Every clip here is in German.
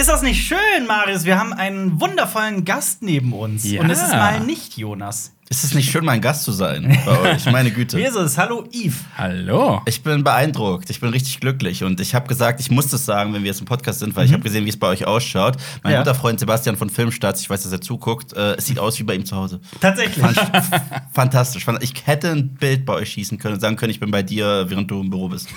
Ist das nicht schön, Marius? Wir haben einen wundervollen Gast neben uns. Ja. Und es ist mal nicht Jonas. Ist es nicht schön, mein Gast zu sein bei euch? Meine Güte. Jesus, hallo Yves. Hallo. Ich bin beeindruckt. Ich bin richtig glücklich. Und ich habe gesagt, ich muss das sagen, wenn wir jetzt im Podcast sind, weil ich habe gesehen, wie es bei euch ausschaut. Mein Ja. guter Freund Sebastian von Filmstarts, ich weiß, dass er zuguckt, äh, es sieht aus wie bei ihm zu Hause. Tatsächlich. Fand ich fantastisch. Ich hätte ein Bild bei euch schießen können und sagen können, ich bin bei dir, während du im Büro bist.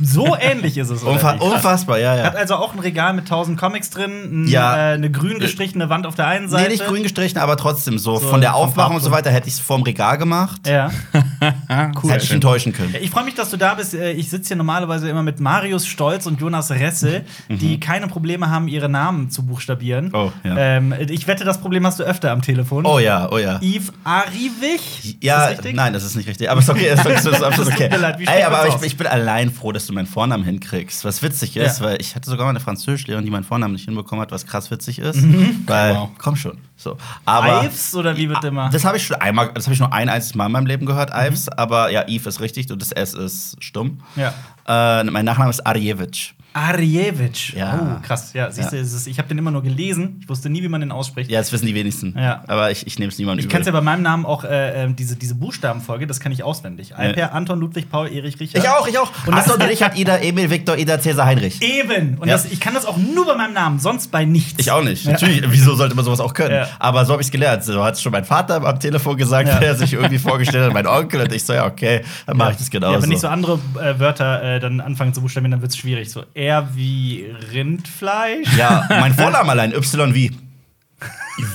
So ähnlich ist es. Unfa unfassbar, ja, Hat ja. also auch ein Regal mit tausend Comics drin, n- Ja. äh, eine grün gestrichene Wand auf der einen Seite. Nee, nicht grün gestrichen, aber trotzdem so. So von der Aufmachung und so weiter hätte ich es vorm Regal gemacht. Ja. Hätte ich enttäuschen können. Ich freue mich, dass du da bist. Äh, Ich sitze hier normalerweise immer mit Marius Stolz und Jonas Ressel, die keine Probleme haben, ihre Namen zu buchstabieren. Mhm. Oh, ja. ähm, ich wette, das Problem hast du öfter am Telefon. Oh ja, oh ja. Yves Arivich? Ja, ist das nein, das ist nicht richtig. Aber ist okay, ist, ist, ist tut okay. Ey, aber ich, ich bin allein froh, dass du meinen Vornamen hinkriegst. Was witzig ist, Ja. weil ich hatte sogar mal eine Französischlehrerin, die meinen Vornamen nicht hinbekommen hat, was krass witzig ist. Weil, Wow. komm schon. So. Aber Ives oder wie wird immer? das habe ich schon einmal, das habe ich nur ein einziges Mal in meinem Leben gehört, Mhm. Ives. Aber ja, Yves ist richtig und das S ist stumm. Ja. Äh, mein Nachname ist Arjevich. Arjevich. Ja. Oh, krass. Ja, siehst du, Ja. ich habe den immer nur gelesen. Ich wusste nie, wie man den ausspricht. Ja, das wissen die wenigsten. Ja. Aber ich, ich nehme es niemandem Ich kann es ja bei meinem Namen auch, äh, äh, diese, diese Buchstabenfolge, das kann ich auswendig. Alper, Anton, Ludwig, Paul, Erich, Richard. Ich auch, ich auch. Und Anton, Richard, Ida, Emil, Viktor, Ida, Cäsar, Heinrich. Eben. Und das, ich kann das auch nur bei meinem Namen, sonst bei nichts. Ich auch nicht. Natürlich, wieso sollte man sowas auch können? Aber so habe ich es gelernt. So hat es schon mein Vater am Telefon gesagt, der sich irgendwie vorgestellt hat, mein Onkel. Und ich so, ja, okay, dann mache ich das genauso. Ja, wenn ich so andere äh, Wörter äh, dann anfange zu buchstabieren, dann wird es schwierig. So R wie Rindfleisch. ja, mein Vorname allein, Y wie.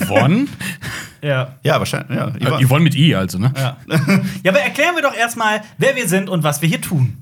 Yvonne? Ja. Ja, wahrscheinlich. Ja, Äh, Yvonne mit I, also, ne? Ja. ja, aber erklären wir doch erstmal, wer wir sind und was wir hier tun.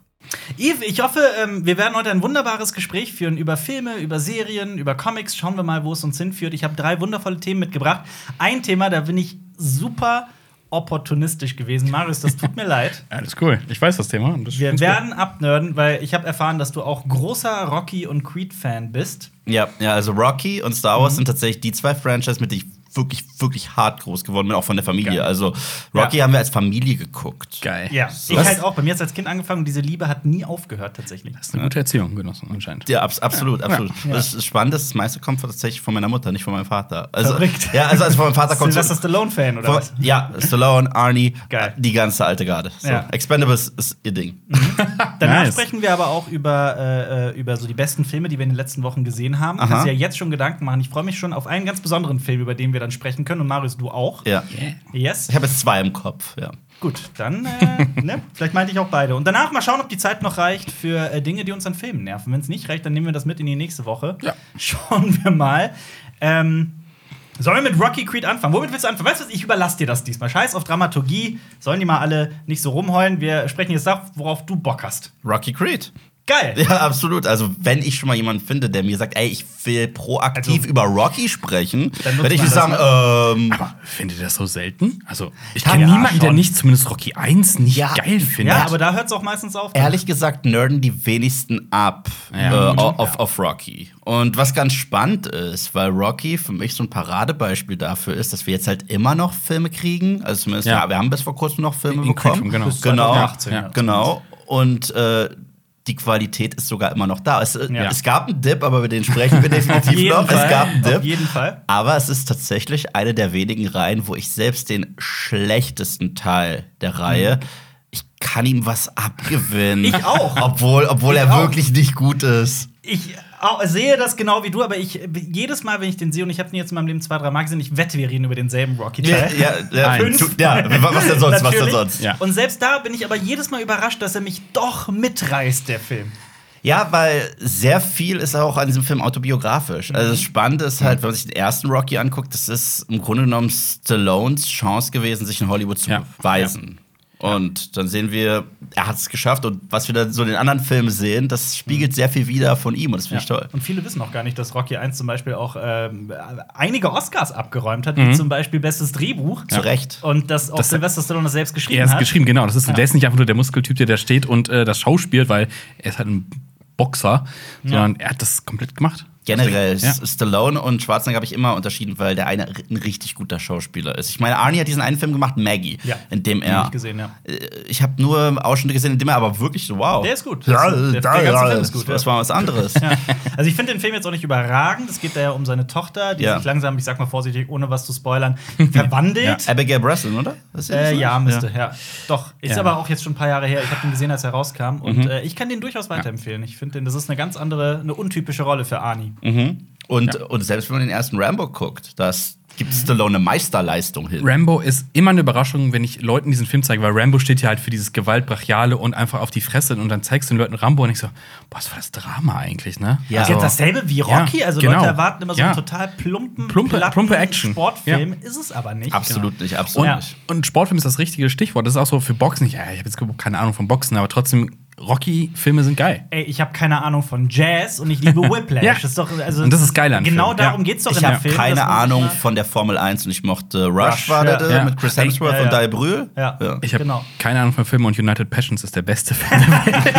Yves, ich hoffe, ähm, wir werden heute ein wunderbares Gespräch führen über Filme, über Serien, über Comics. Schauen wir mal, wo es uns hinführt. Ich habe drei wundervolle Themen mitgebracht. Ein Thema, da bin ich super opportunistisch gewesen. Marius, das tut mir leid. Alles cool. Ich weiß das Thema. und das Wir werden abnörden, weil ich habe erfahren, dass du auch großer Rocky und Creed-Fan bist. ja, ja, also Rocky und Star Mhm. Wars sind tatsächlich die zwei Franchise, mit denen ich wirklich, wirklich hart groß geworden bin, auch von der Familie. Geil. Also Rocky Ja. haben wir als Familie geguckt. Geil. Ja, So. ich halt auch. Bei mir hat es als Kind angefangen und diese Liebe hat nie aufgehört, tatsächlich. Das ist eine gute Erziehung genossen, anscheinend. Ja, abs absolut, absolut. Ja. Das ist spannend, dass das meiste kommt tatsächlich von meiner Mutter, nicht von meinem Vater. Also, Verrückt. Ja, also, also von meinem Vater kommt Sylvester Stallone-Fan oder von, was? Ja, Stallone, Arnie, Geil. die ganze alte Garde. So. Ja. Expendables ist ihr Ding. Danach Nice. sprechen wir aber auch über, äh, äh, über so die besten Filme, die wir in den letzten Wochen gesehen haben. Aha. Kannst dir ja jetzt schon Gedanken machen. Ich freue mich schon auf einen ganz besonderen Film, über den wir dann sprechen können. Und Marius, du auch. Ja. Yes. Ich habe jetzt zwei im Kopf, ja. Gut, dann, äh, ne? Vielleicht meinte ich auch beide. Und danach mal schauen, ob die Zeit noch reicht für äh, Dinge, die uns an Filmen nerven. Wenn es nicht reicht, dann nehmen wir das mit in die nächste Woche. Ja. Schauen wir mal. Ähm, Sollen wir mit Rocky Creed anfangen? Womit willst du anfangen? Weißt du was? Ich überlasse dir das diesmal. Scheiß auf Dramaturgie. Sollen die mal alle nicht so rumheulen. Wir sprechen jetzt da, worauf du Bock hast. Rocky Creed. Geil. Ja, absolut. Also, wenn ich schon mal jemanden finde, der mir sagt, ey, ich will proaktiv Also- über Rocky sprechen, Dann würde ich man sagen, ähm, Aber findet ihr das so selten? Also, ich Ja, kenne niemanden, der schon. nicht zumindest Rocky 1 nicht Ja. geil findet. Ja, aber da hört es auch meistens auf. ehrlich gesagt nerden die wenigsten ab Ja, äh, gut. auf, auf Rocky. Und was ganz spannend ist, weil Rocky für mich so ein Paradebeispiel dafür ist, dass wir jetzt halt immer noch Filme kriegen. Also zumindest, ja, Ja. wir haben bis vor kurzem noch Filme In bekommen. Creed, genau. Bis genau. 2018, Ja. ja. Genau. Und äh, die Qualität ist sogar immer noch da. Es, äh, Ja. es gab einen Dip, aber über den sprechen wir Auf definitiv noch. Fall. Es gab einen Auf Dip. jeden Fall. Aber es ist tatsächlich eine der wenigen Reihen, wo ich selbst den schlechtesten Teil der Reihe, ich kann ihm was abgewinnen. Ich auch. Obwohl, obwohl Ich er auch. wirklich nicht gut ist. Ich au- sehe das genau wie du, aber ich jedes Mal, wenn ich den sehe, und ich habe den jetzt in meinem Leben zwei, drei Mal gesehen, ich wette, wir reden über denselben Ja, Rocky-Teil. ja, ja, tu- ja, was denn sonst? Was denn sonst? Ja. Und selbst da bin ich aber jedes Mal überrascht, dass er mich doch mitreißt, der Film. Ja, weil sehr viel ist auch an diesem Film autobiografisch. Also das Spannende ist halt, wenn man sich den ersten Rocky anguckt, das ist im Grunde genommen Stallones Chance gewesen, sich in Hollywood zu Ja. beweisen. Und dann sehen wir, er hat es geschafft. Und was wir dann so in den anderen Filmen sehen, das spiegelt sehr viel wieder von ihm. Und das finde ich toll. Und viele wissen auch gar nicht, dass Rocky 1 zum Beispiel auch ähm, einige Oscars abgeräumt hat, Mhm. wie zum Beispiel Bestes Drehbuch. Zu Recht. Und dass auch Das- Sylvester Stallone das selbst geschrieben Er ist hat. geschrieben, genau. Das ist, Der ist nicht einfach nur der Muskeltyp, der da steht und äh, das schauspielt, weil er ist halt ein Boxer, sondern er hat das komplett gemacht. Generell, Ja. Stallone und Schwarzenegger habe ich immer unterschieden, weil der eine ein richtig guter Schauspieler ist. Ich meine, Arnie hat diesen einen Film gemacht, Maggie, Ja, in dem den er. hab ich gesehen, ja. Äh, Ich habe nur Ausschnitte gesehen, in dem er aber wirklich so, wow. Der ist gut. Ja, der- da, der ganze Film ist gut, Das war was anderes. Ja. Also ich finde den Film jetzt auch nicht überragend. Es geht da ja um seine Tochter, die Ja. sich langsam, ich sag mal vorsichtig, ohne was zu spoilern, verwandelt. Abigail Breslin, oder? Äh, ja, müsste, ja. Doch, ist Ja. aber auch jetzt schon ein paar Jahre her. Ich habe den gesehen, als er rauskam. Mhm. Und äh, ich kann den durchaus weiterempfehlen. Ich finde, das ist eine ganz andere, eine untypische Rolle für Arnie. Mhm. Und, und selbst wenn man den ersten Rambo guckt, das gibt Stallone eine Meisterleistung hin. Rambo ist immer eine Überraschung, wenn ich Leuten diesen Film zeige, weil Rambo steht ja halt für dieses Gewalt, Brachiale und einfach auf die Fresse und dann zeigst du den Leuten Rambo und ich so, boah, was war das Drama eigentlich, ne? Ja. Ist jetzt dasselbe wie Rocky. Ja, also genau. Leute erwarten immer so Ja. einen total plumpen, Plumpe- platten plumpe Action. Sportfilm. Ist es aber nicht. Absolut nicht, Und, absolut Ja. nicht. und Sportfilm ist das richtige Stichwort. Das ist auch so für Boxen. Ich, ja, ich habe jetzt keine Ahnung von Boxen, aber trotzdem, Rocky-Filme sind geil. Ey, ich habe keine Ahnung von Jazz und ich liebe Whiplash. Ja. Das ist doch, also, Und das ist geil an Genau Filmen. darum Ja. geht's doch Ich in dem habe Film. keine dass man Ahnung von der Formel 1 und ich mochte Rush, Rush, war der ja. da Ja. mit Chris Hemsworth ja, und. Dai Brühl. Ja. Ich habe Genau. keine Ahnung von Filmen und United Passions ist der beste Film der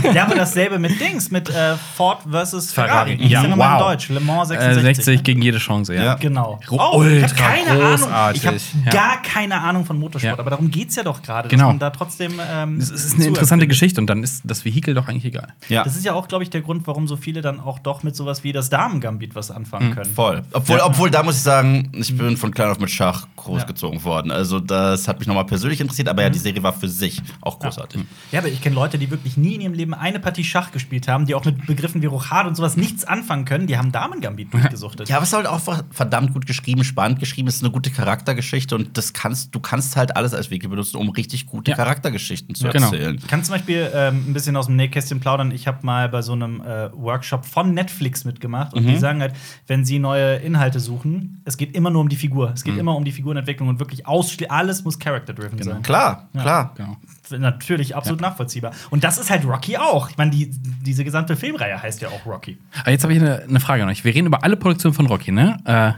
Welt. Ja, aber dasselbe mit Dings, mit äh, Ford versus Ferrari. Ferrari. Ja, Sind nochmal in. Deutsch. Le Mans äh, 66. 60 gegen jede Chance, ja. Ja. Genau. Oh, ich habe ultra keine Ahnung. großartig. Ich habe Ja. gar keine Ahnung von Motorsport, Ja. aber darum geht's ja doch gerade, Genau. dass man da trotzdem. Ähm, Es ist eine. Interessante Geschichte und dann ist das Vehikel doch eigentlich egal. Ja, Das ist ja auch, glaube ich, der Grund, warum so viele dann auch doch mit sowas wie das Damen-Gambit was anfangen können. voll. Obwohl, obwohl, da muss ich sagen, ich bin von klein auf mit Schach großgezogen worden. Also, das hat mich nochmal persönlich interessiert, aber ja, die Serie war für sich auch großartig. Ja, aber ich kenne Leute, die wirklich nie in ihrem Leben eine Partie Schach gespielt haben, die auch mit Begriffen wie Rochade und sowas nichts anfangen können. Die haben Damen-Gambit durchgesuchtet. Ja, aber es ist halt auch verdammt gut geschrieben, spannend geschrieben, es ist eine gute Charaktergeschichte und das kannst, du kannst halt alles als Wiki benutzen, um richtig gute Ja. Charaktergeschichten zu Ja, genau. Ich kann zum Beispiel ähm, ein bisschen aus dem Nähkästchen plaudern. Ich habe mal bei so einem äh, Workshop von Netflix mitgemacht und Mhm. die sagen halt, wenn sie neue Inhalte suchen, es geht immer nur um die Figur. Es geht Mhm. immer um die Figurenentwicklung und wirklich alles muss character-driven sein. Klar, klar. Genau. Natürlich absolut nachvollziehbar. Und das ist halt Rocky auch. Ich meine, die, diese gesamte Filmreihe heißt ja auch Rocky. Aber jetzt habe ich eine, eine Frage an euch. Wir reden über alle Produktionen von Rocky, ne? Äh,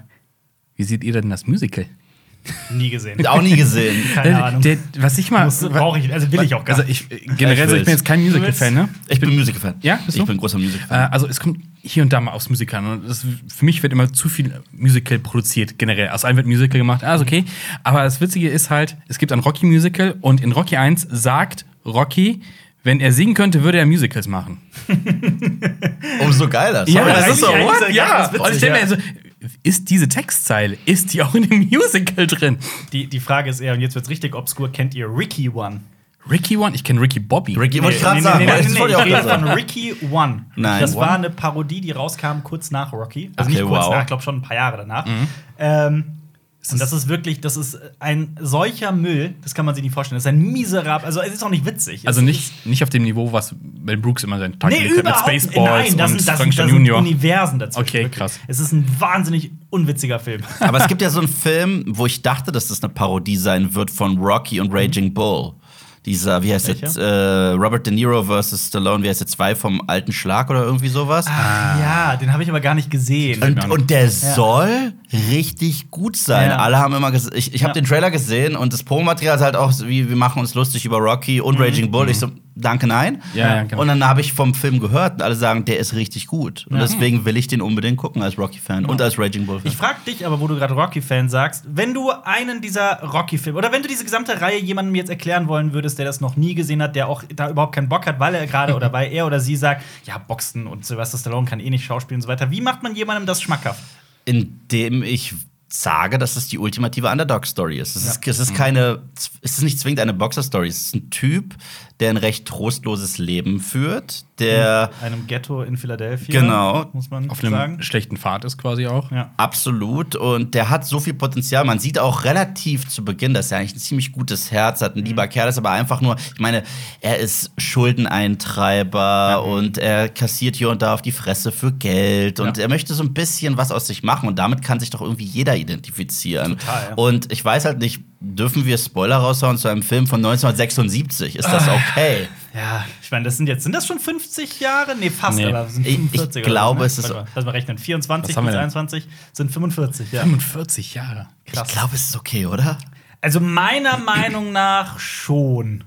wie seht ihr denn das Musical? Nie gesehen. Auch nie gesehen. Keine Der- Ahnung. Der, was ich mal. Muss- brauch ich- also will ich auch gar Also ich, äh, generell, Ich so, ich bin jetzt kein. Musical-Fan, ne? Ich bin Musical-Fan. Ja, bist du? Ich bin großer Äh, Musical-Fan. also es kommt hier und da mal aufs Musical an. Und das, für mich wird immer zu viel Musical produziert, generell. Aus einem wird Musical gemacht, ah, ist okay. Aber das Witzige ist halt, es gibt ein Rocky-Musical und in Rocky 1 sagt Rocky, wenn er singen könnte, würde er Musicals machen. Umso geiler. Sorry, Ja, das ist so, what? ist Ja, ganz witzig, und ich denke ja. mir also, ist diese Textzeile, ist die auch in dem Musical drin? Die, die Frage ist eher, und jetzt wird's richtig obskur, kennt ihr Ricky One? Ricky One? Ich kenne Ricky Bobby. Ricky, wollte ich gerade nee, sagen. nee, nee, nee, nee, ich rede von sagen. Ricky One. Nein. Das war One? eine Parodie, die rauskam kurz nach Rocky. Also Okay, nicht kurz wow. nach, ich glaube schon ein paar Jahre danach. Mhm. Ähm, und das ist wirklich, das ist ein solcher Müll, das kann man sich nicht vorstellen. Das ist ein miserabel, also es ist auch nicht witzig. Also nicht, nicht auf dem Niveau, was Mel Brooks immer seinen Tag Nee, gelegt hat mit. Spaceballs Nein, das und sind, das, sind, Frankenstein das sind Junior. Universen dazwischen. Okay, wirklich. krass. Es ist ein wahnsinnig unwitziger Film. Aber es gibt ja so einen Film, wo ich dachte, dass das eine Parodie sein wird von Rocky und Raging Bull. Dieser, wie heißt Welcher? jetzt, äh, Robert De Niro versus Stallone, wie heißt jetzt, zwei vom alten Schlag oder irgendwie sowas? Ja, den habe ich aber gar nicht gesehen. Und, und der soll richtig gut sein. Ja. Alle haben immer gesagt, ich, ich habe Ja. den Trailer gesehen und das Promomaterial ist halt auch so wie, wir machen uns lustig über Rocky und Raging Bull. Ich so, danke, nein. Mhm. Ja, ja, genau. Und dann habe ich vom Film gehört und alle sagen, der ist richtig gut. Und deswegen will ich den unbedingt gucken als Rocky-Fan und als Raging Bull-Fan. Ich frage dich aber, wo du gerade Rocky-Fan sagst, wenn du einen dieser Rocky-Filme oder wenn du diese gesamte Reihe jemandem jetzt erklären wollen würdest, der das noch nie gesehen hat, der auch da überhaupt keinen Bock hat, weil er gerade oder weil er oder sie sagt, ja, Boxen und Sylvester Stallone kann eh nicht schauspielen und so weiter. Wie macht man jemandem das schmackhaft? indem ich sage, dass es die ultimative Underdog-Story ist. Es, ist. es ist keine, es ist nicht zwingend eine Boxer-Story. Es ist ein Typ, der ein recht trostloses Leben führt, der Einem Ghetto in Philadelphia. Genau. Muss man Auf einem sagen. schlechten Pfad ist quasi auch. Ja. absolut und der hat so viel Potenzial. Man sieht auch relativ zu Beginn, dass er eigentlich ein ziemlich gutes Herz hat, ein lieber Kerl ist, aber einfach nur, ich meine, er ist Schuldeneintreiber und er kassiert hier und da auf die Fresse für Geld und Ja. er möchte so ein bisschen was aus sich machen und damit kann sich doch irgendwie jeder identifizieren. Total, ja. Und ich weiß halt nicht, dürfen wir Spoiler raushauen zu einem Film von 1976? Ist das okay? Ja, ich meine, das sind jetzt, sind das schon 50 Jahre? Nee, fast, Nee. aber es sind Ich- ich 45 oder glaube, so, ne? es ist- Warte mal, Lass mal rechnen. 24 Was haben wir bis denn? 21 sind 45, ja. 45 Jahre. Krass. Ich glaube, es ist okay, oder? Also meiner Meinung nach schon.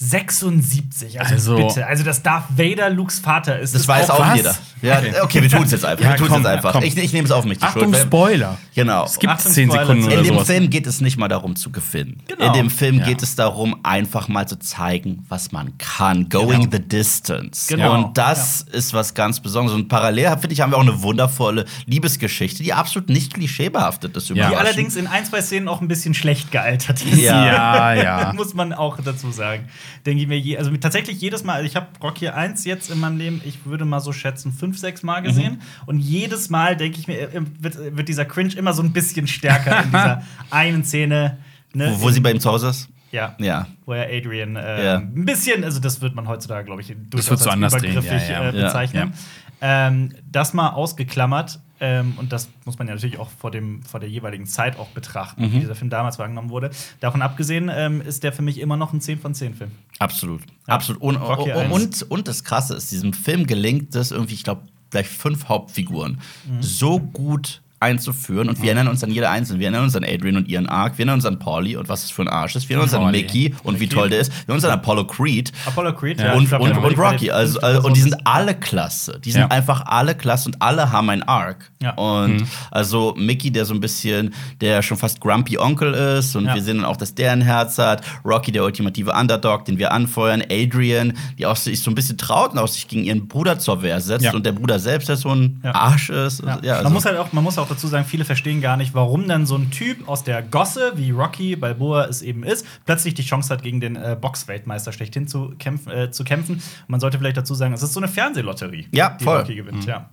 76, also, Also- bitte. Also, dass Darth Vader Lukes Vater ist. Das ist weiß auch was? jeder. Ja, Okay. okay, wir tun es jetzt einfach. Ja, wir tun's komm, jetzt einfach. komm. Ich, ich nehme es auf mich. Die Achtung, Schuld. Spoiler. Genau. Es gibt Achtung, 10 Spoiler. Sekunden In oder In dem sowas. Film geht es nicht mal darum zu gewinnen. Genau. In dem Film Ja. geht es darum, einfach mal zu zeigen, was man kann. Going Genau. the distance. Genau. Und das ist was ganz Besonderes. Und parallel, finde ich, haben wir auch eine wundervolle Liebesgeschichte, die absolut nicht klischeebehaftet ist. Ja. Die allerdings in ein, zwei Szenen auch ein bisschen schlecht gealtert ist. Ja. Ja, ja. Muss man auch dazu sagen. Denke ich mir, je, also tatsächlich jedes Mal, also ich habe Rocky 1 jetzt in meinem Leben, ich würde mal so schätzen, fünf, sechs Mal gesehen. Mhm. Und jedes Mal denke ich mir, äh, wird, wird dieser Cringe immer so ein bisschen stärker in dieser einen Szene. Ne? Wo, wo sie bei ihm zu Hause ist? ja. Ja. Wo er Adrian äh, Ja. ein bisschen, also das wird man heutzutage, glaube ich, durchaus wird so als anders übergriffig ja, ja. Äh, Ja. bezeichnen. Ähm, das mal ausgeklammert. Ähm, und das muss man ja natürlich auch vor, dem, vor der jeweiligen Zeit auch betrachten, Mhm. wie dieser Film damals wahrgenommen wurde. Davon abgesehen ähm, ist der für mich immer noch ein 10 von 10 Film. Absolut. Ja. Absolut. Und, und, und das Krasse ist, diesem Film gelingt es irgendwie, ich glaube, gleich fünf Hauptfiguren Mhm. so gut einzuführen und wir erinnern uns an jede einzelne. Wir erinnern uns an Adrian und ihren Arc, wir erinnern uns an Pauli und was es für ein Arsch ist, wir erinnern uns an. Mickey und wie Mickey. toll der ist, wir erinnern uns an Apollo Creed Apollo Creed, Ja. und, glaub, und, und Rocky. Also, also, und die sind alle klasse. Die sind Ja. einfach alle klasse und alle haben einen Arc. Ja. Und Mhm. also Mickey, der so ein bisschen, der schon fast grumpy Onkel ist und Ja. wir sehen dann auch, dass der ein Herz hat. Rocky, der ultimative Underdog, den wir anfeuern. Adrian, die auch sich so ein bisschen traut und auch sich gegen ihren Bruder zur Wehr setzt. Ja. Und der Bruder selbst, der so ein Ja. Arsch ist. Ja. Ja, also, man, muss halt auch, man muss auch dazu sagen, viele verstehen gar nicht, warum dann so ein Typ aus der Gosse, wie Rocky Balboa es eben ist, plötzlich die Chance hat, gegen den äh, Boxweltmeister schlechthin zu kämpfen. Äh, zu kämpfen. Und man sollte vielleicht dazu sagen, es ist so eine Fernsehlotterie, Ja, die voll. Rocky gewinnt. Ja.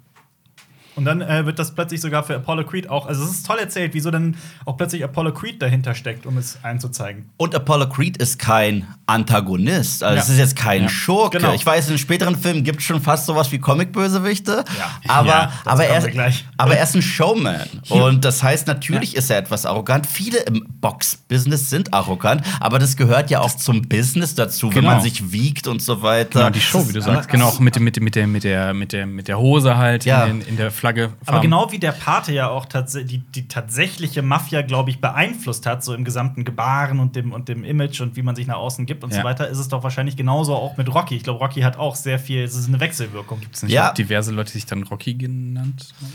Und dann äh, wird das plötzlich sogar für Apollo Creed auch, also es ist toll erzählt, wieso dann auch plötzlich Apollo Creed dahinter steckt, um es einzuzeigen. Und Apollo Creed ist kein Antagonist. Also Ja. es ist jetzt kein Ja. Schurke. Genau. Ich weiß, in späteren Filmen gibt es schon fast sowas wie Comic-Bösewichte. Ja. Aber, aber, er, aber er ist ein Showman. Und das heißt, natürlich ist er etwas arrogant. Viele im Box-Business sind arrogant, aber das gehört ja auch zum Business dazu, wenn Genau. man sich wiegt und so weiter. Genau, die Show, wie du sagst. Genau, auch mit, mit, mit, der, mit, der, mit, der, mit der Hose halt Ja. in, in der Flagge. Aber genau wie der Pate ja auch tats die, die tatsächliche Mafia, glaube ich, beeinflusst hat, so im gesamten Gebaren und dem, und dem Image und wie man sich nach außen gibt und Ja. so weiter, ist es doch wahrscheinlich genauso auch mit Rocky. Ich glaube, Rocky hat auch sehr viel, es ist eine Wechselwirkung. Gibt's nicht Ja. diverse Leute, die sich dann Rocky genannt haben?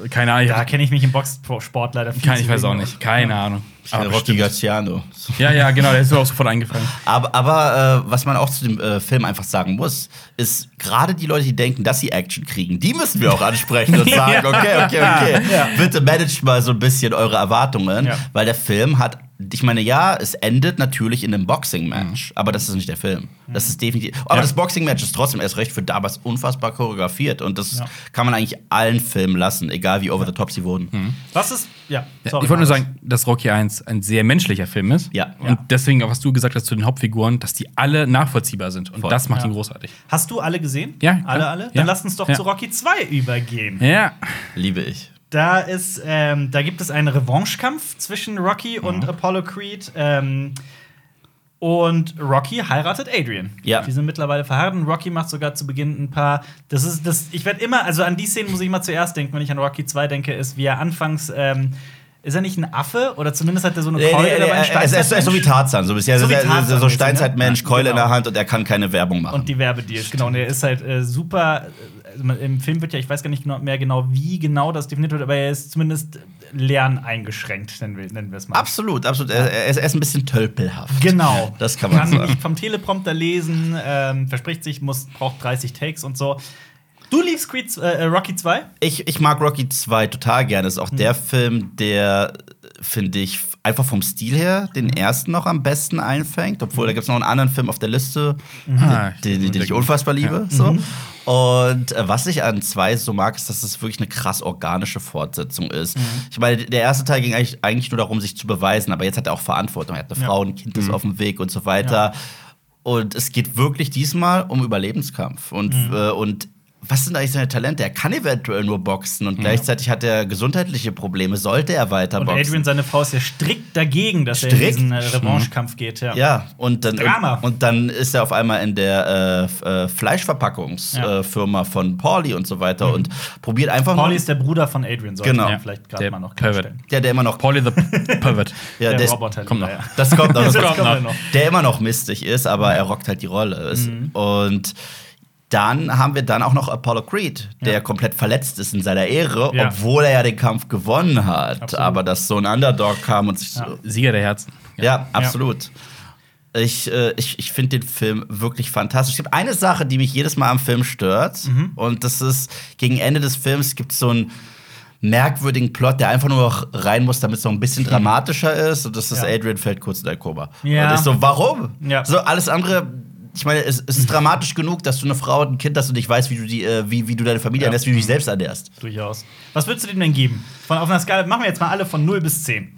Oder, keine Ahnung. Da kenne ich mich im Boxsport leider viel Kein, zu ich weiß auch nicht. Keine Ahnung. Aber Rocky. Garciano. Ja, ja, genau, der ist mir auch sofort eingefallen. Aber, aber äh, was man auch zu dem äh, Film einfach sagen muss, ist gerade die Leute, die denken, dass sie Action kriegen, die müssen wir auch ansprechen und sagen, okay, okay, okay, Ja. bitte managt mal so ein bisschen eure Erwartungen, Ja. weil der Film hat, ich meine, ja, es endet natürlich in einem Boxing-Match, aber das ist nicht der Film. Das ist definitiv, aber Ja. das Boxing-Match ist trotzdem erst recht für damals unfassbar choreografiert und das Ja. kann man eigentlich allen Filmen lassen, egal wie over the top sie wurden. Was ist, ja, sorry, ich wollte nur sagen, dass Rocky 1 ein sehr menschlicher Film ist. Ja. Und Ja. deswegen, auch was du gesagt hast zu den Hauptfiguren, dass die alle nachvollziehbar sind. Und Voll. das macht Ja. ihn großartig. Hast du alle gesehen? Ja. Alle, alle? Dann lass uns doch Ja. zu Rocky 2 übergehen. Ja. Liebe ich. Da ist, ähm, da gibt es einen Revanchekampf zwischen Rocky Mhm. und Apollo Creed. Ähm, und Rocky heiratet Adrian. Ja. Die sind mittlerweile verheiratet. Rocky macht sogar zu Beginn ein paar. Das ist das. Ich werde immer, also an die Szenen muss ich immer zuerst denken, wenn ich an Rocky 2 denke, ist wie er anfangs. Ähm, ist er nicht ein Affe? Oder zumindest hat er so eine Nee, Keule nee, dabei. ein nee, er ist- er ist er so wie Steinzeitmensch? Tarzan, so ein bisschen. So So, wie so, Tarzan so Steinzeitmensch, ne? Keule in Genau. der Hand und er kann keine Werbung machen. Und die Werbedeals, genau. Und der ist halt äh, super. Also Im Film wird ja, ich weiß gar nicht genau, mehr genau, wie genau das definiert wird, aber er ist zumindest lerneingeschränkt, nennen wir, nennen wir es mal. Absolut, absolut. Er, er, ist, er ist ein bisschen tölpelhaft. Genau. Das kann man Kann sagen. nicht vom Teleprompter lesen, ähm, verspricht sich, muss, braucht 30 Takes und so. Du liebst Creed, äh, Rocky 2? Ich, ich mag Rocky 2 total gerne. Ist auch der Film, der, finde ich, einfach vom Stil her den ersten noch am besten einfängt. Obwohl, da gibt es noch einen anderen Film auf der Liste, Ah, den, den, den ich unfassbar liebe. So. Und äh, was ich an 2 so mag, ist, dass es wirklich eine krass organische Fortsetzung ist. Ich meine, der erste Teil ging eigentlich, eigentlich nur darum, sich zu beweisen, aber jetzt hat er auch Verantwortung. Er hat eine Ja. Frau, ein Kind ist auf dem Weg und so weiter. Und es geht wirklich diesmal um Überlebenskampf. Und, äh, und was sind eigentlich seine Talente? Er kann eventuell nur boxen und gleichzeitig hat er gesundheitliche Probleme. Sollte er weiter Und boxen? Adrian, seine Frau, ist ja strikt dagegen, dass er in Strikt? diesen äh, Revanchekampf geht. Ja. Ja, und dann, Drama. und, und dann ist er auf einmal in der äh, äh, Fleischverpackungsfirma Ja. äh, von Pauli und so weiter und probiert einfach Pauli ist der Bruder von Adrian, sollte Genau. man Ja. vielleicht gerade Der mal noch klarstellen. ja, der immer noch. Pauli the Pervert. Ja, der der, Roboter. kommt noch. ja. das kommt noch. Das Das kommt noch. noch. Der immer noch mistig ist, aber er rockt halt die Rolle. Mhm. Und dann haben wir dann auch noch Apollo Creed, der Ja. komplett verletzt ist in seiner Ehre, Ja. obwohl er ja den Kampf gewonnen hat. Absolut. Aber dass so ein Underdog kam und sich so Sieger der Herzen. Ja, absolut. Ich, äh, ich, ich finde den Film wirklich fantastisch. Es gibt eine Sache, die mich jedes Mal am Film stört. Mhm. Und das ist, gegen Ende des Films gibt es so einen merkwürdigen Plot, der einfach nur noch rein muss, damit es noch ein bisschen dramatischer ist. Und das ist. Ja. Adrian fällt kurz in ein Koma. Ja. Und ich so, warum? Ja. So, alles andere. Ich meine, es, es ist dramatisch genug, dass du eine Frau und ein Kind hast und nicht weißt, wie du, die, äh, wie, wie du deine Familie Ja. ernährst, wie du dich selbst ernährst. Durchaus. Was würdest du dem denn geben? Von auf einer Skala, machen wir jetzt mal alle von 0 bis 10.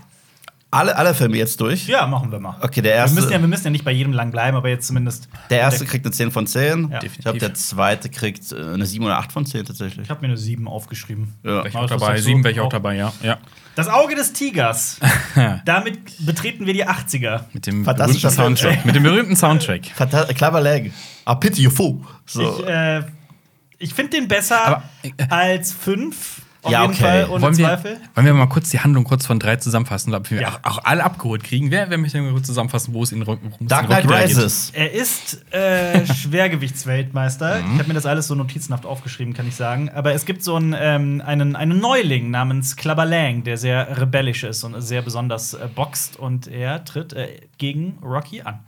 Alle, alle Filme jetzt durch. Ja, machen wir mal. Okay, der Wir erste, müssen, ja, wir müssen ja nicht bei jedem lang bleiben, aber jetzt zumindest. der erste kriegt eine 10 von 10. Ja. Ich glaube, der zweite kriegt äh, eine 7 oder 8 von 10 tatsächlich. Ich habe mir eine 7 aufgeschrieben. Ja. Wäre ich auch dabei. sagst du? Sieben wäre ich auch dabei, ja. ja. Das Auge des Tigers. Damit betreten wir die 80er. Mit dem berühmten. Soundtrack. Mit dem berühmten Soundtrack. Clever Leg. Ah, pity you fool. So. Ich, äh, ich finde den besser Aber, äh, als 5. Auf Ja, jeden okay. Fall, ohne wollen, wir, Zweifel. wollen wir mal kurz die Handlung kurz von drei zusammenfassen, damit wir Ja. auch, auch alle abgeholt kriegen? Wer, wer möchte mal kurz zusammenfassen, wo es in, es Dark Knight? Rises. Er ist äh, Schwergewichtsweltmeister. Mhm. Ich habe mir das alles so notizenhaft aufgeschrieben, kann ich sagen. Aber es gibt so einen, ähm, einen, einen Neuling namens Clubber Lang, der sehr rebellisch ist und sehr besonders äh, boxt. Und er tritt äh, gegen Rocky an.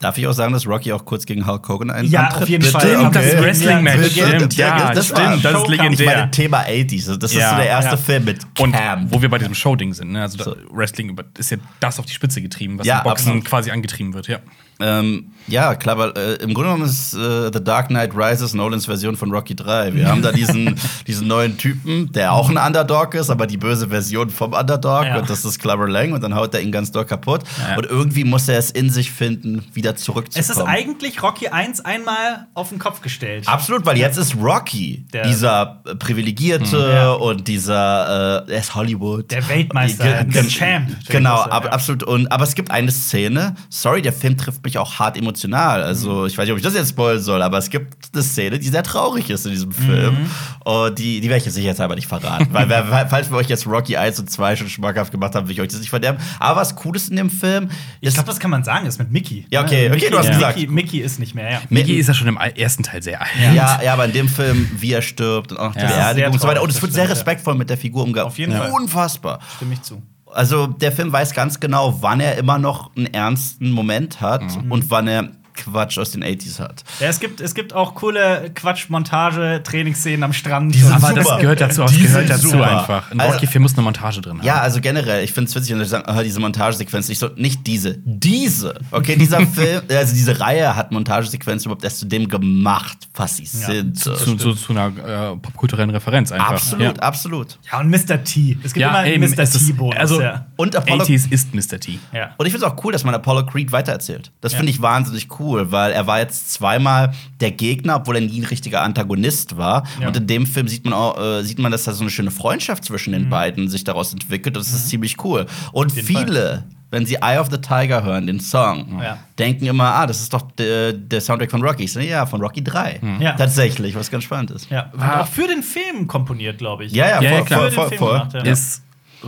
Darf ich auch sagen, dass Rocky auch kurz gegen Hulk Hogan einen Ja, antritt? auf jeden? Fall. Stimmt, das. Wrestling-Match. Ja, Stimmt, ja, das war stimmt. Das ist legendär. meine, Thema 80s. Das ist Ja. so der erste Ja. Film mit Und Cam. wo wir bei diesem Show-Ding sind, ne? Also So. Wrestling ist ja das auf die Spitze getrieben, was Ja, im Boxen absolut. quasi angetrieben wird, ja. Ähm, ja, klar, weil äh, im Grunde genommen ist äh, The Dark Knight Rises Nolans Version von Rocky 3. Wir haben da diesen, diesen neuen Typen, der auch ein Underdog ist, aber die böse Version vom Underdog. Ja. Und das ist Clubber Lang und dann haut er ihn ganz doll kaputt. Ja. Und irgendwie muss er es in sich finden, wieder zurückzukommen. Es ist eigentlich Rocky 1 einmal auf den Kopf gestellt. Absolut, weil jetzt ist Rocky Der- dieser äh, Privilegierte Ja. und dieser, äh, er ist Hollywood. Der Weltmeister, der Champ. Genau, ab, absolut. Und, aber es gibt eine Szene, sorry, der Film trifft mich auch hart emotional. Also, ich weiß nicht, ob ich das jetzt spoilern soll, aber es gibt eine Szene, die sehr traurig ist in diesem Film. Mhm. Und die, die werde ich jetzt sicherheitshalber nicht verraten. weil, falls wir euch jetzt Rocky 1 und 2 schon schmackhaft gemacht haben, will ich euch das nicht verderben. Aber was cool ist in dem Film, Ich glaube, das kann man sagen, ist mit Mickey. Ja, okay, okay, Mickey, du hast ja. gesagt. Mickey, Mickey ist nicht mehr, ja. Mickey ist ja schon im ersten Teil sehr alt. ja, ja, aber in dem Film, wie er stirbt und auch die Ja. Beerdigung und so weiter. Und es das wird sehr respektvoll mit der Figur umgegangen. Auf jeden Fall. Unfassbar. Stimme ich zu. Also der Film weiß ganz genau, wann er immer noch einen ernsten Moment hat Mhm. und wann er Quatsch aus den 80s hat. Ja, es gibt, es gibt auch coole Quatsch-Montage-Trainingsszenen am Strand. Die sind Aber Super. das gehört dazu, das gehört dazu super. einfach. Ein Also- Rocky-Film muss eine Montage drin haben. Ja, also generell, ich finde es witzig, wenn Leute sagen, ah, diese Montagesequenz nicht so, nicht diese, diese. Okay, dieser Film, also diese Reihe hat Montagesequenzen überhaupt erst zu dem gemacht, was sie sind. zu, zu, zu einer äh, popkulturellen Referenz einfach. absolut, Ja. absolut. Ja, und Mr. T. Es gibt Ja, immer eben, einen Mr. T-Bonus. also- ja. Und Apollo 80s ist Mr. T. ja. Und ich finde es auch cool, dass man Apollo Creed weitererzählt. Das Ja. finde ich wahnsinnig cool, weil er war jetzt zweimal der Gegner, obwohl er nie ein richtiger Antagonist war. Ja. Und in dem Film sieht man auch, äh, sieht man, dass da so eine schöne Freundschaft zwischen Mhm. den beiden sich daraus entwickelt. Das ist ziemlich cool. Und viele, wenn sie Eye of the Tiger hören, den Song, Ja. denken immer, ah, das ist doch der, der Soundtrack von Rocky. Ich so, ja, von Rocky 3. Ja. Tatsächlich, was ganz spannend ist. ja. Und Ah. auch für den Film komponiert, glaube ich. Ja, ja, Ja, voll, ja, klar. voll, Für den voll, gemacht, ja. Ist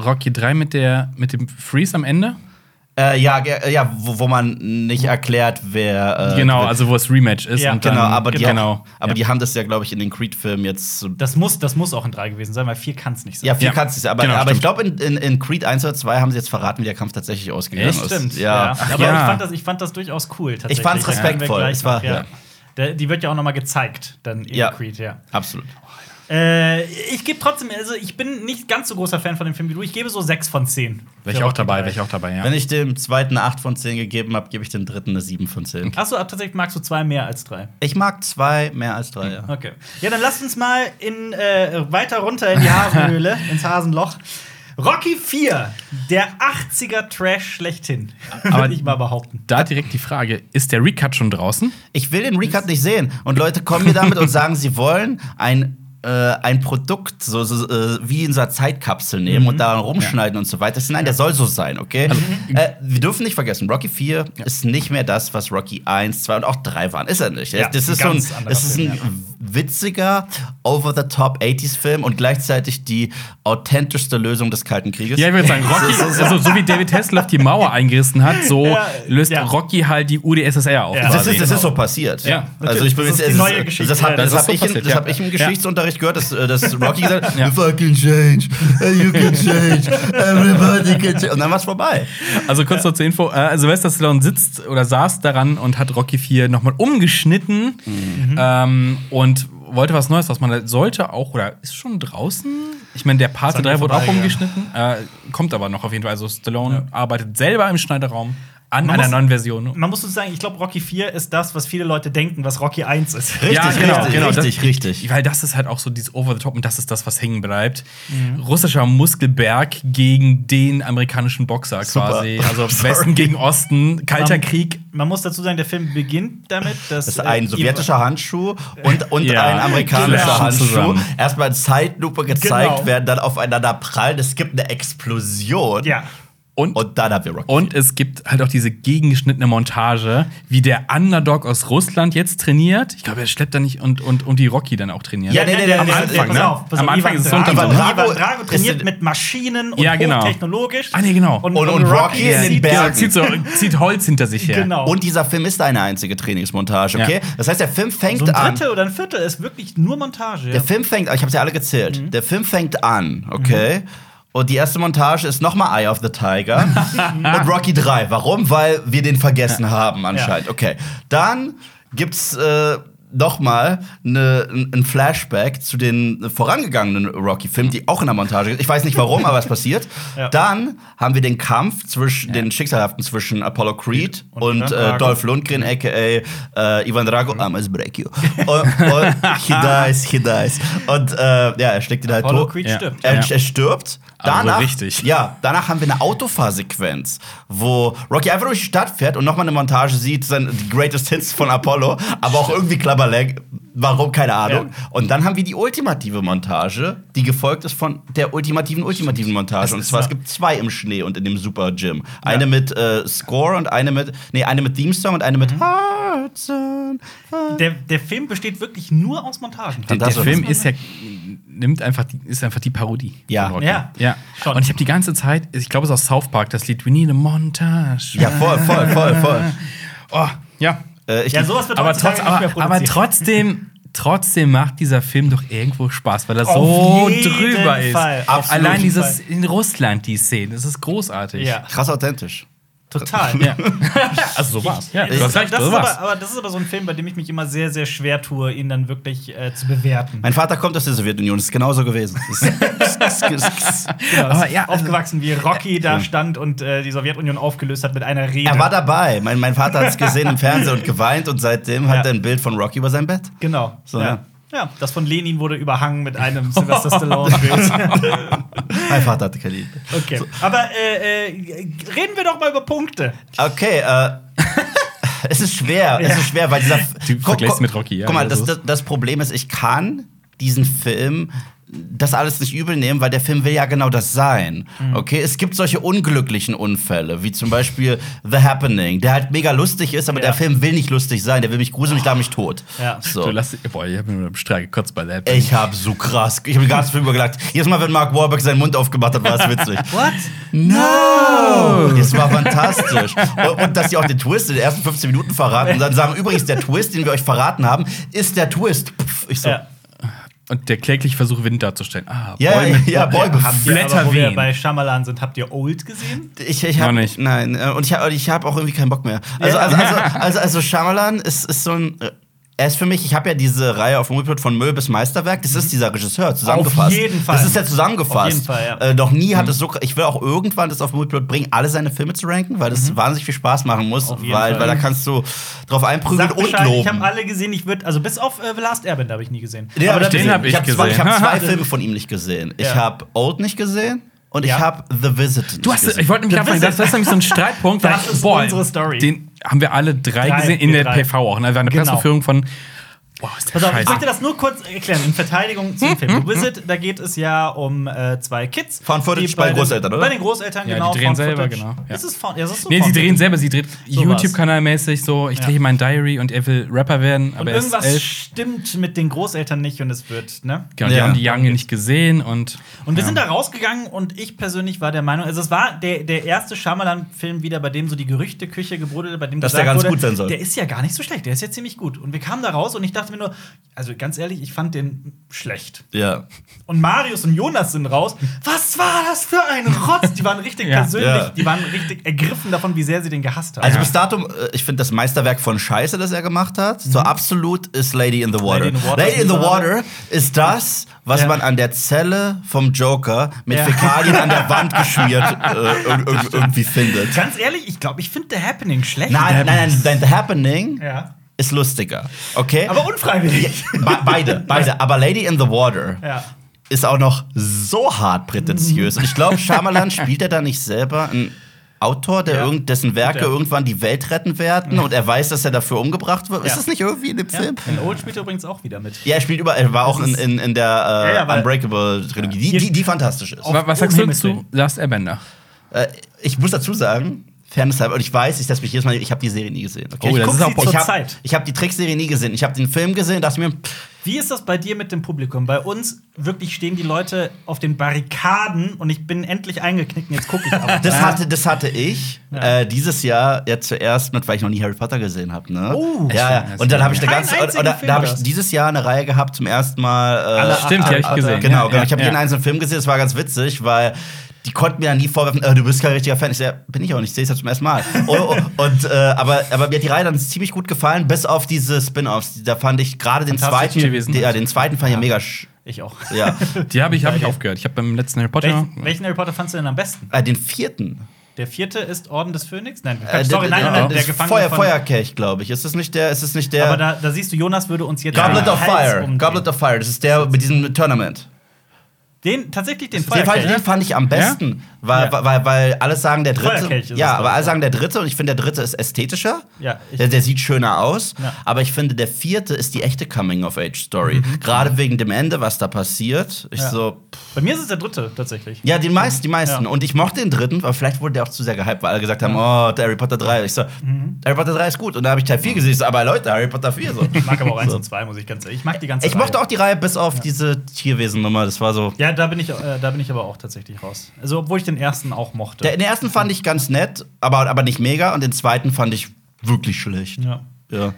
Rocky 3 mit, der, mit dem Freeze am Ende? Äh, ja, ge- ja wo, wo man nicht erklärt, wer. Äh, genau, also wo es Rematch ist. Ja. und dann, Genau, aber, die, genau. aber ja. die haben das ja, glaube ich, in den Creed-Filmen jetzt. Das muss, das muss auch in drei gewesen sein, weil vier kann es nicht sein. Ja, vier Ja. kannst du aber, Genau, aber ich glaube, in, in, in Creed 1 oder 2 haben sie jetzt verraten, wie der Kampf tatsächlich ausgegangen Echt? ist. Stimmt, Ja. ja. Aber ja. Ich, fand das, ich fand das durchaus cool. Tatsächlich. Ich kommen wir respektvoll. gleich Es war- noch, die wird ja auch noch mal gezeigt, dann in Ja. Creed, ja. Absolut. Äh, ich gebe trotzdem, also ich bin nicht ganz so großer Fan von dem Film wie du. Ich gebe so sechs von zehn. Wäre ich auch dabei, wäre ich auch dabei, ja. Wenn ich dem zweiten eine 8 von 10 gegeben habe, gebe ich dem dritten eine 7 von 10. Achso, ab tatsächlich magst du zwei mehr als drei. Ich mag zwei mehr als drei, ja. Okay. Ja, dann lasst uns mal in, äh, weiter runter in die Hasenhöhle, ins Hasenloch. Rocky 4, der 80er Trash schlechthin. Aber- Würde ich mal behaupten. Da direkt die Frage: Ist der Recut schon draußen? Ich will den Recut nicht sehen. Und Leute kommen mir damit und sagen, sie wollen ein, äh, ein Produkt so, so äh, wie in so einer Zeitkapsel nehmen und daran rumschneiden und so weiter. Nein, der soll so sein, okay? äh, wir dürfen nicht vergessen, Rocky 4 ist nicht mehr das, was Rocky 1, 2 und auch 3 waren. Ist er nicht. Ja, das ist so ein, das ist ein witziger, over-the-top 80s-Film und gleichzeitig die authentischste Lösung des Kalten Krieges. Ja, ich würde sagen, Rocky, also so wie David Hasselhoff die Mauer eingerissen hat, so Ja, löst ja. Rocky halt die UdSSR auf. Ja. Das ist, das ist so passiert. Ja, also ich bin Das ist jetzt- die es neue Geschichte. Das, hab- Ja, das, das ist hab so ich, das ja. hab ich im Geschichtsunterricht gehört, dass, äh, dass Rocky gesagt hat, Ja. "You fucking change, you can change, everybody can change. Und dann war's vorbei. Also kurz noch zur Info, äh, Sylvester Stallone sitzt oder saß daran und hat Rocky 4 nochmal umgeschnitten ähm, und wollte was Neues, was man sollte auch, oder ist schon draußen? Ich meine, der mir 3 wurde auch ja. umgeschnitten, äh, kommt aber noch auf jeden Fall. Also Stallone arbeitet selber im Schneiderraum an Man einer muss- neuen Version. Man muss so sagen, ich glaube, Rocky 4 ist das, was viele Leute denken, was Rocky 1 ist. Richtig, Ja, genau, richtig, genau, das- richtig, richtig. Weil das ist halt auch so dieses Over the Top und das ist das, was hängen bleibt. Mhm. Russischer Muskelberg gegen den amerikanischen Boxer Super. quasi. Also. Westen gegen Osten, kalter Man- Krieg. Man muss dazu sagen, der Film beginnt damit, dass. Das ist ein äh, sowjetischer Handschuh und, und Ja, ein amerikanischer klatschen Handschuh. zusammen. Erstmal in Zeitlupe gezeigt Genau. werden, dann aufeinander prallen. Es gibt eine Explosion. Ja. Und, Und dann haben wir Rocky. und es gibt halt auch diese gegengeschnittene Montage, wie der Underdog aus Russland jetzt trainiert. Ich glaube, er schleppt da nicht und, und, und die Rocky dann auch trainiert. Ja, nee, nee, nee, am nee, Anfang, pass ne? auf, pass Am Anfang Ivan ist es so ein Drago. Drago Ivan Drago trainiert ist- mit Maschinen und Ja, genau. hochtechnologisch. Ah, nee, genau. Und- und Rocky in den Bergen. Ja, zieht, so, zieht Holz hinter sich her. Genau. Und dieser Film ist eine einzige Trainingsmontage, okay? Ja. Das heißt, der Film fängt so ein an. Drittel oder ein Viertel ist wirklich nur Montage. Der Film fängt, ich habe sie alle gezählt. Der Film fängt an, okay? Und die erste Montage ist nochmal Eye of the Tiger und Rocky 3. Warum? Weil wir den vergessen haben anscheinend. Okay. Dann gibt's äh, nochmal ne, ein Flashback zu den vorangegangenen Rocky-Filmen, die auch in der Montage sind. Ich weiß nicht warum, aber es passiert. Ja. Dann haben wir den Kampf zwischen den Schicksalhaften zwischen Apollo Creed Und und, äh. Dolph Lundgren, aka äh, Ivan Drago. I must break you. und, und he dies, he dies. Und äh, ja, er schlägt ihn halt Apollo tot. Creed Ja. stirbt. Er, Ja. er stirbt. Danach, richtig. Ja, danach haben wir eine Autofahrsequenz, wo Rocky einfach durch die Stadt fährt und nochmal eine Montage sieht, sein, die Greatest Hits von Apollo, aber auch irgendwie Klabberleg. Warum? Keine Ahnung. Ja. Und dann haben wir die ultimative Montage, die gefolgt ist von der ultimativen, ultimativen Montage. Und zwar, es ja- gibt zwei im Schnee und in dem Super Gym. Eine mit äh, Score und eine mit, nee, eine mit Theme Song und eine Mhm. mit and Hearts. Der, der Film besteht wirklich nur aus Montagen. Der, der Film ist ja nimmt einfach die, ist einfach die Parodie. Ja. Ja, ja. schon. Und ich habe die ganze Zeit, ich glaube, es ist aus South Park, das Lied We Need a Montage. Ja, voll, voll, voll, voll. Oh, ja. Äh, ich Ja, sowas wird Aber, trotz, nicht mehr aber, aber trotzdem, trotzdem macht dieser Film doch irgendwo Spaß, weil er Auf so drüber ist. Fall. Absolut. Allein dieses in Russland die Szene, das ist großartig. Ja, krass authentisch. Total. Ja. also so war's. Ja, Das, recht, das so ist war's. aber, aber das ist aber so ein Film, bei dem ich mich immer sehr, sehr schwer tue, ihn dann wirklich äh, zu bewerten. Mein Vater kommt aus der Sowjetunion, das ist genauso gewesen. Das das Genau, aber ist ja, also- aufgewachsen, wie Rocky da stand und äh, die Sowjetunion aufgelöst hat mit einer Rede. Er war dabei. Mein, mein Vater hat es gesehen im Fernsehen und geweint und seitdem hat Ja. er ein Bild von Rocky über sein Bett. Genau. So, ja. ja. ja, das von Lenin wurde überhangen mit einem Sylvester Stallone-Bild. Mein Vater hatte keine Liebe. Okay. Aber äh, äh, reden wir doch mal über Punkte. Okay, äh. es ist schwer, es ist schwer, weil dieser. Du vergleichst mit Rocky, ja, Guck mal, das, so. das, das Problem ist, ich kann diesen Film das alles nicht übel nehmen, weil der Film will ja genau das sein. Mhm. Okay, es gibt solche unglücklichen Unfälle, wie zum Beispiel The Happening, der halt mega lustig ist, aber Ja. der Film will nicht lustig sein, der will mich gruseln, ich lache mich tot. Ja. So. Du lass, boah, ich habe mir im Strahl gekotzt bei der Ich hab so krass. Ich habe den ganzen Film über gelacht. Jedes Mal, wenn Mark Wahlberg seinen Mund aufgemacht hat, war es witzig. What? No! Das war fantastisch. Und, und dass sie auch den Twist in den ersten 15 Minuten verraten und dann sagen, übrigens, der Twist, den wir euch verraten haben, ist der Twist. Pff, ich so, Ja. Und der klägliche Versuch, Wind darzustellen. Ah, Ja, mit ja, Boy mit Habt ihr, Blätter aber wo wir bei Shyamalan sind, habt ihr Old gesehen? ich, ich hab, Noch nicht. Nein, äh, und ich habe ich hab auch irgendwie keinen Bock mehr. Also, Ja. also, also, also, also Shyamalan ist, ist so ein. Er ist für mich, ich habe ja diese Reihe auf Moviepilot von Müll bis Meisterwerk, das ist dieser Regisseur zusammengefasst. jeden Fall. Das ist ja zusammengefasst. Auf jeden Fall, ja. äh, noch nie hat es so. Ich will auch irgendwann das auf Moviepilot bringen, alle seine Filme zu ranken, weil das wahnsinnig viel Spaß machen muss, Auf jeden weil, Fall. weil da kannst du drauf einprügeln Sag und Bescheid, ich habe loben. alle gesehen. Ich würde, also bis auf äh, The Last Airbender habe ich nie gesehen. Nee, Aber hab den gesehen. hab ich zwei, ich gesehen. habe zwei Filme von ihm nicht gesehen. Ich Ja. habe Old nicht gesehen und Ja. ich habe The Visit. nicht Du hast, gesehen. ich wollte nämlich anfangen, das, das ist nämlich so ein Streitpunkt. Das weil, ist unsere Story. Den haben wir alle drei, Drei, gesehen, in der drei. PV auch. Ne? Waren eine Genau. Presseführung von. Boah, ist der Pass auf, ich möchte das nur kurz erklären. In Verteidigung zum Film. The Visit, da geht es ja um äh, zwei Kids. Found Footage die bei den- Großeltern, oder? Bei den Großeltern, Ja, genau. die drehen selber, Footage. genau, ja. Ist es Found, ja, ist so Nee, sie drehen selber, sie dreht Sowas. YouTube-Kanal-mäßig so, ich Ja. drehe mein Diary und er will Rapper werden, Und aber er ist irgendwas stimmt mit den Großeltern nicht und es wird, ne? Genau, die Ja. haben die Young nicht gesehen und. Und wir ja. sind da rausgegangen und ich persönlich war der Meinung, also es war der, der erste Shyamalan-Film wieder, bei dem so die Gerüchteküche gebrodelte, bei dem Dass gesagt der ganz wurde, gut sein soll. Der ist ja gar nicht so schlecht, der ist ja ziemlich gut. Und wir kamen da raus und ich dachte mir nur, also ganz ehrlich, ich fand den schlecht. Ja. Und Marius und Jonas sind raus. Was war das für ein Rotz? Die waren richtig Ja. persönlich, Ja. die waren richtig ergriffen davon, wie sehr sie den gehasst haben. Also bis datum, äh, ich finde das Meisterwerk von Scheiße, das er gemacht hat. So absolut ist Lady in the Water. Lady in the Water Lady ist in the Water ist das, was Ja. man an der Zelle vom Joker mit Ja. Fäkalien an der Wand geschmiert äh, ir- ir- irgendwie findet. Ganz ehrlich, ich glaube, ich finde The Happening schlecht. Nein, nein, nein, nein, The Happening Ja. Ist lustiger. Okay? Aber unfreiwillig. Be beide, beide. Aber Lady in the Water ja. ist auch noch so hart prätentiös. Und ich glaube, Shyamalan spielt er da nicht selber einen Autor, der Ja. irgend, dessen Werke Ja. irgendwann die Welt retten werden und er weiß, dass er dafür umgebracht wird. Ist das nicht irgendwie in dem ja. Film? In Old spielt er übrigens auch wieder mit. Ja, er spielt überall. Er war auch in, in, in der äh, Unbreakable-Trilogie, die, die, die fantastisch ist. Was sagst du zu. Last Airbender? Äh, ich muss dazu sagen, Fairness halber, und ich weiß, ich setze mich jedes Mal, ich habe die Serie nie gesehen. Okay? Oh, ich das ist auch ich zur hab, Zeit. Ich habe die Trickserie nie gesehen. Ich habe den Film gesehen, dachte mir, pff, Wie ist das bei dir mit dem Publikum? Bei uns wirklich stehen die Leute auf den Barrikaden und ich bin endlich eingeknickt und jetzt gucke ich aber. Das hatte, das hatte ich Ja. äh, dieses Jahr ja zuerst mit, weil ich noch nie Harry Potter gesehen habe. Ne? Oh. ja, ja. Und dann habe ich eine ganze, da habe ich dieses Jahr eine Reihe gehabt zum ersten Mal. Äh, Alle Stimmt, die hab ich gesehen. Genau, Ja, genau. Ich habe ja. jeden einzelnen Film gesehen. Das war ganz witzig, weil die konnten mir ja nie vorwerfen, äh, du bist kein richtiger Fan. Ich ja, bin ich auch nicht. Ich sehe es ja zum ersten Mal. und, und, äh, aber, aber mir hat die Reihe dann ziemlich gut gefallen, bis auf diese Spin-offs. Da fand ich gerade den zweiten, Tierwesen. den, ja, den zweiten fand ich ja mega. sch- Ich auch. Ja. Die habe ich, hab ich aufgehört. Ich habe beim letzten Harry Potter. Welchen, welchen Harry Potter fandst du denn am besten? äh, den vierten. Der vierte ist Orden des Phönix? Nein, Äh, sorry, nein, nein, nein, der ist Gefangene Feuer, von Feuerkelch, glaube ich. Ist es nicht der? Ist es nicht der? Aber da, da siehst du, Jonas würde uns jetzt Goblet of Hals Fire. umdrehen. Goblet of Fire. Das ist der mit diesem Tournament. Den, tatsächlich den Feuerkelch. den fand ich am besten, weil, Ja. weil, weil alle sagen der dritte. Ja, aber alle sagen der dritte und ich finde der dritte ist ästhetischer. Ja, der, der sieht schöner aus. Ja. Aber ich finde der vierte ist die echte Coming of Age Story. Gerade wegen dem Ende, was da passiert. Ich Mhm. So. pff. Bei mir ist es der dritte, tatsächlich. Ja, die meisten, die meisten. Und ich mochte den dritten, aber vielleicht wurde der auch zu sehr gehypt, weil alle gesagt haben, oh, der Harry Potter 3. Ich so, Mhm. Harry Potter 3 ist gut. Und da habe ich Teil 4 gesehen. Ich so, aber Leute, Harry Potter 4 so. Ich mag aber auch eins So. und zwei, muss ich ganz ehrlich. Ich mag die ganze Ich mochte Reihe. auch die Reihe bis auf diese Tierwesen-Nummer. Das war so. Ja, da bin, ich, äh, da bin ich aber auch tatsächlich raus. Also, obwohl ich den ersten auch mochte. Der, den ersten fand ich ganz nett, aber, aber nicht mega. Und den zweiten fand ich wirklich schlecht. ja. Ja.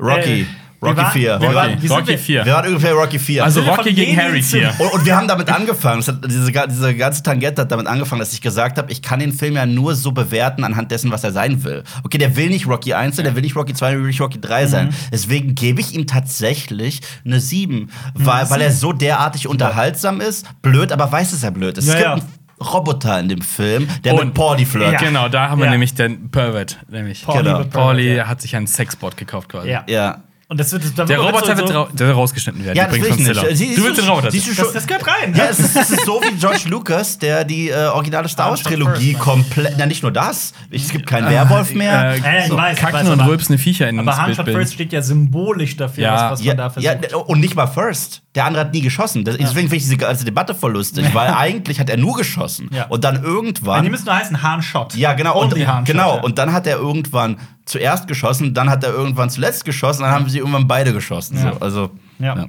Rocky. Äh, Rocky wir waren- 4. wir Wir, waren- Rocky, wie sind Rocky wir- 4. waren ungefähr Rocky 4. Also Rocky gegen Harry zu- 4. und, und wir haben damit angefangen. Hat, diese, diese ganze Tangente hat damit angefangen, dass ich gesagt habe, ich kann den Film ja nur so bewerten anhand dessen, was er sein will. Okay, der will nicht Rocky 1 sein, der will nicht Rocky 2, der will nicht Rocky 3 Mhm. sein. Deswegen gebe ich ihm tatsächlich eine 7, weil, weil er so derartig unterhaltsam ist. Blöd, aber weiß, dass er blöd ist. Ja, es gibt ja. einen Roboter in dem Film, der Und- mit Pauli flirtet. Ja. Genau, da haben wir Ja. nämlich den Pervert. Nämlich. Pauli Genau. wird Pauli ja. hat sich einen Sexbot gekauft quasi. Ja. Ja. Und das wird da Der wird Roboter wird so- ra der soll rausgeschnitten werden. Ja, das will übrigens ich von nicht. Sie- Du willst siehst den Roboter. siehst du Das, schon- das gehört rein. Ja, es ist, es ist so wie George Lucas, der die äh, originale Star Wars Trilogie komplett. Na, nicht nur das. Es gibt keinen Werwolf mehr. Äh, Ja, ja, ich so weiß, ich kacken weiß, und aber- rülpsende Viecher in Aber ins Han Bild Shot bilden. First steht ja symbolisch dafür, Ja. was, was ja, man da ja, versucht. und nicht mal First. Der andere hat nie geschossen. Das, Deswegen finde ich diese ganze Debatte voll lustig, weil eigentlich hat er nur geschossen. Ja. Und dann Nein, die irgendwann. müssen nur heißen Han Shot. Ja, genau. Und, genau. Und dann hat er irgendwann zuerst geschossen, dann hat er irgendwann zuletzt geschossen, dann haben sie irgendwann beide geschossen. So, also, Ja.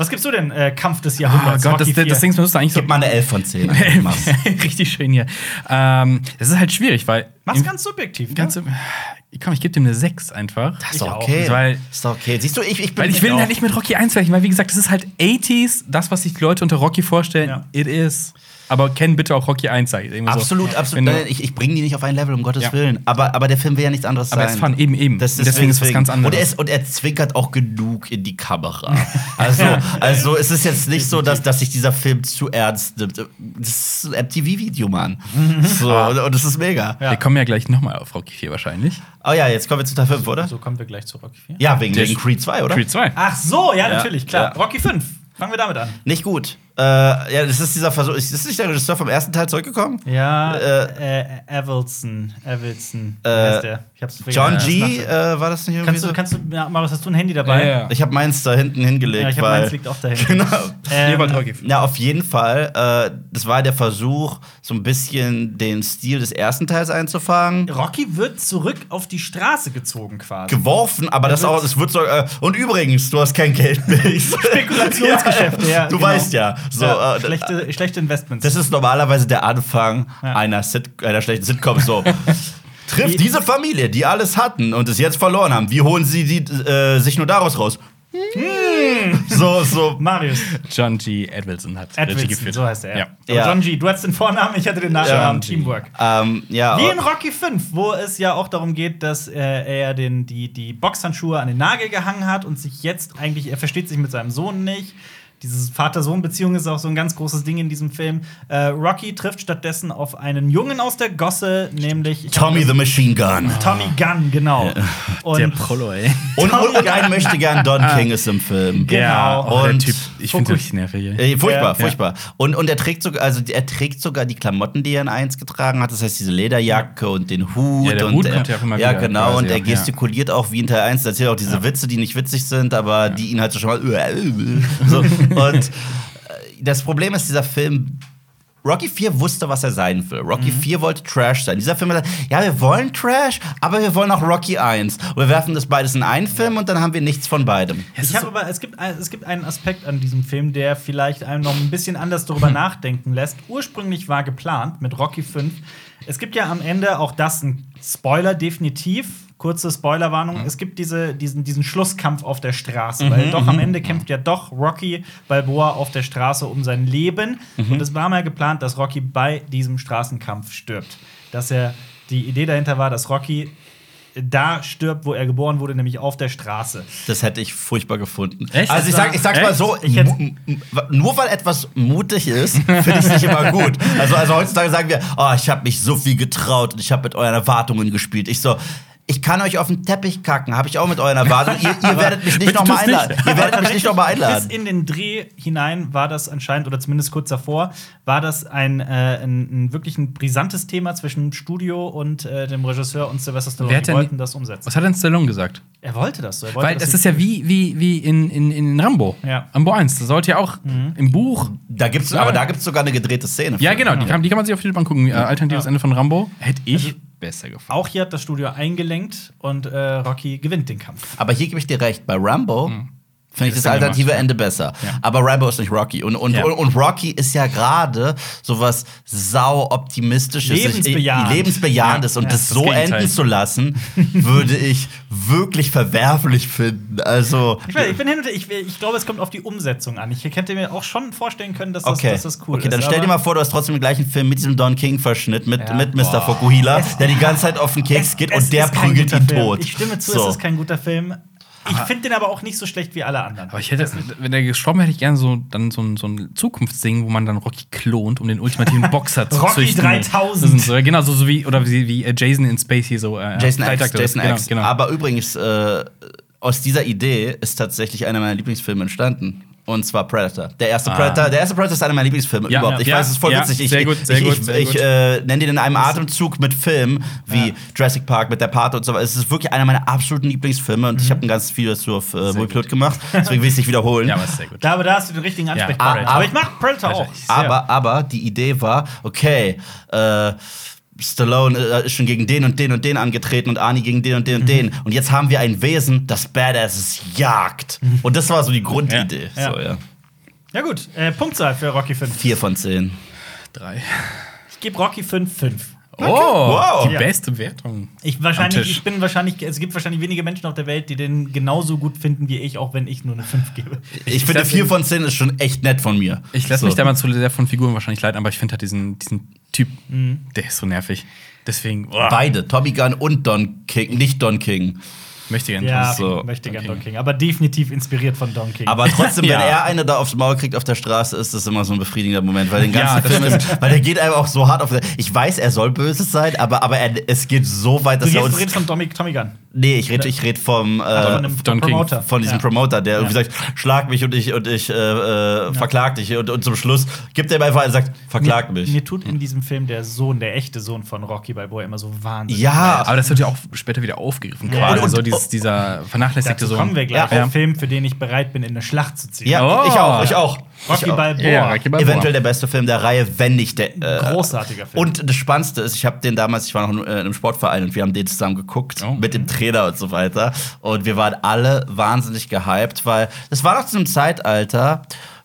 Was gibst du denn, äh, Kampf des Oh Jahrhunderts? Gott, das, das, das 4? Ding müsste eigentlich so. Gib mal eine 11 von 10. Mach's. Richtig schön hier. Ähm, das ist halt schwierig, weil. Mach's ganz subjektiv. ganz ne? Komm, ich gebe dem eine 6 einfach. Das ist doch auch. okay. Weil- ist doch okay. Siehst du, ich, ich bin. Weil ich will halt nicht mit Rocky 1 vergleichen, weil wie gesagt, das ist halt 80s, das, was sich die Leute unter Rocky vorstellen. Ja. It is. Aber kenn bitte auch Rocky 1 sag ich irgendwie so. Absolut, absolut. Wenn ich ich bringe die nicht auf ein Level, um Gottes Ja. Willen. Aber, aber der Film will ja nichts anderes Aber sein. es ist fun, eben, eben. Das Und deswegen ist was ganz anderes. Und er, ist, und er zwinkert auch genug in die Kamera. Also, also es ist jetzt nicht so, dass, dass sich dieser Film zu ernst nimmt. Das ist ein MTV-Video, Mann. So, und, und das ist mega. Ja. Wir kommen ja gleich nochmal auf Rocky 4 wahrscheinlich. Oh ja, jetzt kommen wir zu Teil 5, oder? So kommen wir gleich zu Rocky 4. Ja, wegen, wegen Creed 2, oder? Creed 2. Ach so, ja, natürlich, klar. Ja. Rocky 5. Fangen wir damit an. Nicht gut. Äh, ja, das ist dieser Versuch. Ist das nicht der Regisseur vom ersten Teil zurückgekommen? Ja, Äh, äh, Evelson. Evelson. Wie Äh? Ich hab's vergessen. John G. Äh, war das nicht irgendwie Kannst du, so? kannst du, ja, Marius, hast du ein Handy dabei? Ja, ja. Ich habe meins da hinten hingelegt. Ja, ich hab weil, meins liegt auch da hinten. Genau. Ähm. Ja, auf jeden Fall. Äh, das war der Versuch, so ein bisschen den Stil des ersten Teils einzufangen. Rocky wird zurück auf die Straße gezogen quasi. Geworfen, aber das wird- auch, es wird so. Äh, und übrigens, du hast kein Geld mehr. Spekulationsgeschäfte, ja. Du genau. weißt ja. So, ja, äh, schlechte, schlechte Investments. Das ist normalerweise der Anfang Ja. einer, Sit einer schlechten Sitcom. So. Trifft diese Familie, die alles hatten und es jetzt verloren haben, wie holen sie die, äh, sich nur daraus raus? Hm. So, so. Marius. John G. Edwilson hat Edwardson, geführt. so heißt er. Ja. So, Ja. John G., du hattest den Vornamen, ich hatte den Nachnamen. Teamwork. Ähm, ja, Wie in Rocky 5, wo es ja auch darum geht, dass äh, er den, die, die Boxhandschuhe an den Nagel gehangen hat und sich jetzt eigentlich, er versteht sich mit seinem Sohn nicht. Diese Vater-Sohn-Beziehung ist auch so ein ganz großes Ding in diesem Film. Äh, Rocky trifft stattdessen auf einen Jungen aus der Gosse, nämlich ich Tommy the Machine Gun. Tommy Gunn, genau. Und Der Prolo, ey. Und, und, und ein möchte gern Don King ist im Film. Genau. Ja, oh, der Und Typ, ich finde richtig nervig. ey. Äh, furchtbar, Ja. furchtbar. Und, und er trägt sogar, also er trägt sogar die Klamotten, die er in 1 getragen hat. Das heißt, diese Lederjacke und den Hut. Ja, der und Hut er, kommt ja auch immer Ja, wieder genau. quasi, und er ja. gestikuliert auch wie in Teil 1. Er erzählt auch diese Witze, die nicht witzig sind, aber die ihn halt so schon mal. So. Und äh, das Problem ist, dieser Film. Rocky 4 wusste, was er sein will. Rocky 4 wollte Trash sein. Dieser Film hat gesagt, ja, wir wollen Trash, aber wir wollen auch Rocky 1. Und wir werfen das beides in einen Film und dann haben wir nichts von beidem. Ich habe aber, es gibt, es gibt einen Aspekt an diesem Film, der vielleicht einem noch ein bisschen anders darüber nachdenken lässt. Ursprünglich war geplant mit Rocky 5. Es gibt ja am Ende auch das ein Spoiler definitiv. Kurze Spoilerwarnung. Es gibt diese, diesen, diesen Schlusskampf auf der Straße, weil doch am Ende kämpft ja doch Rocky Balboa auf der Straße um sein Leben. Und es war mal geplant, dass Rocky bei diesem Straßenkampf stirbt. Dass er die Idee dahinter war, dass Rocky da stirbt, wo er geboren wurde, nämlich auf der Straße. Das hätte ich furchtbar gefunden. Echt? Also ich sag, ich sag's mal Echt? so, Ich hätte- mu- m- nur weil etwas mutig ist, finde ich es nicht immer gut. Also, also heutzutage sagen wir, oh, ich habe mich so viel getraut und ich habe mit euren Erwartungen gespielt. Ich so, ich kann euch auf den Teppich kacken, habe ich auch mit euren Erwartungen. ihr, ihr werdet mich nicht nochmal tu's nicht. einladen. Ihr werdet mich nicht nochmal Bis einladen. in den Dreh hinein war das anscheinend, oder zumindest kurz davor, war das ein, äh, ein, ein wirklich ein brisantes Thema zwischen Studio und äh, dem Regisseur und Sylvester Stallone. Die denn- wollten das umsetzen. Was hat denn Stallone gesagt? Er wollte das so. Er wollte Weil das es ist ja wie, wie, wie in, in, in Rambo. Ja. Rambo 1. Das sollte ja auch im Buch. Da gibt's, aber da gibt's sogar eine gedrehte Szene. Ja, genau. Die kann, die kann man sich auf YouTube angucken. Äh, alternatives Ja. Ende von Rambo. Hätte ich besser gefallen. Auch hier hat das Studio eingelenkt und äh, Rocky gewinnt den Kampf. Aber hier gebe ich dir recht, bei Rambo finde ich das alternative. Ende besser. Ja. Aber Rambo ist nicht Rocky. Und, und, Ja. und, und Rocky ist ja gerade sowas sau-optimistisches, Lebensbejahend. lebensbejahendes. Und Ja, das das so Gegenteil. enden zu lassen, würde ich wirklich verwerflich finden. Also. Ich, weiß, ich bin hin und ich, ich glaube, es kommt auf die Umsetzung an. Ich hätte mir auch schon vorstellen können, dass das, Okay. dass das cool okay, ist. dann stell dir mal vor, du hast trotzdem den gleichen Film mit diesem Don King-Verschnitt mit, mit Mr. Boah. Fukuhila, der die ganze Zeit auf den Keks Es- geht es und der prügelt ihn Film. tot. Ich stimme zu, So. es ist kein guter Film. Ich finde den aber auch nicht so schlecht wie alle anderen. Aber ich hätte, wenn der gestorben wäre, hätte ich gerne so, dann so ein, so ein Zukunftsding, wo man dann Rocky klont, um den ultimativen Boxer zu Rocky züchten. 3000. Das sind so, genau, so, so wie, oder wie, wie äh, Jason in Space hier so. Äh, Jason X, das- Jason genau, X. Genau. Aber übrigens, äh, aus dieser Idee ist tatsächlich einer meiner Lieblingsfilme entstanden. Und zwar Predator. Der erste Ah. Predator, der erste Predator ist einer meiner Lieblingsfilme Ja, überhaupt. Ich ja, weiß, es ist voll ja, witzig. Ich, sehr gut, sehr ich, gut, ich, sehr ich gut. äh, nenne den in einem Atemzug mit Filmen wie Ja. Jurassic Park, mit der Pate und so weiter. Es ist wirklich einer meiner absoluten Lieblingsfilme und ich habe ganz viel dazu auf äh, Moviepilot gemacht. Deswegen will ich es nicht wiederholen. ja, aber ist sehr gut. Da, aber da hast du den richtigen Ansprechpartner. Aber ah, ich mag Predator auch. Aber, aber die Idee war, okay, äh, Stallone äh, ist schon gegen den und den und den angetreten und Arnie gegen den und den und den. Und jetzt haben wir ein Wesen, das Badasses jagt. Und das war so die Grundidee. Ja. So, ja. Ja, gut. Äh, Punktzahl für Rocky 5. Vier von zehn. Drei. Ich gebe Rocky 5 5. Oh, Wow. die Ja. beste Wertung. Ich wahrscheinlich, Am Tisch. ich bin wahrscheinlich, es gibt wahrscheinlich wenige Menschen auf der Welt, die den genauso gut finden wie ich, auch wenn ich nur eine 5 gebe. Ich, finde, lass vier ihn- von zehn ist schon echt nett von mir. Ich lasse So. mich da mal zu sehr von Figuren wahrscheinlich leiden, aber ich finde halt diesen, diesen Typ, der ist so nervig. Deswegen oh, Beide, Tommy Gunn und Don King, nicht Don King. möchte ich gerne Ja, So, möchte gern Don Don King. Aber definitiv inspiriert von Don King. Aber trotzdem, Ja. wenn er eine da aufs Maul kriegt auf der Straße, ist das immer so ein befriedigender Moment, weil den ganzen Ja, Film ist, weil der geht einem auch so hart auf. Der, ich weiß, er soll böse sein, aber, aber er, es geht so weit, du, dass er gehst, du uns redest von Tommy, Tommy Gunn. Nee, ich rede ich red vom, äh, von einem Don King. Promoter. von diesem ja. Promoter, der irgendwie Ja. sagt, schlag mich und ich und ich äh, äh, verklag dich und, und zum Schluss gibt er ihm einfach ein und sagt, verklag mir, mich. Mir tut in diesem Film der Sohn, der echte Sohn von Rocky Balboa immer so wahnsinnig. Ja, Aber das wird ja auch später wieder aufgegriffen, Ja. quasi. Und- so dieses, dieser vernachlässigte Dazu Sohn. kommen wir gleich. Ja. Ein Film, für den ich bereit bin, in eine Schlacht zu ziehen. ja, Oh. ich auch, ich auch. Rocky. Balboa. Ja, Rocky Balboa. Eventuell der beste Film der Reihe, wenn nicht der. Äh, Großartiger Film. Und das Spannendste ist, ich habe den damals, ich war noch in einem Sportverein und wir haben den zusammen geguckt Oh. mit dem Trainer und so weiter. Und wir waren alle wahnsinnig gehypt, weil das war noch zu einem Zeitalter,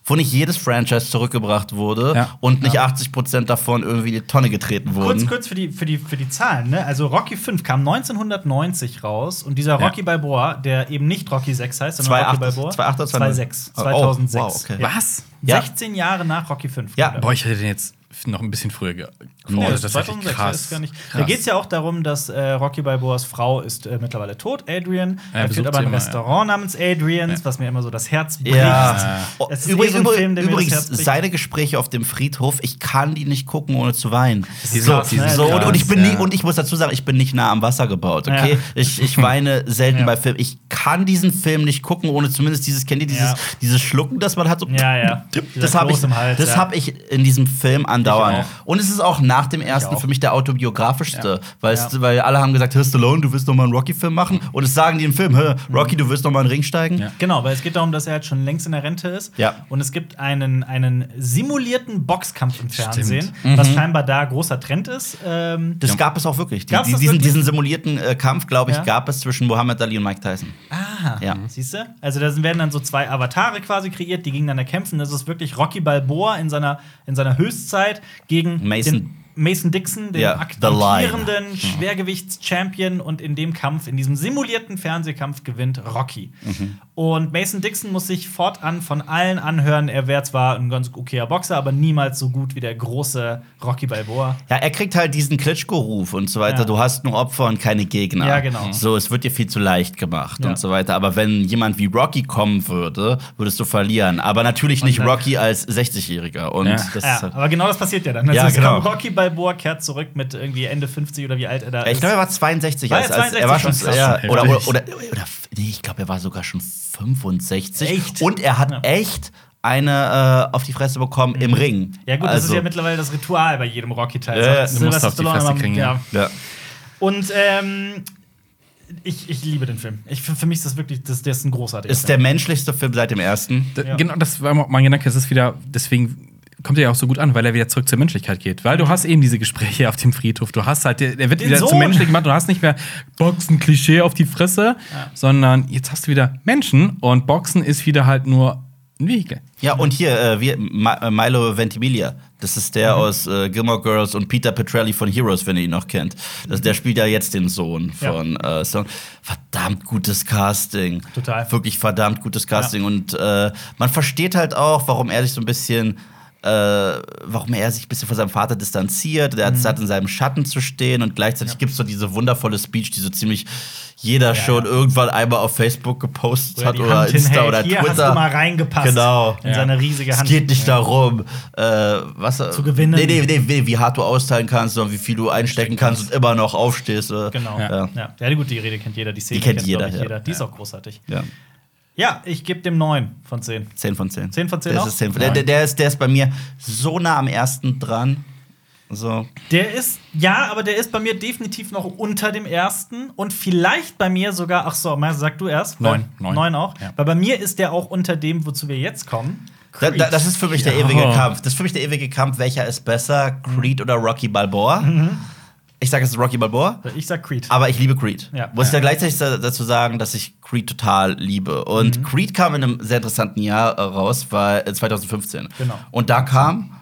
wo nicht jedes Franchise zurückgebracht wurde Ja. und nicht 80 Prozent davon irgendwie in die Tonne getreten Kurz, wurden. kurz für die, für, die, für die Zahlen. Ne? Also Rocky 5 kam 1990 raus und dieser Ja. Rocky Balboa, der eben nicht Rocky 6 heißt, sondern 2,8 Rocky Balboa, 2,8 oder 2006. Oh, 2006. wow, okay. Ja. Was? Ja. 16 Jahre nach Rocky 5. Ja. Boah, ich hätte den jetzt noch ein bisschen früher ge Nee, Oh, das das ist ist tatsächlich 2006, krass. ist gar nicht. Da Krass. geht es ja auch darum, dass äh, Rocky Balboas Frau ist äh, mittlerweile tot, Adrian. Ja, er führt aber ein immer, Restaurant namens Adrians, was mir immer so das Herz bricht. Ja. Es ist eh übrigens, so ein Film, der mir das übrigens Herz bricht. seine Gespräche auf dem Friedhof, ich kann die nicht gucken, ohne zu weinen. ist so, krass, ne? so, und, und ich bin Krass, nie, ja. und ich muss dazu sagen, ich bin nicht nah am Wasser gebaut, okay? Ja. Ich, ich weine selten Ja. bei Filmen. Ich kann diesen Film nicht gucken, ohne zumindest dieses, kennt ihr dieses, Ja. dieses Schlucken, das man hat? So, Ja, ja. Das habe ich, das ja. hab in diesem Film andauernd. Ich Und es ist auch nach dem ersten für mich der autobiografischste, Ja. weil alle haben gesagt, Hör Stallone, du wirst noch mal einen Rocky-Film machen. Und es sagen die im Film, Hör, Rocky, du wirst noch mal in den Ring steigen. Genau, weil es geht darum, dass er halt schon längst in der Rente ist. Und es gibt einen, einen simulierten Boxkampf im. Fernsehen, was scheinbar da großer Trend ist. Ähm, Das gab es auch wirklich. Die, die, diesen, wirklich? diesen simulierten äh, Kampf, glaube ich, gab es zwischen Muhammad Ali und Mike Tyson. ah, Ja. siehst du? Also da werden dann so zwei Avatare quasi kreiert, die gegeneinander kämpfen. Das ist wirklich Rocky Balboa in seiner, in seiner Höchstzeit gegen Mason- Mason Dixon, den Ja, Lion. amtierenden Schwergewichts-Champion. Und in dem Kampf, in diesem simulierten Fernsehkampf, gewinnt Rocky. Mhm. Und Mason Dixon muss sich fortan von allen anhören, er wäre zwar ein ganz okayer Boxer, aber niemals so gut wie der große Rocky Balboa. Ja, er kriegt halt diesen Klitschko-Ruf und so weiter. Ja. Du hast nur Opfer und keine Gegner. Ja, genau. So, es wird dir viel zu leicht gemacht Ja. und so weiter. Aber wenn jemand wie Rocky kommen würde, würdest du verlieren. Aber natürlich nicht Rocky als 60-Jähriger. Und Ja. Ja, halt aber genau das passiert ja dann. Ja, es genau. Rocky Balboa kehrt zurück mit irgendwie Ende 50 oder wie alt er da Ja, ich ist. glaube, er war 62. War als, er als, er war schon 62 ja, schon? oder, oder, oder, oder, nee, ich glaube, er war sogar schon 65. Echt? Und er hat Ja. echt eine äh, auf die Fresse bekommen im Ring. Mhm. Ja, gut, das Also- ist ja mittlerweile das Ritual bei jedem Rocky-Teil. Ja, du musst auf die Fresse kriegen, ja. ja. Ja. Und ähm, ich, ich liebe den Film. Ich, für, für mich ist das wirklich, das, der ist ein großartiger Ist der Film. menschlichste Film seit dem ersten. Da, Ja. Genau, das war mein Gedanke. Es ist wieder, deswegen kommt er ja auch so gut an, weil er wieder zurück zur Menschlichkeit geht. Weil du hast eben diese Gespräche auf dem Friedhof. Du hast halt, der, der wird Den wieder Sohn. zum Menschlichen gemacht. Du hast nicht mehr Boxen, Klischee auf die Fresse, sondern jetzt hast du wieder Menschen und Boxen ist wieder halt nur ein Vehikel. Ja, und hier, äh, wir, äh, Milo Ventimiglia. Das ist der aus äh, Gilmore Girls und Peter Petrelli von Heroes, wenn ihr ihn noch kennt. Das, der spielt ja jetzt den Sohn Ja. von äh, Stone. Verdammt gutes Casting. Total. Wirklich verdammt gutes Casting. Und äh, man versteht halt auch, warum er sich so ein bisschen. Äh, warum er sich ein bisschen von seinem Vater distanziert. Er hat Mhm. satt in seinem Schatten zu stehen und gleichzeitig gibt es so diese wundervolle Speech, die so ziemlich jeder schon ja. irgendwann einmal auf Facebook gepostet Oder hat oder Hand Insta hinhält. oder Hier Twitter. hast du mal reingepasst. Genau. In Ja. seine riesige Es Hand. geht nicht Ja. darum, äh, was Zu gewinnen. Nee, nee, nee, nee, wie hart du austeilen kannst, sondern wie viel du einstecken kannst und immer noch aufstehst. Genau. Ja. Ja. Ja. gut, die Rede kennt jeder. Die Szene Die kennt jeder, glaub ich, ja. jeder. Die ist auch großartig. ja. Ja, ich gebe dem 9 von 10. 10 von 10. 10 von 10 das auch? ist 10 von, der, der, ist, der ist bei mir so nah am ersten dran. So. Der ist, ja, aber der ist bei mir definitiv noch unter dem ersten und vielleicht bei mir sogar, ach so, Meister, sag du erst. Neun. Neun. Neun. Auch. Ja. Weil bei mir ist der auch unter dem, wozu wir jetzt kommen. Da, da, das ist für mich der Ja. ewige Kampf. Das ist für mich der ewige Kampf, welcher ist besser, Creed oder Rocky Balboa? Ich sage, es ist Rocky Balboa. ich sag Creed. Aber ich liebe Creed. Ja. Muss ich Ja. da gleichzeitig da- dazu sagen, dass ich Creed total liebe. Und Mhm. Creed kam in einem sehr interessanten Jahr äh, raus, äh, 2015. Genau. Und da kamen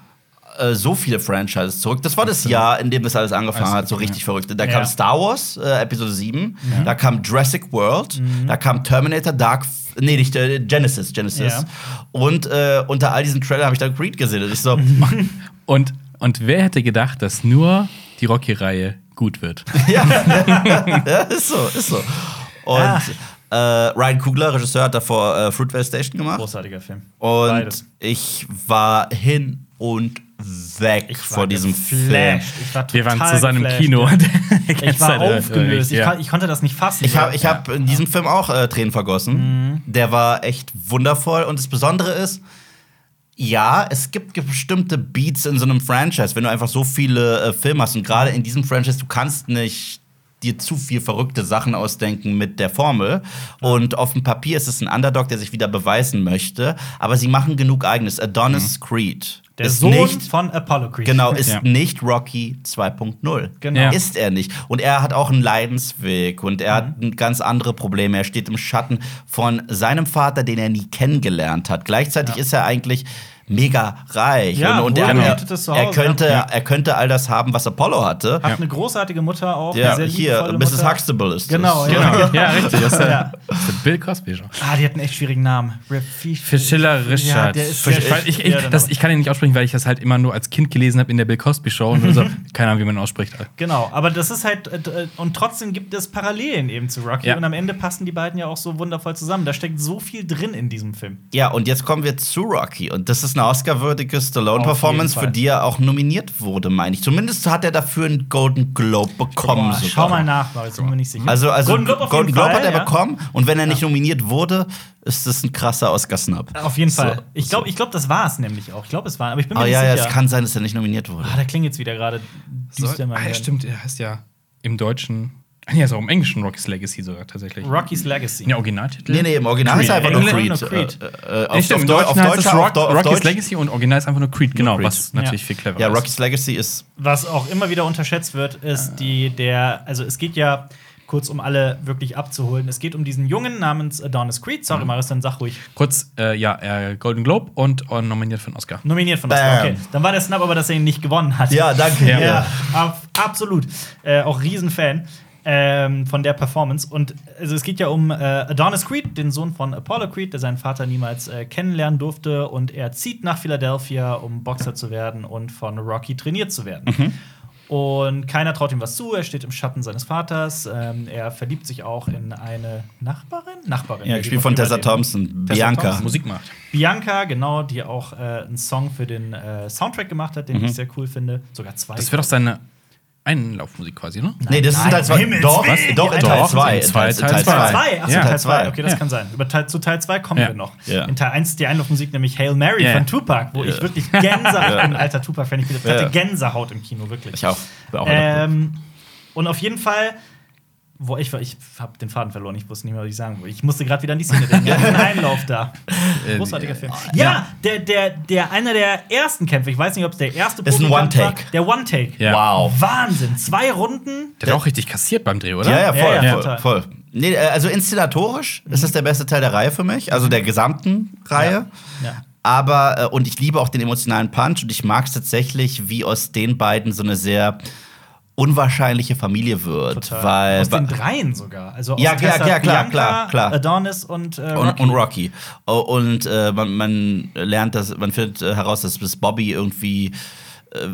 äh, so viele Franchises zurück. Das war das Jahr, in dem das alles angefangen Alles hat, so richtig ja. verrückt. Da Ja. kam Star Wars, äh, Episode 7. Da kam Jurassic World. Mhm. Da kam Terminator Dark. Nee, nicht äh, Genesis. Genesis. Ja. Und äh, unter all diesen Trailern habe ich dann Creed gesehen. Und ich so, Und, und wer hätte gedacht, dass nur die Rocky-Reihe gut wird? ja, ist so, ist so. Und Ah. äh, Ryan Kugler, Regisseur, hat davor äh, Fruitvale Station gemacht. Großartiger Film. Und Beides. ich war hin und weg Ich war vor diesem Film. Ich war Wir waren zusammen im geflasht, Kino. Ja. Ich war aufgelöst. Ich, ja. kon- ich konnte das nicht fassen. Ich habe ich hab in diesem Film auch äh, Tränen vergossen. Mhm. Der war echt wundervoll. Und das Besondere ist, ja, es gibt bestimmte Beats in so einem Franchise, wenn du einfach so viele äh, Filme hast. Und gerade in diesem Franchise, du kannst nicht dir zu viel verrückte Sachen ausdenken mit der Formel. Und auf dem Papier ist es ein Underdog, der sich wieder beweisen möchte. Aber sie machen genug eigenes. Adonis Creed Mhm. Der ist Sohn nicht von Apollo Creed. Genau, ist Ja. nicht Rocky 2.0. Genau. Ja. Ist er nicht. Und er hat auch einen Leidensweg und er Mhm. hat ganz andere Probleme. Er steht im Schatten von seinem Vater, den er nie kennengelernt hat. Gleichzeitig Ja. ist er eigentlich mega reich. Ja, und, und er, er, er, könnte, ja. er könnte all das haben, was Apollo hatte. Hat eine großartige Mutter auch. Ja, hier, liebevolle Mrs. Mutter. Huxtable ist Genau, das. ja. Genau. Ja, richtig. Das ist der, das ist Bill Cosby Show. Ah, die hat einen echt schwierigen Namen. Ja, Richard. ich, ich, das, Name. ich kann ihn nicht aussprechen, weil ich das halt immer nur als Kind gelesen habe in der Bill Cosby Show und so, keine Ahnung, wie man ihn ausspricht. Genau, aber das ist halt, äh, und trotzdem gibt es Parallelen eben zu Rocky. Ja. Und am Ende passen die beiden ja auch so wundervoll zusammen. Da steckt so viel drin in diesem Film. Ja, und jetzt kommen wir zu Rocky. Und das ist eine Oscar-würdige Stallone-Performance, für die er auch nominiert wurde, meine ich. Zumindest hat er dafür einen Golden Globe bekommen. Boah, sogar. schau mal nach, weil ich bin mir nicht sicher. Also, also Golden Globe jeden Globe Fall, hat er ja. bekommen. Und wenn er nicht nominiert wurde, ist das ein krasser Oscar-Snap. Auf jeden Fall. So, ich glaube, ich glaub, das war es nämlich auch. Ich glaube, es war, aber ich bin mir Oh nicht ja, ja, sicher. es kann sein, dass er nicht nominiert wurde. ah, da klingt jetzt wieder gerade düster meinem ah, ja, stimmt, er heißt ja im Deutschen. Nee, ist auch im Englischen Rocky's Legacy sogar tatsächlich. Rocky's Legacy. Ja, Originaltitel? Nee, nee, im Original Creed. ist einfach nur Creed. Creed. Äh, äh, auf, stimmt, auf, auf heißt Deutsch, auf, Rock, auf Rocky's Deutsch. Legacy und Original ist einfach nur Creed, genau, Creed. was natürlich viel cleverer Ja, ist. Rocky's Legacy ist. Was auch immer wieder unterschätzt wird, ist die, der, also es geht ja, kurz um alle wirklich abzuholen, es geht um diesen Jungen namens Adonis Creed. Mhm. Sorry, Maris, dann sag ruhig. Kurz, äh, ja, äh, Golden Globe und äh, nominiert für einen Oscar. Nominiert von Bam. Oscar. Okay, dann war der Snap aber, dass er ihn nicht gewonnen hat. Ja, danke. Ja. Ja, ab, absolut. Äh, auch Riesenfan ähm, von der Performance. Und also es geht ja um äh, Adonis Creed, den Sohn von Apollo Creed, der seinen Vater niemals äh, kennenlernen durfte. Und er zieht nach Philadelphia, um Boxer zu werden und von Rocky trainiert zu werden. Mhm. Und keiner traut ihm was zu. Er steht im Schatten seines Vaters. Ähm, er verliebt sich auch in eine Nachbarin. Nachbarin. Ja, gespielt von Tessa Thompson. Tessa Bianca. Thompson. Musik macht. Bianca, genau, die auch äh, einen Song für den äh, Soundtrack gemacht hat, den Mhm. ich sehr cool finde. Sogar zwei. Das wäre doch seine Einlaufmusik quasi, ne? Nee, das ist Nein, Teil 2. Himmels Doch, was? doch, in die Teil Doch, 2. in zwei, Teil Teil zwei. zwei. Zwei? Achso, Ja. Teil Teil 2. zwei. Okay, das Ja. kann sein. Über Teil, zu Teil 2 kommen Ja. wir noch. Ja. In Teil 1 die Einlaufmusik nämlich Hail Mary Ja. von Tupac, wo ich wirklich Gänsehaut, ich bin ein alter Tupac-Fan, ich hatte Ja. Gänsehaut im Kino, wirklich. Ich auch. Bin auch Ähm, und auf jeden Fall, wo ich war, ich habe den Faden verloren, ich wusste nicht mehr, was ich sagen wollte. Ich musste gerade wieder an die Szene denken. Ja, diesen Einlauf da. Äh, Großartiger Film. Ja, der, der, der, einer der ersten Kämpfe, ich weiß nicht, ob es der erste Ist ein war. One-Take. Der One-Take. Ja. Wow. Wahnsinn. Zwei Runden. Der hat auch richtig kassiert beim Dreh, oder? Ja, ja, voll, Ja, ja, voll, voll. Nee, äh, also inszenatorisch ist das der beste Teil der Reihe für mich, also der gesamten Reihe. Ja. Aber, äh, und ich liebe auch den emotionalen Punch und ich mag es tatsächlich, wie aus den beiden so eine sehr unwahrscheinliche Familie wird. Total. Weil, aus den dreien sogar. Also aus Ja, Tessa, ja, klar, Bianca, klar, klar. Adonis und, äh, und, Rocky. und Rocky. Oh, Und äh, man, man lernt das, man findet äh, heraus, dass Bobby irgendwie äh,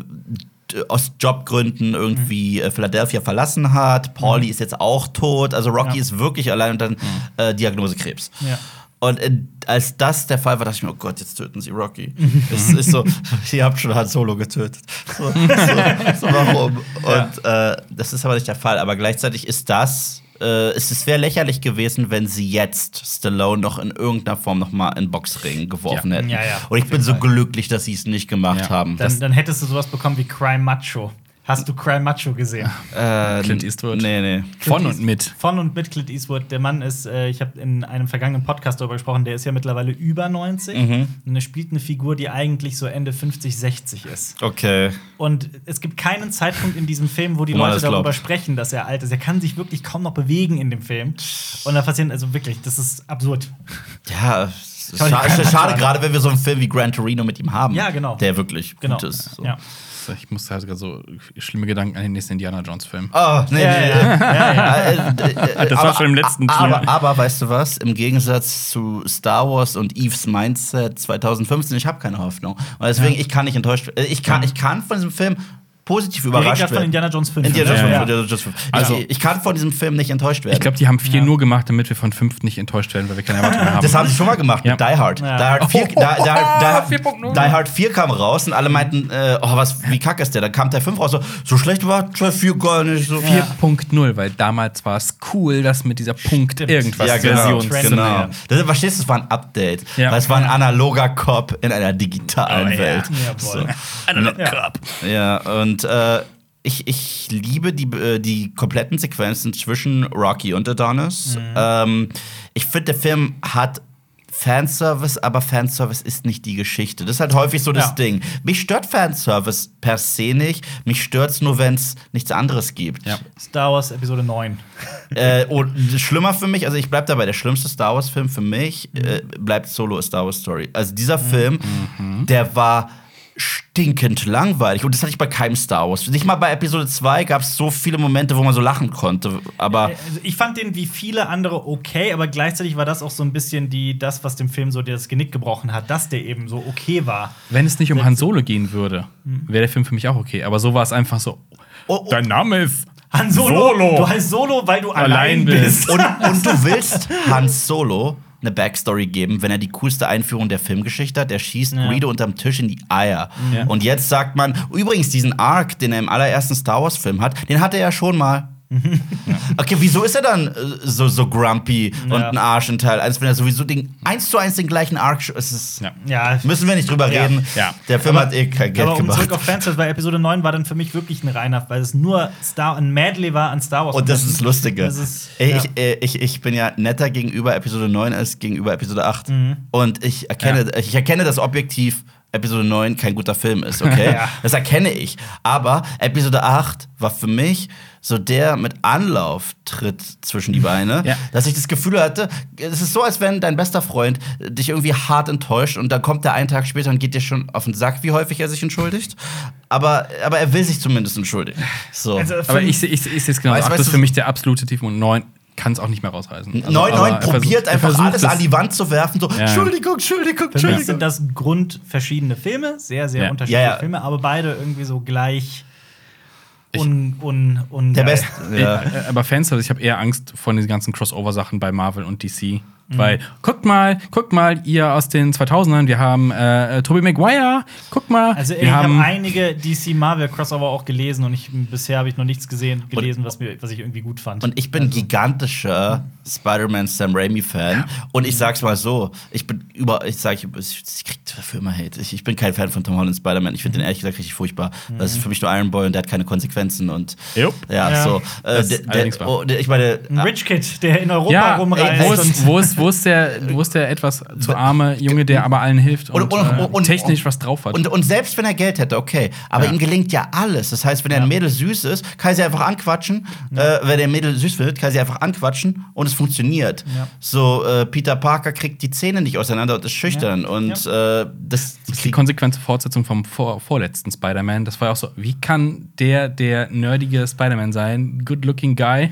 aus Jobgründen irgendwie äh, Philadelphia verlassen hat. Paulie ist jetzt auch tot. Also Rocky Mhm. Ja. ist wirklich allein und dann äh, Diagnose Krebs. Ja. Und äh, als das der Fall war, dachte ich mir, oh Gott, jetzt töten sie Rocky. es ist so, ihr habt schon Han Solo getötet. So, so, so warum? Und äh, das ist aber nicht der Fall. Aber gleichzeitig ist das, äh, es es wäre lächerlich gewesen, wenn sie jetzt Stallone noch in irgendeiner Form noch mal in Boxring geworfen Ja. hätten. Ja, ja, Und ich bin so Fall. glücklich, dass sie es nicht gemacht Ja. haben. Dann, dann hättest du sowas bekommen wie Crime Macho. Hast du Crime Macho gesehen? äh, Clint Eastwood. Nee, nee. Von und mit. Von und mit Clint Eastwood. Der Mann ist, äh, ich habe in einem vergangenen Podcast darüber gesprochen, der ist ja mittlerweile über 90 Mhm. und er spielt eine Figur, die eigentlich so Ende 50, 60 ist. Okay. Und es gibt keinen Zeitpunkt in diesem Film, wo die Leute darüber glaubt. sprechen, dass er alt ist. Er kann sich wirklich kaum noch bewegen in dem Film. Und da passieren, also wirklich, das ist absurd. Ja, schade, schade gerade wenn wir so einen Film wie Gran Torino mit ihm haben. Ja, genau. Der wirklich Genau. gut ist. So. Ja. Ich musste halt sogar so schlimme Gedanken an den nächsten Indiana Jones-Film. Oh, nee, Ja, nee. ja, ja, ja. Äh, äh, äh, Das war schon im letzten aber, Film. aber weißt du was? Im Gegensatz zu Star Wars und Eves Mindset 2015, ich habe keine Hoffnung. Und deswegen, ich kann nicht enttäuscht werden. Ich kann, ich kann von diesem Film positiv überrascht gerade von. Indiana Jones 5. Indiana Jones Ja, 5, ja. Indiana Jones 5. Also- ich, ich kann von diesem Film nicht enttäuscht werden. Ich glaube, die haben vier Ja. nur gemacht, damit wir von fünf nicht enttäuscht werden, weil wir keine Erwartungen haben. Das haben sie schon mal gemacht Ja. mit Die Hard. Ja. Die, Hard 4, Oh, Die, Die, Hard- Die, Hard- 4.0. Die Hard 4 kam raus und alle meinten, äh, oh, was, wie kacke ist der? Dann kam Teil 5 raus, so, so schlecht war Teil 4 gar nicht. So. 4.0, weil damals war es cool, dass mit dieser Punkt Stimmt. irgendwas Ja, genau. Version genau. Ja. Das, verstehst du, es war ein Update. Ja. Weil es war ein analoger Cop in einer digitalen Oh, ja. Welt. Jawohl. Ja. Ja, und äh, ich, ich liebe die, äh, die kompletten Sequenzen zwischen Rocky und Adonis. Mhm. Ähm, ich finde, der Film hat Fanservice, aber Fanservice ist nicht die Geschichte. Das ist halt häufig so das Ja. Ding. Mich stört Fanservice per se nicht. Mich stört es nur, wenn es nichts anderes gibt. Ja. Star Wars Episode 9. Äh, und schlimmer für mich, also ich bleib dabei, der schlimmste Star Wars-Film für mich äh, bleibt Solo A Star Wars Story. Also dieser Film, der war stinkend langweilig. Und das hatte ich bei keinem Star Wars. Nicht mal bei Episode 2 gab es so viele Momente, wo man so lachen konnte. Aber Also ich fand den wie viele andere okay, aber gleichzeitig war das auch so ein bisschen die, das, was dem Film so das Genick gebrochen hat, dass der eben so okay war. Wenn es nicht um Han Solo gehen würde, wäre der Film für mich auch okay. Aber so war es einfach so. Oh, oh. Dein Name ist Han Solo, Solo. du heißt Solo, weil du allein, Allein bist. bist. und, und du willst Hans Solo eine Backstory geben, wenn er die coolste Einführung der Filmgeschichte hat. Der schießt Ja. Greedo unterm Tisch in die Eier. Ja. Und jetzt sagt man, übrigens, diesen Arc, den er im allerersten Star Wars-Film hat, den hatte er ja schon mal. Okay, wieso ist er dann äh, so, so grumpy und Ja. ein Arsch in Teil 1, wenn er sowieso den, eins zu eins den gleichen Arc sch- es ist, Ja. Ja, Müssen wir nicht drüber reden. Ja. Der Film hat eh kein Geld aber um gemacht. zurück auf Fanservice, weil Episode 9 war dann für mich wirklich ein reiner, weil es nur Star ein Medley war an Star Wars. Und das ist das Lustige. Das ist, ich, äh, ich, ich bin ja netter gegenüber Episode 9 als gegenüber Episode 8. Mhm. Und ich erkenne, ich erkenne, dass objektiv Episode 9 kein guter Film ist, okay? Ja. Das erkenne ich. Aber Episode 8 war für mich so der mit Anlauf tritt zwischen die Beine, Ja. dass ich das Gefühl hatte, es ist so, als wenn dein bester Freund dich irgendwie hart enttäuscht und dann kommt er einen Tag später und geht dir schon auf den Sack, wie häufig er sich entschuldigt. Aber, aber er will sich zumindest entschuldigen. So. Also, für Aber mich- ich, sehe- ich, ich sehe es genau. Weißt- Acht weißt ist du- für mich der absolute Tiefpunkt. Neun kann es auch nicht mehr rausreißen. Also, 9-9 aber er probiert er einfach alles es. an die Wand zu werfen, so, Ja. Entschuldigung, Entschuldigung, Für Entschuldigung. sind das grundverschiedene Filme, sehr, sehr Ja. unterschiedliche Ja, ja. Filme, aber beide irgendwie so gleich Ich- un, un, un Der. Beste. Ja. Ja. Aber Fanservice, ich habe eher Angst vor diesen ganzen Crossover-Sachen bei Marvel und DC. Weil, guckt mal, guckt mal, ihr aus den 2000ern, wir haben äh, äh, Tobey Maguire, guckt mal, Also wir ich habe haben einige DC Marvel Crossover auch gelesen und ich bisher habe ich noch nichts gesehen gelesen, was mir was ich irgendwie gut fand. Und ich bin gigantischer Spider-Man Sam Raimi-Fan. Und ich sag's mal so: Ich bin über, ich sag, ich, ich krieg dafür immer Hate. Ich, ich bin kein Fan von Tom Holland Spider-Man. Ich finde den ehrlich gesagt richtig furchtbar. Das ist für mich nur Iron Boy und der hat keine Konsequenzen. Und Jo. ja, Ja. so. Äh, der, der, oh, der, ich meine, ein Rich Kid, der in Europa ja, rumreist ey, wo, und ist der, wo ist der etwas zu arme Junge, der aber allen hilft und, Und- und- äh, und- technisch was drauf hat? Und, und selbst wenn er Geld hätte, okay. Aber Ja. ihm gelingt ja alles. Das heißt, wenn er Ja. ein Mädel süß ist, kann er sie einfach anquatschen. Äh, wenn er ein Mädel süß findet, kann er sie einfach anquatschen und es funktioniert. Ja. So, äh, Peter Parker kriegt die Zähne nicht auseinander und ist schüchtern. Ja. Und äh, das, Das ist die konsequente Fortsetzung vom vor, vorletzten Spider-Man. Das war ja auch so, wie kann der der nerdige Spider-Man sein? Good-looking guy?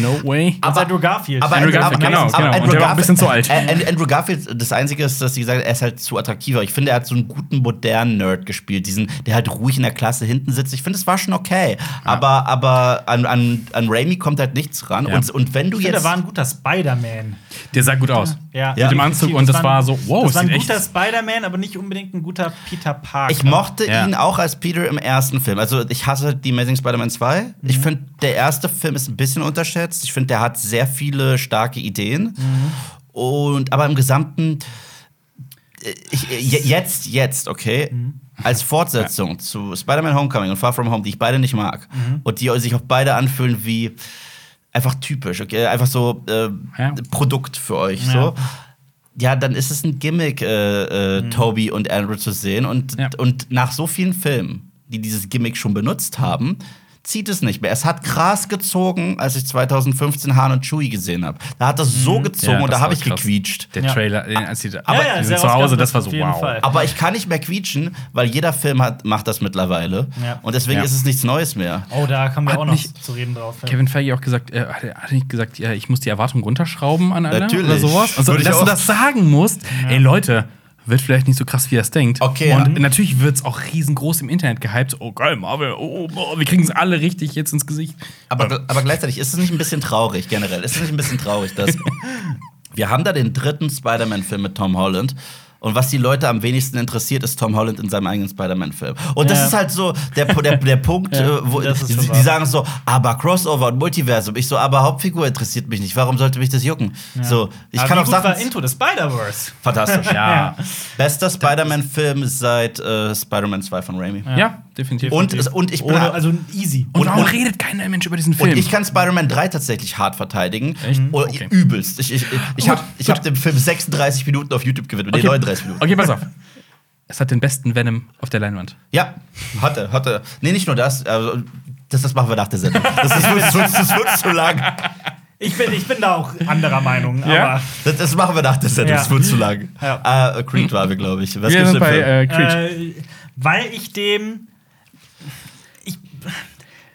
No way. als Andrew Garfield. Aber Andrew Garfield, genau, genau. Und der war ein bisschen zu alt. Andrew- Garfield, das Einzige ist, dass sie gesagt hat, er ist halt zu attraktiver. Ich finde, er hat so einen guten modernen Nerd gespielt, diesen, der halt ruhig in der Klasse hinten sitzt. Ich finde, es war schon okay. Aber, aber an, an, an Raimi kommt halt nichts ran. Ja. Und, und wenn du ich finde, jetzt. er war ein guter Spider-Man. Der sah gut aus. Ja, Ja. Mit dem Anzug und das war so, wow, das war ein guter Spider-Man, aber nicht unbedingt ein guter Peter Parker. ich mochte Ja. ihn auch als Peter im ersten Film. Also, ich hasse die Amazing Spider-Man 2. Ich Mhm. finde, der erste Film ist ein bisschen unterschätzt. Ich finde, der hat sehr viele starke Ideen. Mhm. Und, aber im Gesamten, äh, ich, äh, je- jetzt, jetzt, okay, Mhm. als Fortsetzung zu Spider-Man Homecoming und Far From Home, die ich beide nicht mag, Mhm. und die sich auch beide anfühlen wie einfach typisch, okay, einfach so äh, Ja. Produkt für euch, Ja. so. Ja, dann ist es ein Gimmick, äh, äh, Toby und Andrew zu sehen. Und, Ja. und nach so vielen Filmen, die dieses Gimmick schon benutzt haben, zieht es nicht mehr. Es hat krass gezogen, als ich 2015 Han und Chewie gesehen habe. Da hat das so gezogen Ja, und da habe ich krass. gequietscht. Der Ja. Trailer, den, als die, Ja, aber ja, zu Hause, das war so, wow. Fall. Aber ich kann nicht mehr quietschen, weil jeder Film hat, macht das mittlerweile. Ja. Und deswegen Ja. ist es nichts Neues mehr. Oh, da kommen wir Hat auch noch nicht zu reden drauf. ja. Kevin Feige auch gesagt, äh, hat nicht gesagt, ja, ich muss die Erwartung runterschrauben an alle Natürlich. oder sowas? Also, dass du das sagen musst. Ey Leute, wird vielleicht nicht so krass, wie er es denkt. Okay, Und ja. natürlich wird es auch riesengroß im Internet gehypt. Oh geil, Marvel, oh, oh, wir kriegen es alle richtig jetzt ins Gesicht. Aber, aber gleichzeitig ist es nicht ein bisschen traurig, generell. Ist es nicht ein bisschen traurig, dass wir haben da den dritten Spider-Man-Film mit Tom Holland. Und was die Leute am wenigsten interessiert, ist Tom Holland in seinem eigenen Spider-Man-Film. Und das Ja. ist halt so der, der, der Punkt, Ja, äh, wo die, die sagen so, aber Crossover und Multiversum. Ich so, aber Hauptfigur interessiert mich nicht. Warum sollte mich das jucken? So, ich Aber kann auch war Into the Spider-Verse. Fantastisch. Ja. Bester Spider-Man-Film seit äh, Spider-Man 2 von Raimi. Ja, definitiv. Und, und ich bin Ohne, also easy. Und warum und- redet keiner Mensch über diesen Film? Und ich kann Spider-Man 3 tatsächlich hart verteidigen. Echt? Oder Okay. Übelst. Ich, ich, ich, habe ich hab dem Film 36 Minuten auf YouTube gewidmet. Nee, 39 Minuten. Okay, pass auf. Es hat den besten Venom auf der Leinwand. Ja, hatte, hatte. Nee, nicht nur das. Also, das, das machen wir nach der Sendung. Das, ist, das, wird, das wird zu lang. Ich bin, ich bin da auch anderer Meinung, Ja? aber Das, das machen wir nach der Sendung. Ja. Das wird zu lang. Ja. Äh, Creed war wir, glaube ich. Was wir gibt's sind denn bei für- äh, Creed. äh, weil ich dem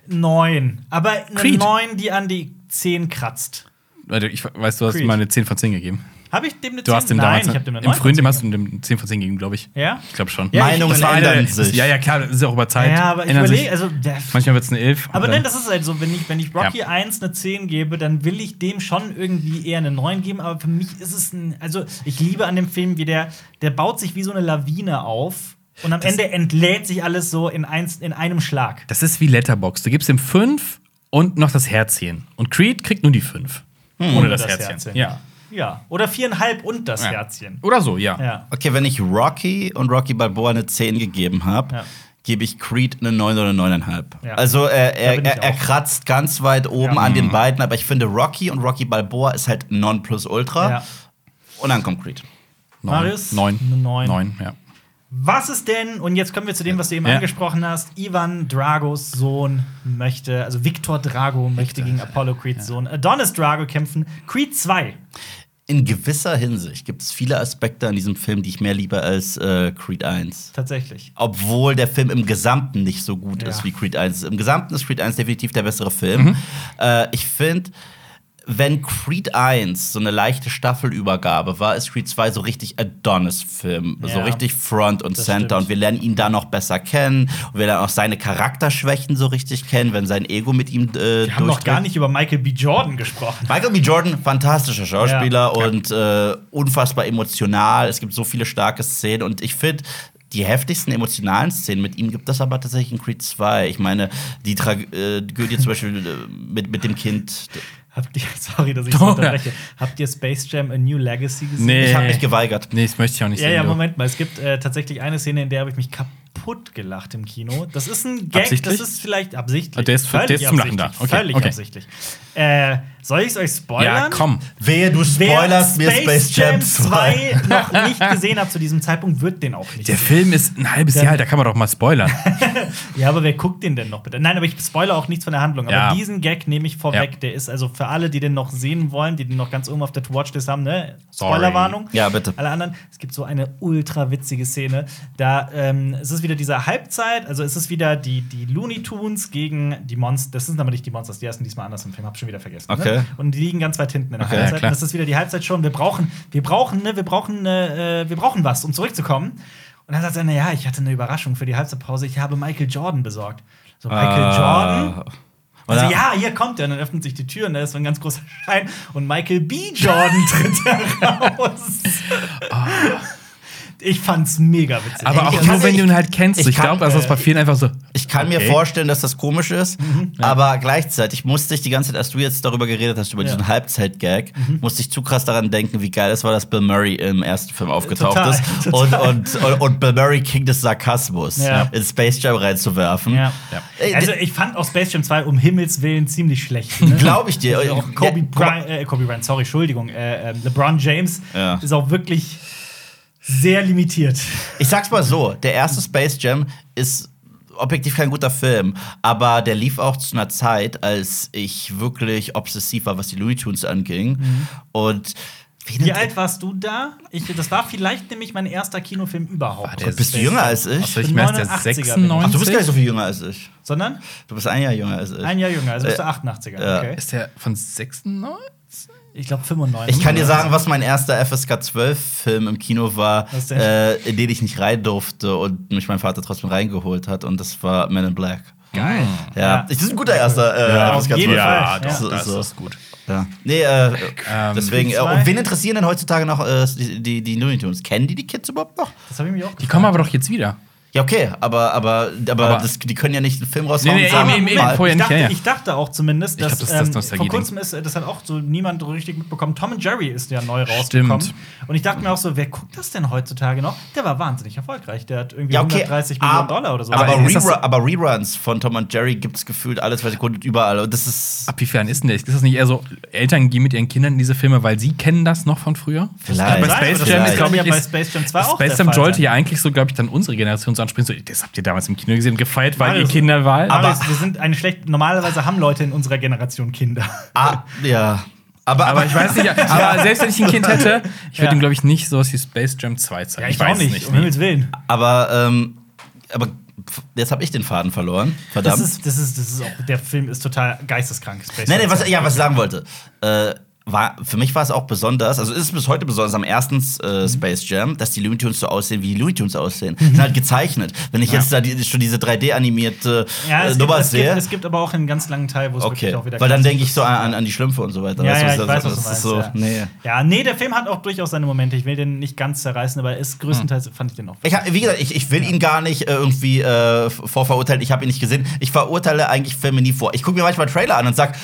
neun, aber eine Creed. neun, die an die 10 kratzt. Warte, ich weiß, du hast Creed. ihm mal eine 10 von 10 gegeben. Habe ich dem eine Du hast dem Nein, damals ich habe dem eine im 9 frühen dem von hast 10 du ihm 10 von 10 gegeben, glaube ich. Ja? Ich glaube schon. Ja, Meinungen Das war ändern eine, sich. Ja, ja, klar, das ist ja auch über Zeit. Ja, aber ich Ändern sich. überlege, also der, Manchmal wird es eine 11. aber nein, das ist halt so, wenn ich, wenn ich Rocky Ja. 1 eine 10 gebe, dann will ich dem schon irgendwie eher eine 9 geben, aber für mich ist es ein, also ich liebe an dem Film, wie der, der baut sich wie so eine Lawine auf und am Ende entlädt sich alles so in, eins, in einem Schlag. Das ist wie Letterbox. Du gibst ihm 5 und noch das Herzchen. Und Creed kriegt nur die 5. Ohne das, Herzchen. Ja. Ja. Oder viereinhalb und das Ja. Herzchen. Oder so, ja. Ja. Okay, wenn ich Rocky und Rocky Balboa eine 10 gegeben habe, Ja. gebe ich Creed eine 9 oder 9,5. Ja. Also er, Da er, er, er auch. kratzt ganz weit oben Ja. an den beiden, aber ich finde Rocky und Rocky Balboa ist halt Nonplusultra. Ja. Und dann kommt Creed. Neun. Marius? Neun. Neun. Neun, ja. Was ist denn, und jetzt kommen wir zu dem, was du eben Ja. angesprochen hast, Ivan Dragos Sohn möchte, also Victor Drago möchte gegen Apollo Creeds Sohn Adonis Drago kämpfen. Creed 2. In gewisser Hinsicht gibt es viele Aspekte an diesem Film, die ich mehr liebe als äh, Creed 1. Tatsächlich. Obwohl der Film im Gesamten nicht so gut Ja. ist wie Creed 1. Im Gesamten ist Creed 1 definitiv der bessere Film. Äh, ich finde, wenn Creed 1 so eine leichte Staffelübergabe war, ist Creed 2 so richtig Adonis-Film. So Ja. richtig Front und Das Center. stimmt. Und wir lernen ihn da noch besser kennen. Und wir lernen auch seine Charakterschwächen so richtig kennen, wenn sein Ego mit ihm äh, Wir haben noch gar nicht über Michael B. Jordan gesprochen. Michael B. Jordan, fantastischer Schauspieler Ja. und äh, unfassbar emotional. Es gibt so viele starke Szenen und ich finde, die heftigsten emotionalen Szenen mit ihm gibt es aber tatsächlich in Creed 2. Ich meine, die Tragödie zum Beispiel äh, mit, mit dem Kind. Habt ihr, sorry, dass ich so unterbreche. Habt ihr Space Jam A New Legacy gesehen? Nee. Ich habe mich geweigert. Nee, das möchte ich auch nicht Ja, sehen. ja, du. Moment mal. Es gibt äh, tatsächlich eine Szene, in der habe ich mich kaputt gelacht im Kino. Das ist ein Gag, Absichtlich? das ist vielleicht absichtlich. Ah, der ist der Völlig ist zum Lachen da. Okay, Völlig okay. absichtlich. Äh, soll ich es euch spoilern? Ja, komm. Wehe, du Wer spoilerst mir Space Jam 2 2. noch nicht gesehen hat zu diesem Zeitpunkt, wird den auch nicht Der sehen. Film ist ein halbes Jahr alt, da kann man doch mal spoilern. Ja, aber wer guckt den denn noch bitte? Nein, aber ich spoilere auch nichts von der Handlung. Aber Ja. diesen Gag nehme ich vorweg. Ja. Der ist also für alle, die den noch sehen wollen, die den noch ganz oben auf der Watchlist haben, ne? Spoilerwarnung. Ja, bitte. Alle anderen. Es gibt so eine ultra witzige Szene. Da ähm, es ist wieder diese Halbzeit, also es ist wieder die, die Looney Tunes gegen die Monster. Das sind aber nicht die Monsters, die heißen diesmal anders im Film, hab schon wieder vergessen. Okay. Ne? Und die liegen ganz weit hinten in der Okay, Halbzeit. klar. das ist wieder die Halbzeit schon. Wir brauchen, wir brauchen, ne, wir brauchen, äh, wir brauchen was, um zurückzukommen. Und dann sagt er, naja, ich hatte eine Überraschung für die Halbzeitpause. Ich habe Michael Jordan besorgt. So, Michael Jordan. Ah. Also, ja, hier kommt er. Und dann öffnet sich die Tür und da ist so ein ganz großer Schein. Und Michael B. Jordan tritt da raus. Ich fand's mega witzig. Aber Ich auch nur, wenn nicht- du ihn halt kennst. ich Ich, glaube, also das ist bei vielen einfach so. Ich kann mir Okay. vorstellen, dass das komisch ist, aber gleichzeitig musste ich die ganze Zeit, als du jetzt darüber geredet hast, über Ja. diesen Halbzeit-Gag, musste ich zu krass daran denken, wie geil es war, dass Bill Murray im ersten Film aufgetaucht Total, ist total. Und, und, und, und Bill Murray King des Sarkasmus Ja. in Space Jam reinzuwerfen. Ja. Ja. Ey, Also, ich fand auch Space Jam 2 um Himmels Willen ziemlich schlecht. Ne? Glaub ich dir. Also auch Kobe. Bryant, äh, Kobe Bryant, sorry, Entschuldigung. Äh, äh, LeBron James Ja. ist auch wirklich sehr limitiert. Ich sag's mal so, der erste Space Jam ist objektiv kein guter Film, aber der lief auch zu einer Zeit, als ich wirklich obsessiv war, was die Looney Tunes anging. Und wen Wie alt warst du da? Ich, das war vielleicht nämlich mein erster Kinofilm überhaupt. der Bist du jünger als ich? Soll ich bin mehr als der 89er bin ich. 96? Ach, du bist gar nicht so viel jünger als ich. Sondern Du bist ein Jahr jünger als ich. ein Jahr jünger, also bist du Äh, 88er. ja. Okay. Ist der von 96? Ich glaube 95. Ich kann dir sagen, was mein erster FSK 12-Film im Kino war, äh, in den ich nicht rein durfte und mich mein Vater trotzdem reingeholt hat. Und das war Men in Black. Geil. Ja, Ja. das ist ein guter erster äh, Ja, FSK jeden 12. Fall. Ja, Ja. doch, So- das ist gut. Ja. Nee, äh, Ähm, deswegen. Äh, und wen interessieren denn heutzutage noch äh, die, die, die Looney Tunes? Kennen die die Kids überhaupt noch? Das habe ich mich auch Die kommen aber doch jetzt wieder. Ja, okay, aber, aber, aber, Aber- das, die können ja nicht einen Film raushauen. Nee, nee, mal- vorher ich, nicht, dachte, ja, ja. ich dachte auch zumindest, dass glaub, das das ähm, vor kurzem ist das hat auch so niemand so richtig mitbekommen. Tom and Jerry ist ja neu rausgekommen. Stimmt. Und ich dachte mir auch so, wer guckt das denn heutzutage noch? Der war wahnsinnig erfolgreich. Der hat irgendwie Ja, okay. 130 Millionen aber, Dollar oder so. Aber, das- Rerun, aber Reruns von Tom und Jerry gibt's gefühlt alle zwei Sekunden überall. Und das ist. Ab wie fern ist denn der? Ist das nicht eher so, Eltern gehen mit ihren Kindern in diese Filme, weil sie kennen das noch von früher? Vielleicht. Bei Sein, Space das Jam glaube ja ich, bei ist, Space Jam 2 auch der Space Jam sollte sein. ja eigentlich so, glaube ich, dann unsere Generation so ansprechen. So, das habt ihr damals im Kino gesehen und gefeiert, weil Marius, ihr Kinder war. aber- Marius, wir sind eine schlecht. Normalerweise haben Leute in unserer Generation Kinder. Ah, ja. Aber, Aber ich weiß nicht, aber selbst wenn ich ein Kind hätte, ich würde Ja. ihm, glaube ich, nicht sowas wie Space Jam 2 zeigen. Ja, ich, auch nicht, um Himmels Willen. Aber, ähm, aber jetzt habe ich den Faden verloren. Verdammt. Das ist, das ist, das ist auch, der Film ist total geisteskrank. Space nee, Jam was, 2. ja, was ich sagen wollte. Äh, war, für mich war es auch besonders, also ist es bis heute besonders am ersten Mhm. äh, Space Jam, dass die Looney Tunes so aussehen, wie die Looney Tunes aussehen. Sind halt gezeichnet. Wenn ich jetzt da die, schon diese 3D-animierte Ja, äh, Nummer es, gibt, sehe. es gibt aber auch einen ganz langen Teil, wo es Okay, wirklich auch wieder weil dann denke ich so an, an die Schlümpfe und so weiter. Ja, Weißt du, ja, was ich das- weiß, was das du meinst. so, ja. nee. ja, nee, der Film hat auch durchaus seine Momente. Ich will den nicht ganz zerreißen, aber er ist größtenteils, fand ich den auch. Ich wie gesagt, ich, ich will ihn gar nicht äh, irgendwie äh, vorverurteilen. Ich habe ihn nicht gesehen. Ich verurteile eigentlich Filme nie vor. Ich gucke mir manchmal Trailer an und sag,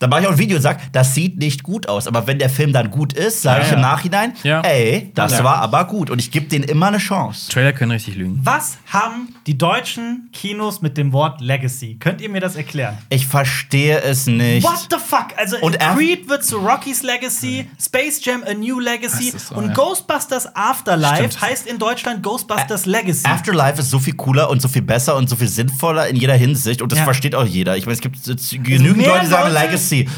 dann mache ich auch ein Video und sag, das sieht nicht gut aus. Aber wenn der Film dann gut ist, sage Ja, ich ja. im Nachhinein, Ja. ey, das Ja. war aber gut. Und ich gebe denen immer eine Chance. Trailer können richtig lügen. Was haben die deutschen Kinos mit dem Wort Legacy? Könnt ihr mir das erklären? Ich verstehe es nicht. What the fuck? Also Und Creed wird zu Rocky's Legacy, Space Jam A New Legacy so, und ja. Ghostbusters Afterlife Stimmt. heißt in Deutschland Ghostbusters Legacy. Afterlife ist so viel cooler und so viel besser und so viel sinnvoller in jeder Hinsicht. Und das Ja. versteht auch jeder. Ich meine, es gibt genügend Leute, die sagen Leute- Legacy.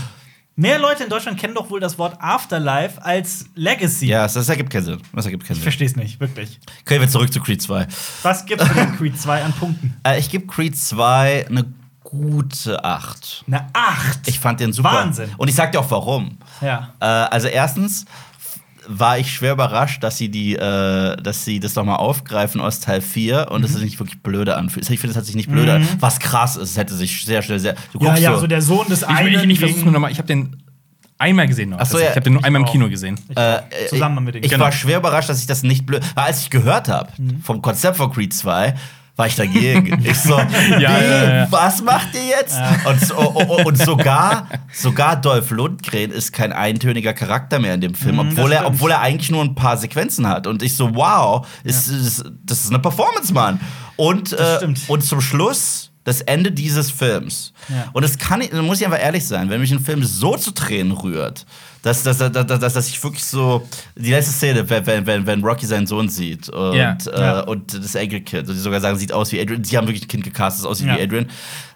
Mehr Leute in Deutschland kennen doch wohl das Wort Afterlife als Legacy. Ja, das, ergibt keinen Sinn. Das ergibt keinen Ich Sinn. verstehe es nicht, wirklich. Okay, wir zurück zu Creed 2. Was gibt's für den Creed 2 an Punkten? Äh, ich gebe Creed 2 eine gute 8. Eine 8. Ich fand den super. Wahnsinn. Und ich sag dir auch warum. Ja. Äh, also erstens war ich schwer überrascht, dass sie die, äh, dass sie das nochmal aufgreifen aus Teil 4 und Mhm. dass es sich nicht wirklich blöde anfühlt. Ich finde, es hat sich nicht blöde an. Was krass ist, es hätte sich sehr schnell sehr. Du Ja, ja, so, so der Sohn des Ich, einen. ich, ich versuch's gegen- nur nochmal. Ich habe den einmal gesehen. Noch. Ach so, ja. ich habe den nur Ich einmal im. Kino gesehen. Ich äh. Zusammen mit den Ich Genau. war schwer überrascht, dass ich das nicht blöd. Weil als ich gehört habe Mhm. vom Konzept von Creed 2, war ich dagegen. ich so, wie, ja, ja. was macht ihr jetzt? Und, so, oh, oh, und sogar, sogar Dolph Lundgren ist kein eintöniger Charakter mehr in dem Film, Mhm, obwohl, er, obwohl er eigentlich nur ein paar Sequenzen hat. Und ich so, wow, ist, ist, das ist eine Performance, Mann. Und, äh, und zum Schluss. Das Ende dieses Films. Ja. Und es kann, da muss ich einfach ehrlich sein, wenn mich ein Film so zu Tränen rührt, dass, dass, dass, dass, dass, ich wirklich so. Die letzte Szene, wenn, wenn, wenn, Rocky seinen Sohn sieht und, Ja. äh, Ja. und das Enkelkind, die sogar sagen, sieht aus wie Adrian. Sie haben wirklich ein Kind gecastet, das aussieht Ja. wie Adrian.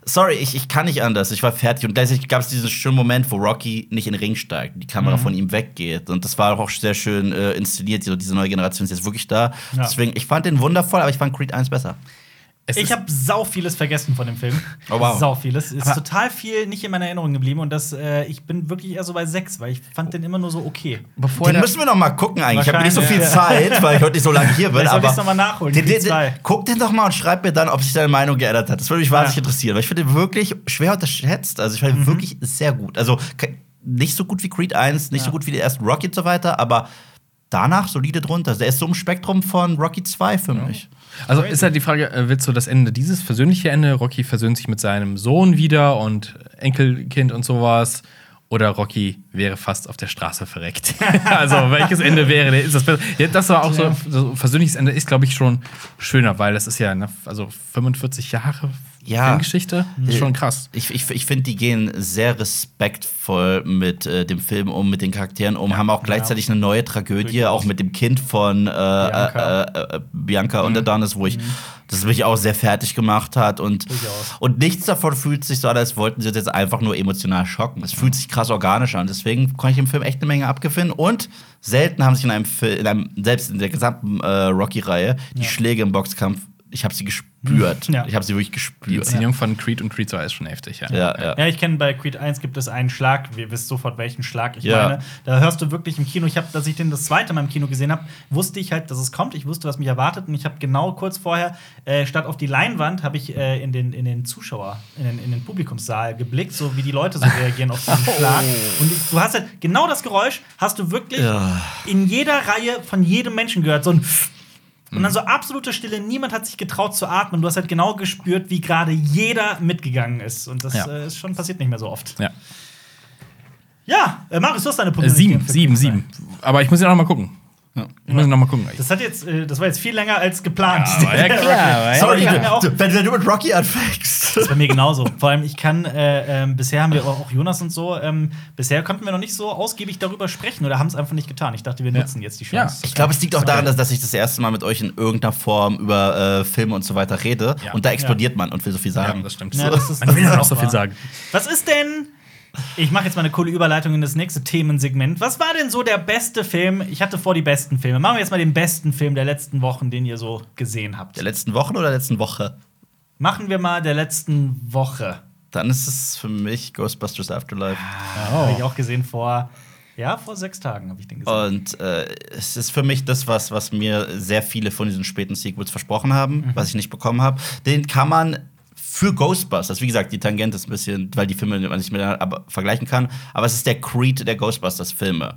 Sorry, ich, ich kann nicht anders. Ich war fertig. Und gleichzeitig gab es diesen schönen Moment, wo Rocky nicht in den Ring steigt, die Mhm. Kamera von ihm weggeht. Und das war auch sehr schön äh, inszeniert. So, diese neue Generation ist jetzt wirklich da. Deswegen, ich fand den wundervoll, aber ich fand Creed 1 besser. Es Ich habe sau vieles vergessen von dem Film. Oh, wow. Sau vieles. Ist Aber- total viel nicht in meiner Erinnerung geblieben und das, äh, ich bin wirklich eher so bei sechs, weil ich fand den immer nur so okay. bevor Den der- müssen wir noch mal gucken eigentlich. Ich habe nicht so viel Zeit, weil ich heute nicht so lange hier bin. Vielleicht aber ich's noch mal nachholen, Den, den, den, guck den doch mal und schreib mir dann, ob sich deine Meinung geändert hat. Das würde mich wahnsinnig Ja. interessieren, weil ich finde den wirklich schwer unterschätzt. Also ich fand ihn Mhm. wirklich sehr gut. Also nicht so gut wie Creed 1, nicht Ja. so gut wie die ersten Rocky und so weiter, aber danach solide drunter. Also Der ist so im Spektrum von Rocky 2 für mich. Also ist halt die Frage, äh, willst du das Ende, dieses versöhnliche Ende, Rocky versöhnt sich mit seinem Sohn wieder und Enkelkind und sowas, oder Rocky wäre fast auf der Straße verreckt? also welches Ende wäre, ist das besser? Ja, das war auch so, so versöhnliches Ende ist, glaube ich, schon schöner, weil das ist ja, ne, also 45 Jahre Ja. Filmgeschichte, ist schon krass. Ich, ich, ich finde, die gehen sehr respektvoll mit äh, dem Film um, mit den Charakteren um, haben auch gleichzeitig eine neue Tragödie, Durchaus. auch mit dem Kind von äh, Bianca. äh, äh, äh, Bianca Underdanis, wo ich das mich auch sehr fertig gemacht hat. Und, und nichts davon fühlt sich so an, als wollten sie uns jetzt einfach nur emotional schocken. Es fühlt sich krass organisch an. Deswegen konnte ich im Film echt eine Menge abgewinnen. Und selten haben sich in einem Film, in einem, selbst in der gesamten äh, Rocky-Reihe, die Schläge im Boxkampf, ich habe sie gespürt. gespürt. Ja. Ich habe sie wirklich Die gespürt. Inszenierung von Creed und Creed 2 ist schon heftig, ja. Ja, ja. Ja, ich kenne bei Creed 1 gibt es einen Schlag. Ihr wisst sofort, welchen Schlag ich Ja. meine. Da hörst du wirklich im Kino. Ich habe, dass ich den das zweite Mal im Kino gesehen habe, wusste ich halt, dass es kommt. Ich wusste, was mich erwartet. Und ich habe genau kurz vorher, äh, statt auf die Leinwand, habe ich äh, in, den, in den Zuschauer, in den, in den Publikumssaal geblickt, so wie die Leute so reagieren auf diesen Schlag. Und ich, du hast halt genau das Geräusch, hast du wirklich Ja. in jeder Reihe von jedem Menschen gehört. So ein und dann so absolute Stille, niemand hat sich getraut zu atmen. Du hast halt genau gespürt, wie gerade jeder mitgegangen ist. Und das Ja. äh, ist schon passiert nicht mehr so oft. ja. Ja, äh, Marius, du hast deine Äh, Punkte. sieben, für sieben, Creed sieben. Aber ich muss ja noch mal gucken. Ich muss noch mal gucken. Das, hat jetzt, äh, das war jetzt viel länger als geplant. Ja, ja klar, ja Sorry, ich auch, Du, wenn, wenn du mit Rocky anfängst. das ist bei mir genauso. Vor allem, ich kann, äh, ähm, bisher haben wir auch Jonas und so, ähm, bisher konnten wir noch nicht so ausgiebig darüber sprechen oder haben es einfach nicht getan. Ich dachte, wir Ja. nutzen jetzt die Ja. Chance. Ich glaube, es liegt auch daran, dass, dass ich das erste Mal mit euch in irgendeiner Form über äh, Filme und so weiter rede. Ja. Und da explodiert man und will so viel Ja, sagen. das stimmt. Ja, das ist- Man will das ist ja noch auch so viel sagen. Was ist denn. Ich mache jetzt mal eine coole Überleitung in das nächste Themensegment. Was war denn so der beste Film? Ich hatte vor die besten Filme. Machen wir jetzt mal den besten Film der letzten Wochen, den ihr so gesehen habt. Der letzten Wochen oder der letzten Woche? Machen wir mal der letzten Woche. Dann ist es für mich Ghostbusters Afterlife. Habe ich auch gesehen vor. Ja, vor sechs Tagen habe ich den gesehen. Und äh, es ist für mich das, was, was mir sehr viele von diesen späten Sequels versprochen haben, was ich nicht bekommen habe. Den kann man für Ghostbusters, wie gesagt, die Tangente ist ein bisschen, weil die Filme man nicht miteinander vergleichen kann, aber es ist der Creed der Ghostbusters-Filme.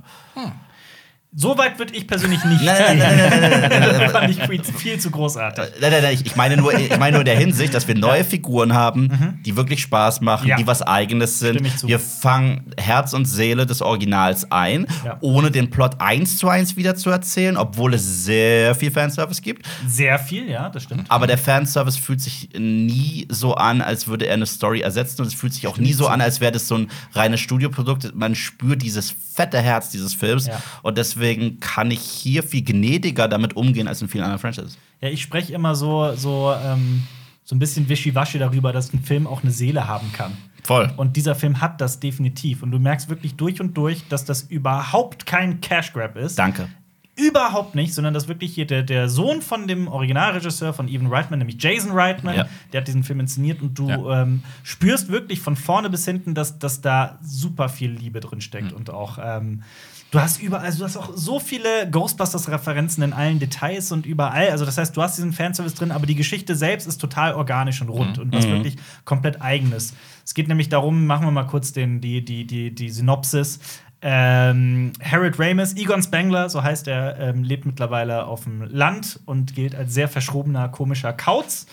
So weit würde ich persönlich nicht Nein, gehen. nein, nein, nein, nein, nein, nein, Da fand ich Creed viel zu großartig. Nein, nein, nein, ich ich meine nur, ich meine nur in der Hinsicht, dass wir neue Figuren haben, die wirklich Spaß machen, Mhm. Ja. die was Eigenes sind. Wir fangen Herz und Seele des Originals ein, Ja. ohne den Plot eins zu eins wieder zu erzählen, obwohl es sehr viel Fanservice gibt. Sehr viel, ja, das stimmt. Aber der Fanservice fühlt sich nie so an, als würde er eine Story ersetzen. Und es fühlt sich auch nie so an, als wäre das so ein reines Studioprodukt. Man spürt dieses fette Herz dieses Films. Ja. Und deswegen kann ich hier viel gnädiger damit umgehen als in vielen anderen Franchises. Ja, ich spreche immer so, so, ähm, so ein bisschen wischiwaschi darüber, dass ein Film auch eine Seele haben kann. Voll. Und dieser Film hat das definitiv. Und du merkst wirklich durch und durch, dass das überhaupt kein Cash Grab ist. Danke. Überhaupt nicht, sondern dass wirklich hier der, der Sohn von dem Originalregisseur von Evan Reitman, nämlich Jason Reitman, Ja. der hat diesen Film inszeniert und du Ja. ähm, spürst wirklich von vorne bis hinten, dass, dass da super viel Liebe drin steckt und auch ähm, Du hast überall, also du hast auch so viele Ghostbusters-Referenzen in allen Details und überall. Also, das heißt, du hast diesen Fanservice drin, aber die Geschichte selbst ist total organisch und rund und was wirklich komplett eigenes. Es geht nämlich darum, machen wir mal kurz den, die, die, die, die Synopsis. Ähm, Harold Ramis, Egon Spengler, so heißt er, ähm, lebt mittlerweile auf dem Land und gilt als sehr verschrobener, komischer Kauz.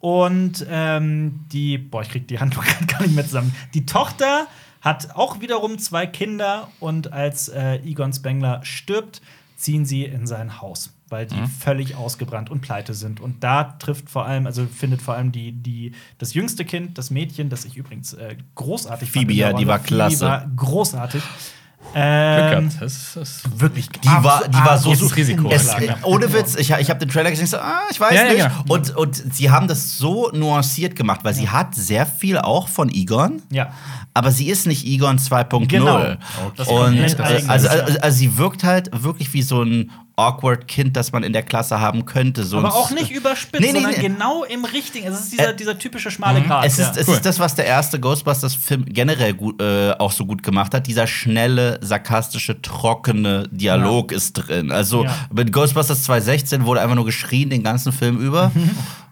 Und ähm, die, boah, ich krieg die Handlung grad gar nicht mehr zusammen. Die Tochter hat auch wiederum zwei Kinder und als äh, Egon Spengler stirbt, ziehen sie in sein Haus, weil die völlig ausgebrannt und pleite sind. Und da trifft vor allem, also findet vor allem die, die, das jüngste Kind, das Mädchen, das ich übrigens äh, großartig Phoebe, fand ja, die war Phoebe klasse. war großartig. Glück Ähm. Das, das wirklich. Die war, die war so großes Risiko. Es, ohne Witz, ich, ich habe den Trailer gesehen, so, ah, ich weiß Ja, ja, nicht. genau. Und, und sie haben das so nuanciert gemacht, weil sie hat sehr viel auch von Egon. Ja. Aber sie ist nicht Egon 2.0. Genau. Ist Und also, ja. also, also sie wirkt halt wirklich wie so ein awkward Kind, das man in der Klasse haben könnte. So Aber auch nicht überspitzt, Nee, nee, sondern nee. genau im richtigen. Es ist dieser, Äh, dieser typische schmale Grat. Es ist, ja. es Cool. ist das, was der erste Ghostbusters-Film generell gut, äh, auch so gut gemacht hat. Dieser schnelle, sarkastische, trockene Dialog ist drin. Also Ja. mit Ghostbusters 2016 wurde einfach nur geschrien den ganzen Film über.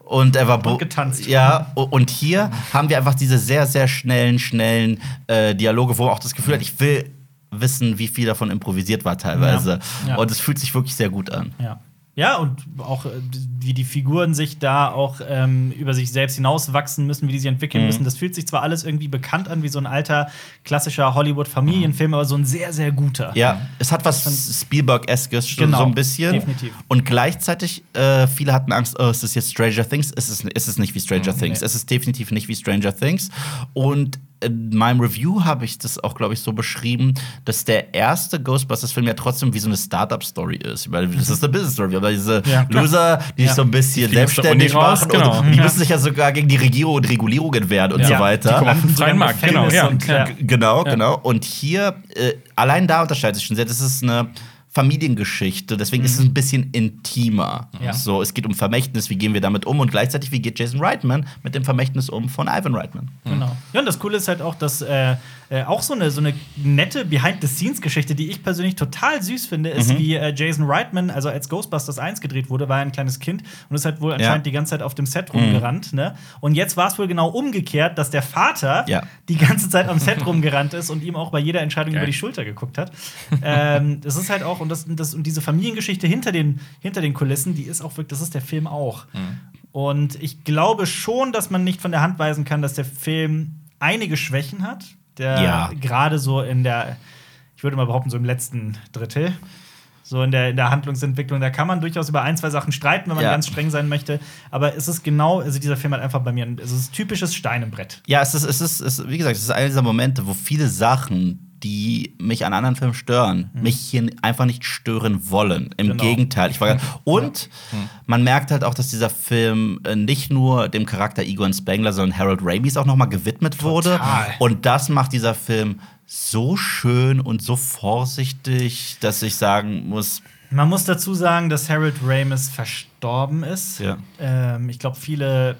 Und er war Und getanzt. Ja, und hier haben wir einfach diese sehr, sehr schnellen, schnellen äh, Dialoge, wo man auch das Gefühl hat, ich will wissen, wie viel davon improvisiert war teilweise. Ja. Ja. Und es fühlt sich wirklich sehr gut an. Ja. Ja, und auch äh, wie die Figuren sich da auch ähm, über sich selbst hinauswachsen müssen, wie die sich entwickeln Mhm. müssen. Das fühlt sich zwar alles irgendwie bekannt an, wie so ein alter klassischer Hollywood-Familienfilm, aber so ein sehr, sehr guter. Ja, es hat was Spielberg-eskes schon Genau, so ein bisschen. definitiv. Und gleichzeitig, äh, viele hatten Angst, oh, ist das jetzt Stranger Things? Es ist, es ist nicht wie Stranger Mhm, Things. nee. Es ist definitiv nicht wie Stranger Things. Und in meinem Review habe ich das auch, glaube ich, so beschrieben, dass der erste Ghostbusters-Film ja trotzdem wie so eine Startup-Story ist. Weil das ist eine Business-Story. Aber diese Ja. Loser, die sich Ja. so ein bisschen Die selbstständig Uni raus, machen genau. und die Ja. müssen sich ja sogar gegen die Regierung und Regulierungen wehren und Ja. so Die weiter. kommen auf den freien Markt, genau. Und, Genau, genau. Und hier, äh, allein da unterscheidet sich schon sehr. Das ist eine Familiengeschichte, deswegen ist es ein bisschen intimer. Ja. So, es geht um Vermächtnis, wie gehen wir damit um und gleichzeitig, wie geht Jason Reitman mit dem Vermächtnis um von Ivan Reitman. Genau. Ja, und das Coole ist halt auch, dass äh, äh, auch so eine, so eine nette Behind-the-Scenes-Geschichte, die ich persönlich total süß finde, ist, Mhm. wie äh, Jason Reitman, also als Ghostbusters 1 gedreht wurde, war er ein kleines Kind und ist halt wohl anscheinend die ganze Zeit auf dem Set rumgerannt. Ne? Und jetzt war es wohl genau umgekehrt, dass der Vater Ja. die ganze Zeit am Set rumgerannt ist und ihm auch bei jeder Entscheidung Geil. über die Schulter geguckt hat. ähm, das ist halt auch, und, das, das, und diese Familiengeschichte hinter den, hinter den Kulissen, die ist auch wirklich, das ist der Film auch. Und ich glaube schon, dass man nicht von der Hand weisen kann, dass der Film einige Schwächen hat. Der Ja. gerade so in der, ich würde mal behaupten, so im letzten Drittel. So in der, in der Handlungsentwicklung, da kann man durchaus über ein, zwei Sachen streiten, wenn man Ja. ganz streng sein möchte. Aber es ist genau, also dieser Film hat einfach bei mir, es ist typisches Stein im Brett. Ja, es ist, es ist, es ist, wie gesagt, es ist einer dieser Momente, wo viele Sachen, die mich an anderen Filmen stören, mich hier einfach nicht stören wollen. Im Genau. Gegenteil. Ich war, und man merkt halt auch, dass dieser Film äh, nicht nur dem Charakter Egon Spengler, sondern Harold Ramis auch noch mal gewidmet wurde. Total. Und das macht dieser Film so schön und so vorsichtig, dass ich sagen muss, Man muss dazu sagen, dass Harold Ramis verstorben ist. Ja. Ähm, ich glaube, viele,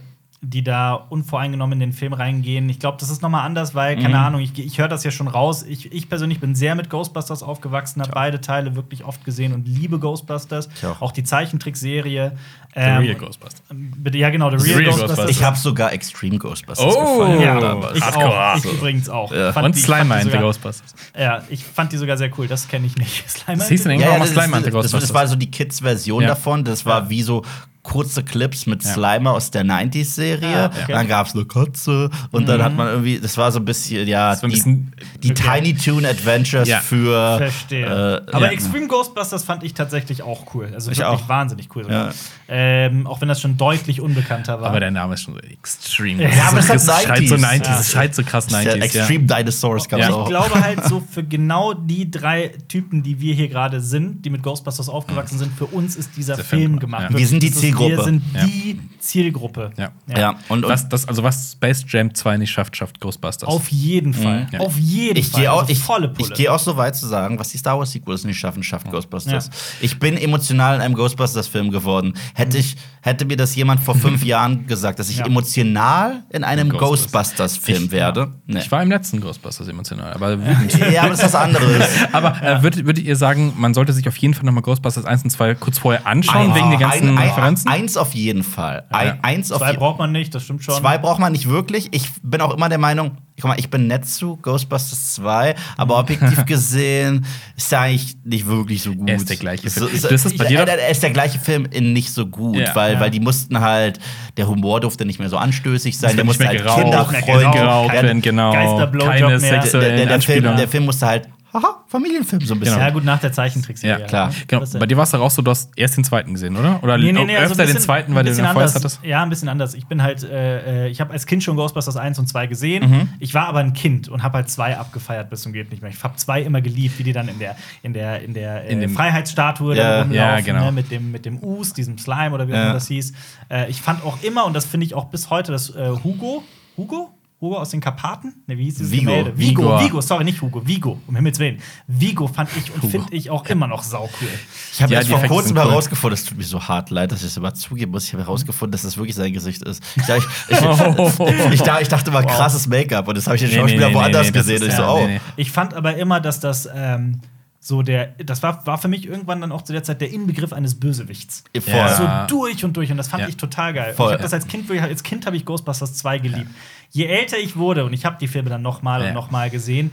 die da unvoreingenommen in den Film reingehen, ich glaube, das ist noch mal anders, weil, keine Ahnung, ich, ich höre das ja schon raus. Ich, ich persönlich bin sehr mit Ghostbusters aufgewachsen, habe beide Teile wirklich oft gesehen und liebe Ghostbusters. Ich auch. die Zeichentrickserie. The Ähm, Real Ghostbusters. Bitte, ja, genau, The The Real, Real Ghostbusters. Ghostbusters. ich habe sogar Extreme Ghostbusters Oh. gefallen. ja, ich auch. Ich übrigens auch. Ja. Fand Und die- Slime fand die and the Ghostbusters. Ja, ich fand die sogar sehr cool. Das kenne ich nicht. Slime Das hieß in Englisch Ja, auch mal Slime and the Ghostbusters. das war so die Kids-Version Ja. davon. Das war Ja. wie so kurze Clips mit Ja. Slimer aus der 90s-Serie. Ah, okay. Dann gab es eine Katze und dann hat man irgendwie, das war so ein bisschen, ja, ein die, bisschen- die Okay. Tiny Toon Adventures Ja. für. Verstehe. äh, Aber ja. Extreme Ghostbusters fand ich tatsächlich auch cool. Also Ich wirklich auch. wahnsinnig cool. Ja. Ähm, auch wenn das schon deutlich unbekannter war. Aber der Name ist schon so extrem. Ja, aber das hat das schreit so 90s. 90s. Ja. Das schreit so krass Ja, 90s. Ja. Extreme Dinosaurs gab es Ja. auch. ich glaube halt so für genau die drei Typen, die wir hier gerade sind, die mit Ghostbusters aufgewachsen sind, für uns ist dieser Film, Film, gemacht. Wir sind die ist- Zielgruppe. Wir sind Ja. die Zielgruppe. Ja. ja, und, und Was, das, also was Space Jam 2 nicht schafft, schafft Ghostbusters. Auf jeden Fall. Ja. Auf jeden ich Fall. gehe auch, Also ich, volle Pulle. ich gehe auch so weit zu sagen, was die Star Wars Sequels nicht schaffen, schafft Ghostbusters. Ich bin emotional in einem Ghostbusters-Film geworden. Hätte ich, hätte mir das jemand vor fünf Jahren gesagt, dass ich Ja. emotional in einem Ghostbusters. Ghostbusters-Film Ich- werde. Nee. Ich war im letzten Ghostbusters emotional, aber wütend. Ja, aber das ist was anderes. Aber äh, würdet, würdet ihr sagen, man sollte sich auf jeden Fall nochmal Ghostbusters 1 und 2 kurz vorher anschauen, wegen der ganzen ein, ein, Referenzen? Eins auf jeden Fall. Ein, Ja. Eins auf Zwei braucht man nicht, das stimmt schon. Zwei braucht man nicht wirklich. Ich bin auch immer der Meinung, guck mal, ich bin nett zu Ghostbusters 2, aber objektiv gesehen ist er eigentlich nicht wirklich so gut. Er ist der gleiche So, Film. so, Das ist bei ich- dir er, er ist der gleiche Film in nicht so gut, Ja. weil, Ja. weil die mussten halt, der Humor durfte nicht mehr so anstößig sein, der musste halt werden, genau. Geister-Blowjob Keine mehr. der, der, sexuellen der, der, Film, der Film musste halt, haha, Familienfilm so ein bisschen. Ja, gut, nach der Zeichentrickserie. Ja, klar. Genau. Was denn? Bei dir war es doch auch so, du hast erst den zweiten gesehen, oder? Oder Nee, nee, nee, also öfter den bisschen- zweiten, weil du den vorher hattest? Ja, ein bisschen anders. Ich bin halt, äh, äh, ich habe als Kind schon Ghostbusters 1 und 2 gesehen. Mhm. Ich war aber ein Kind und habe halt 2 abgefeiert bis zum geht nicht mehr. Ich habe 2 immer geliebt, wie die dann in der, in der, in der äh, In dem- Freiheitsstatue Ja, da rumlaufen, ja, genau. ne, mit, dem, mit dem Us, diesem Slime oder wie auch Ja. immer das hieß. Äh, ich fand auch immer, und das finde ich auch bis heute, dass äh, Hugo, Hugo? Hugo aus den Karpaten? Ne, wie hieß dieses Vigo. Gemälde? Vigo, Vigo. Vigo, sorry, nicht Hugo, Vigo, um Himmels Willen. Vigo fand ich und finde ich auch immer noch saucool. Ich habe Ja, jetzt vor kurzem cool. herausgefunden, es tut mir so hart leid, dass ich es immer zugeben muss. Ich habe herausgefunden, dass das wirklich sein Gesicht ist. Ich, dachte- ich, ich, ich, dachte- ich dachte mal, krasses Make-up und das habe ich den Schauspieler nee, nee, woanders nee, das gesehen. ist- ich so, ja, oh. nee, nee. Ich fand aber immer, dass das ähm, so der, das war, war für mich irgendwann dann auch zu der Zeit der Inbegriff eines Bösewichts. Ja. So durch und durch und das fand Ja. ich total geil. Ich habe das als Kind, als Kind habe ich Ghostbusters 2 geliebt. Je älter ich wurde und ich habe die Filme dann noch mal Ja. und noch mal gesehen,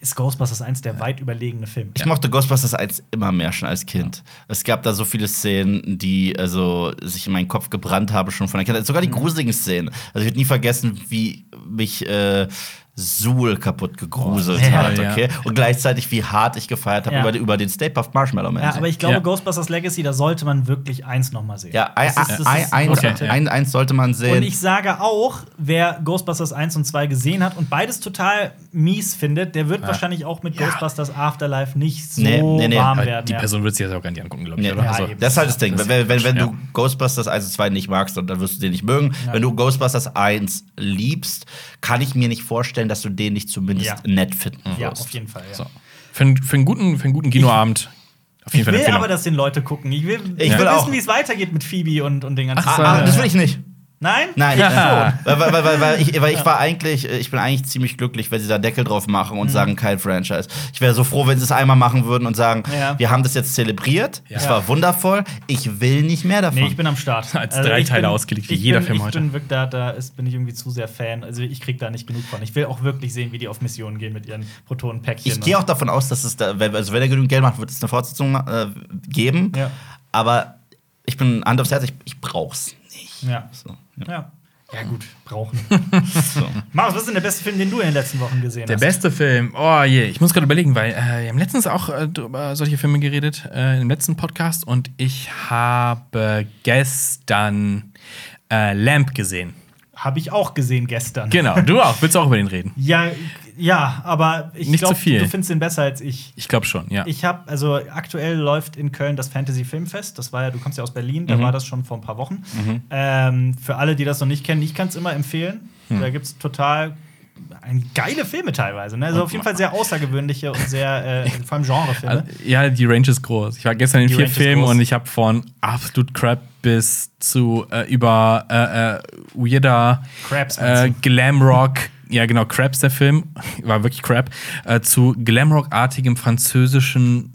ist Ghostbusters 1 der weit überlegene Film. Ich mochte Ghostbusters 1 immer mehr schon als Kind. Es gab da so viele Szenen, die also sich in meinen Kopf gebrannt haben schon von der Kindheit. Sogar die gruseligen Szenen. Also ich werde nie vergessen, wie mich äh, Suhl kaputt gegruselt Ja. hat, Ja. okay? Und gleichzeitig, wie hart ich gefeiert habe Ja. über, über den Stay Puft Marshmallow Man. Ja, aber ich glaube, Ja. Ghostbusters Legacy, da sollte man wirklich eins noch mal sehen. ja, ein, Das ist- das ist ein, ein, großer ein, Tipp. ein, eins sollte man sehen. Und ich sage auch, wer Ghostbusters 1 und 2 gesehen hat und beides total mies findet, der wird wahrscheinlich auch mit Ja. Ghostbusters Afterlife nicht so Nee, nee, nee. warm werden. Die ja. Person wird sich das auch gar nicht angucken, glaube ich, Nee, oder? ja, Also. Das ist halt das Ding. Das- wenn wenn, wenn ja. du Ghostbusters 1 und 2 nicht magst, dann dann wirst du den nicht mögen. Ja. Wenn du Ghostbusters 1 liebst, kann ich mir nicht vorstellen, dass du den nicht zumindest Ja. nett finden ja, wirst. auf jeden Fall. Ja. so. Für, einen- für, einen guten, für einen guten Kinoabend Auf jeden Ich Fall will aber, dass den Leute gucken. Ich will, Ich will wissen, wie es weitergeht mit Phoebe und, und den ganzen Ach so. Ah, das will ich nicht. Nein? Nein, Ich äh, schon. weil, weil, weil, weil, ich, weil ich war eigentlich, äh, ich bin eigentlich ziemlich glücklich, wenn sie da Deckel drauf machen Mhm. und sagen, kein Franchise. Ich wäre so froh, wenn sie es einmal machen würden und sagen, Ja. wir haben das jetzt zelebriert, es Ja. war wundervoll, ich will nicht mehr davon. Nee, ich bin am Start. Also Als drei ich Teile bin- ausgelegt, wie ich jeder bin, Film ich heute. Bin wirklich, da, da ist, bin ich irgendwie zu sehr Fan. Also ich krieg da nicht genug von. Ich will auch wirklich sehen, wie die auf Missionen gehen mit ihren Protonenpäckchen. Ich gehe auch davon aus, dass es da, wenn- also wenn er genügend Geld macht, wird es eine Fortsetzung äh, geben. Ja. Aber ich bin Hand aufs Herz, ich, ich brauch's. Ja. So, Ja. Ja, gut, brauchen. so. Marius, was ist denn der beste Film, den du in den letzten Wochen gesehen Der hast? beste Film, oh je, ich muss gerade überlegen, weil äh, wir haben letztens auch äh, über solche Filme geredet, äh, im letzten Podcast, und ich habe gestern äh, Lamp gesehen. Habe ich auch gesehen gestern. Genau, du auch, willst du auch über den reden? Ja, ja, aber ich Nicht glaube, viel. du findest den besser als ich. Ich glaube schon, ja. Ich habe, also aktuell läuft in Köln das Fantasy Filmfest. Das war ja, du kommst ja aus Berlin, Mhm. da war das schon vor ein paar Wochen. Ähm, für alle, die das noch nicht kennen, ich kann es immer empfehlen. Mhm. Da gibt es total ein, geile Filme teilweise. Ne? Also auf jeden Fall sehr außergewöhnliche und sehr, äh, vor allem Genrefilme. Also, ja, die Range ist groß. Ich war gestern in Die vier Range Filmen und ich habe von absolut Crap bis zu äh, über äh, äh, weirder Crabs, äh? Glamrock. Ja, genau, Crabs der Film, war wirklich Crap, äh, zu Glamrock-artigem französischen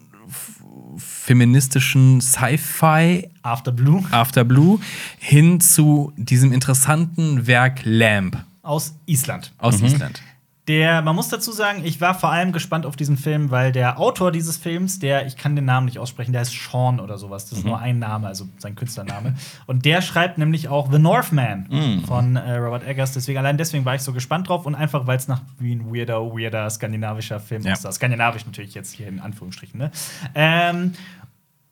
feministischen Sci-Fi After Blue After Blue hin zu diesem interessanten Werk Lamp aus Island. aus Island. Der, man muss dazu sagen, ich war vor allem gespannt auf diesen Film, weil der Autor dieses Films, der, ich kann den Namen nicht aussprechen, der heißt Sean oder sowas. Das ist nur ein Name, also sein Künstlername. Und der schreibt nämlich auch The Northman von äh, Robert Eggers. Deswegen, allein deswegen war ich so gespannt drauf und einfach, weil es nach wie ein weirder, weirder skandinavischer Film Ja. aussah. Skandinavisch natürlich jetzt hier in Anführungsstrichen. Ne? Ähm,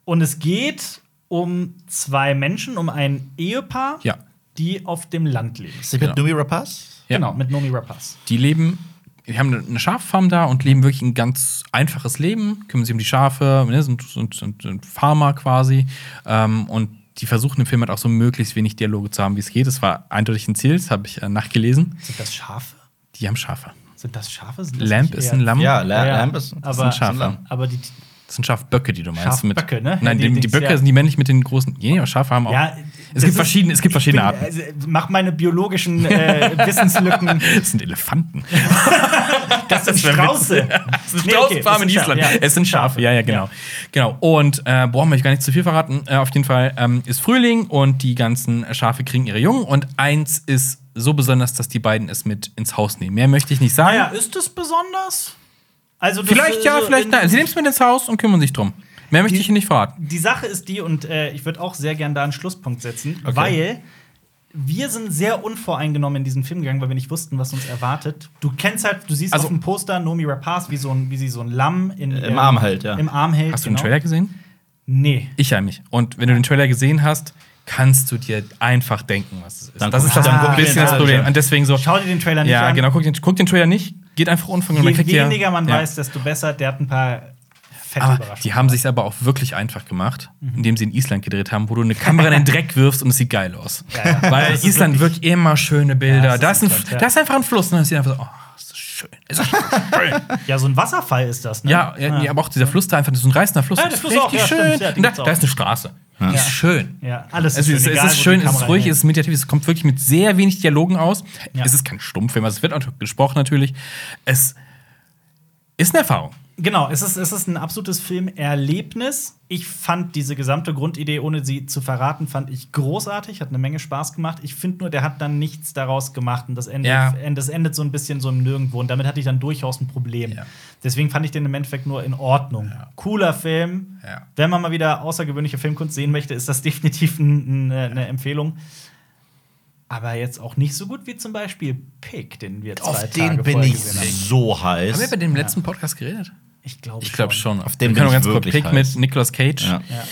und es geht um zwei Menschen, um ein Ehepaar, Ja. die auf dem Land leben. Ist mit Genau. Numi Rapaz? Ja. Genau, mit Nomi Rapace. Die leben, die haben eine Schaffarm da und leben wirklich ein ganz einfaches Leben, kümmern sich um die Schafe, ne, sind, sind, sind, sind Farmer quasi. Ähm, und die versuchen im Film halt auch so möglichst wenig Dialoge zu haben, wie es geht. Das war eindeutig ein Ziel, das habe ich äh, nachgelesen. Sind das Schafe? Die haben Schafe. Sind das Schafe? Sind das Lamp ist ein Lamm. Ja, La Ja, Lamp ist, aber- ein Schaf. Aber die. Das sind Schafböcke, die du meinst. Schafböcke, ne? Nein, Die die, die, Böcke ja. sind die männlich mit den großen. Ja, Schafe haben auch. Ja, es das gibt ist- verschiedene, es gibt verschiedene bin, Arten. Also, mach meine biologischen äh, Wissenslücken. Es sind Elefanten. Das sind Strauße. Es sind Nee, okay, in es Island. Schafe, ja. Es sind Schafe, ja, ja, genau. Genau. Und äh, boah, möchte ich gar nicht zu viel verraten. Äh, auf jeden Fall ähm, ist Frühling und die ganzen Schafe kriegen ihre Jungen. Und eins ist so besonders, dass die beiden es mit ins Haus nehmen. Mehr möchte ich nicht sagen. Naja, ist das besonders? Also das, vielleicht ja, äh, vielleicht in- nein. Sie nehmen es mit ins Haus und kümmern sich drum. Mehr möchte ich Ihnen nicht verraten. Die Sache ist die, und äh, ich würde auch sehr gern da einen Schlusspunkt setzen, weil wir sind sehr unvoreingenommen in diesen Film gegangen, weil wir nicht wussten, was uns erwartet. Du kennst halt, du siehst Also- auf dem Poster Nomi Rapaz, wie, so ein, wie sie so ein Lamm in, Im Arm hält, ja. Im Arm hält. Hast du den genau. Trailer gesehen? Nee. Ich ja nicht. Und wenn du den Trailer gesehen hast, kannst du dir einfach denken, was es ist. Dann das ist das ein bisschen den das Problem. Und deswegen so. Schau dir den Trailer nicht Ja, an. genau, guck den, guck den Trailer nicht, geht einfach. Man Je kriegt ja- weniger man ja. weiß, desto besser. Der hat ein paar fette Aber die haben sich aber auch wirklich einfach gemacht, indem sie in Island gedreht haben, wo du eine Kamera in den Dreck wirfst und es sieht geil aus. Ja, ja. Weil ist Island wirklich- wirklich immer schöne Bilder. Ja, da, das ist ein, ist Island, ja. da ist einfach ein Fluss und dann sieht einfach so, oh, ist schön. Ist das schön. Ja, so ein Wasserfall ist das, ne? ja, ja, nee, aber auch dieser Fluss da einfach, das ist ein reißender Fluss. Ja, das der ist Fluss auch, richtig ja, schön. ja, da, auch. da ist eine Straße. Die ist schön. Ja, alles Es ist ist, schön, es egal, ist schön, es ist ruhig, es ist meditativ, es kommt wirklich mit sehr wenig Dialogen aus. Ja. Es ist kein Stummfilm, also es wird auch gesprochen natürlich. Es ist eine Erfahrung. Genau, es ist, es ist ein absolutes Filmerlebnis. Ich fand diese gesamte Grundidee, ohne sie zu verraten, fand ich großartig, hat eine Menge Spaß gemacht. Ich finde nur, der hat dann nichts daraus gemacht und das endet, Ja. das endet so ein bisschen so im Nirgendwo und damit hatte ich dann durchaus ein Problem. Ja. Deswegen fand ich den im Endeffekt nur in Ordnung. Cooler Film. Ja. Wenn man mal wieder außergewöhnliche Filmkunst sehen möchte, ist das definitiv ein, ein, eine Empfehlung. Aber jetzt auch nicht so gut wie zum Beispiel Pick, den wir zwei Auf Tage den bin ich gesehen haben. so heiß. Haben wir bei dem letzten Podcast geredet? Ich glaube Ich glaube schon. Auf noch ich ganz kurz Pick heiß. mit Nicolas Cage, Ja. Ja.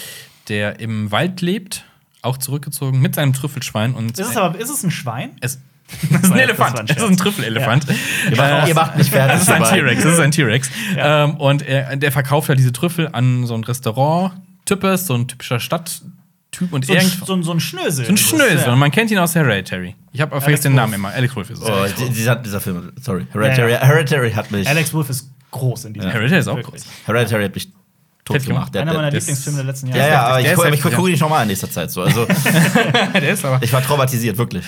der im Wald lebt, auch zurückgezogen mit seinem Trüffelschwein und Ist es aber ist es ein Schwein? es, das ist ein Elefant. ein Es ist ein Trüffelelefant. Ihr macht, ihr macht mich fertig. Das ist ein. T-Rex, das ist ein T-Rex. Ähm, und er, der verkauft halt diese Trüffel an so ein Restaurant-Types, so ein typischer Stadttyp und So ein, irgend so ein, so ein Schnösel. so ein Schnösel. ja. Und man kennt ihn aus Hereditary. Ich habe aber vergessen den. Namen immer. Alex Wolf ist es. Oh, die- dieser, dieser Film, sorry. Hereditary, Ja, ja. Hereditary hat mich. Alex Wolf ist groß in diesem Hereditary ist auch Wirklich. groß. Hereditary hat mich tot gemacht. Der- Einer meiner Lieblingsfilme der letzten Ja, Jahre. ja, aber Der ich, gucke- ja. ihn schon mal in nächster Zeit so. Also, der ist aber. ich war traumatisiert, wirklich.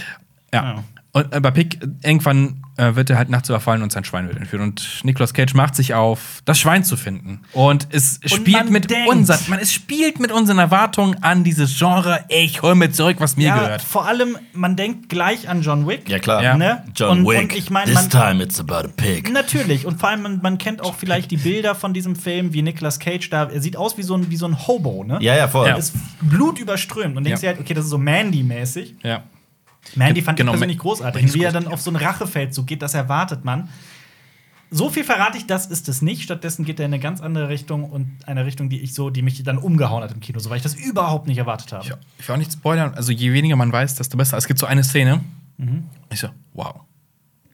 Ja. Und äh, bei Pick, irgendwann äh, wird er halt nachts überfallen und sein Schwein wird entführt. Und Nicolas Cage macht sich auf, das Schwein zu finden. Und es spielt man mit denkt- unseren, man, es spielt mit unseren Erwartungen an dieses Genre. Ich hol mir zurück, was mir Ja, gehört. vor allem, man denkt gleich an John Wick. Ja, klar. Ja. Ne? John und, Wick. Und ich meine, This man, time it's about a pig. Natürlich, und vor allem, man, man kennt auch vielleicht die Bilder von diesem Film, wie Nicolas Cage da. Er sieht aus wie so ein, wie so ein Hobo, ne? Ja, ja, voll. Ja. Er ist blutüberströmt und denkst Ja. dir halt, okay, das ist so Mandy-mäßig. Ja. Mandy fand Genau, ich persönlich großartig. Und wie er dann auf so einen Rachefeldzug geht, das erwartet man. So viel verrate ich, das ist es nicht. Stattdessen geht er in eine ganz andere Richtung und eine Richtung, die ich so, die mich dann umgehauen hat im Kino, so weil ich das überhaupt nicht erwartet habe. Ich, ich will auch nicht spoilern. Also, je weniger man weiß, desto besser. Es gibt so eine Szene. Mhm. Ich so, wow.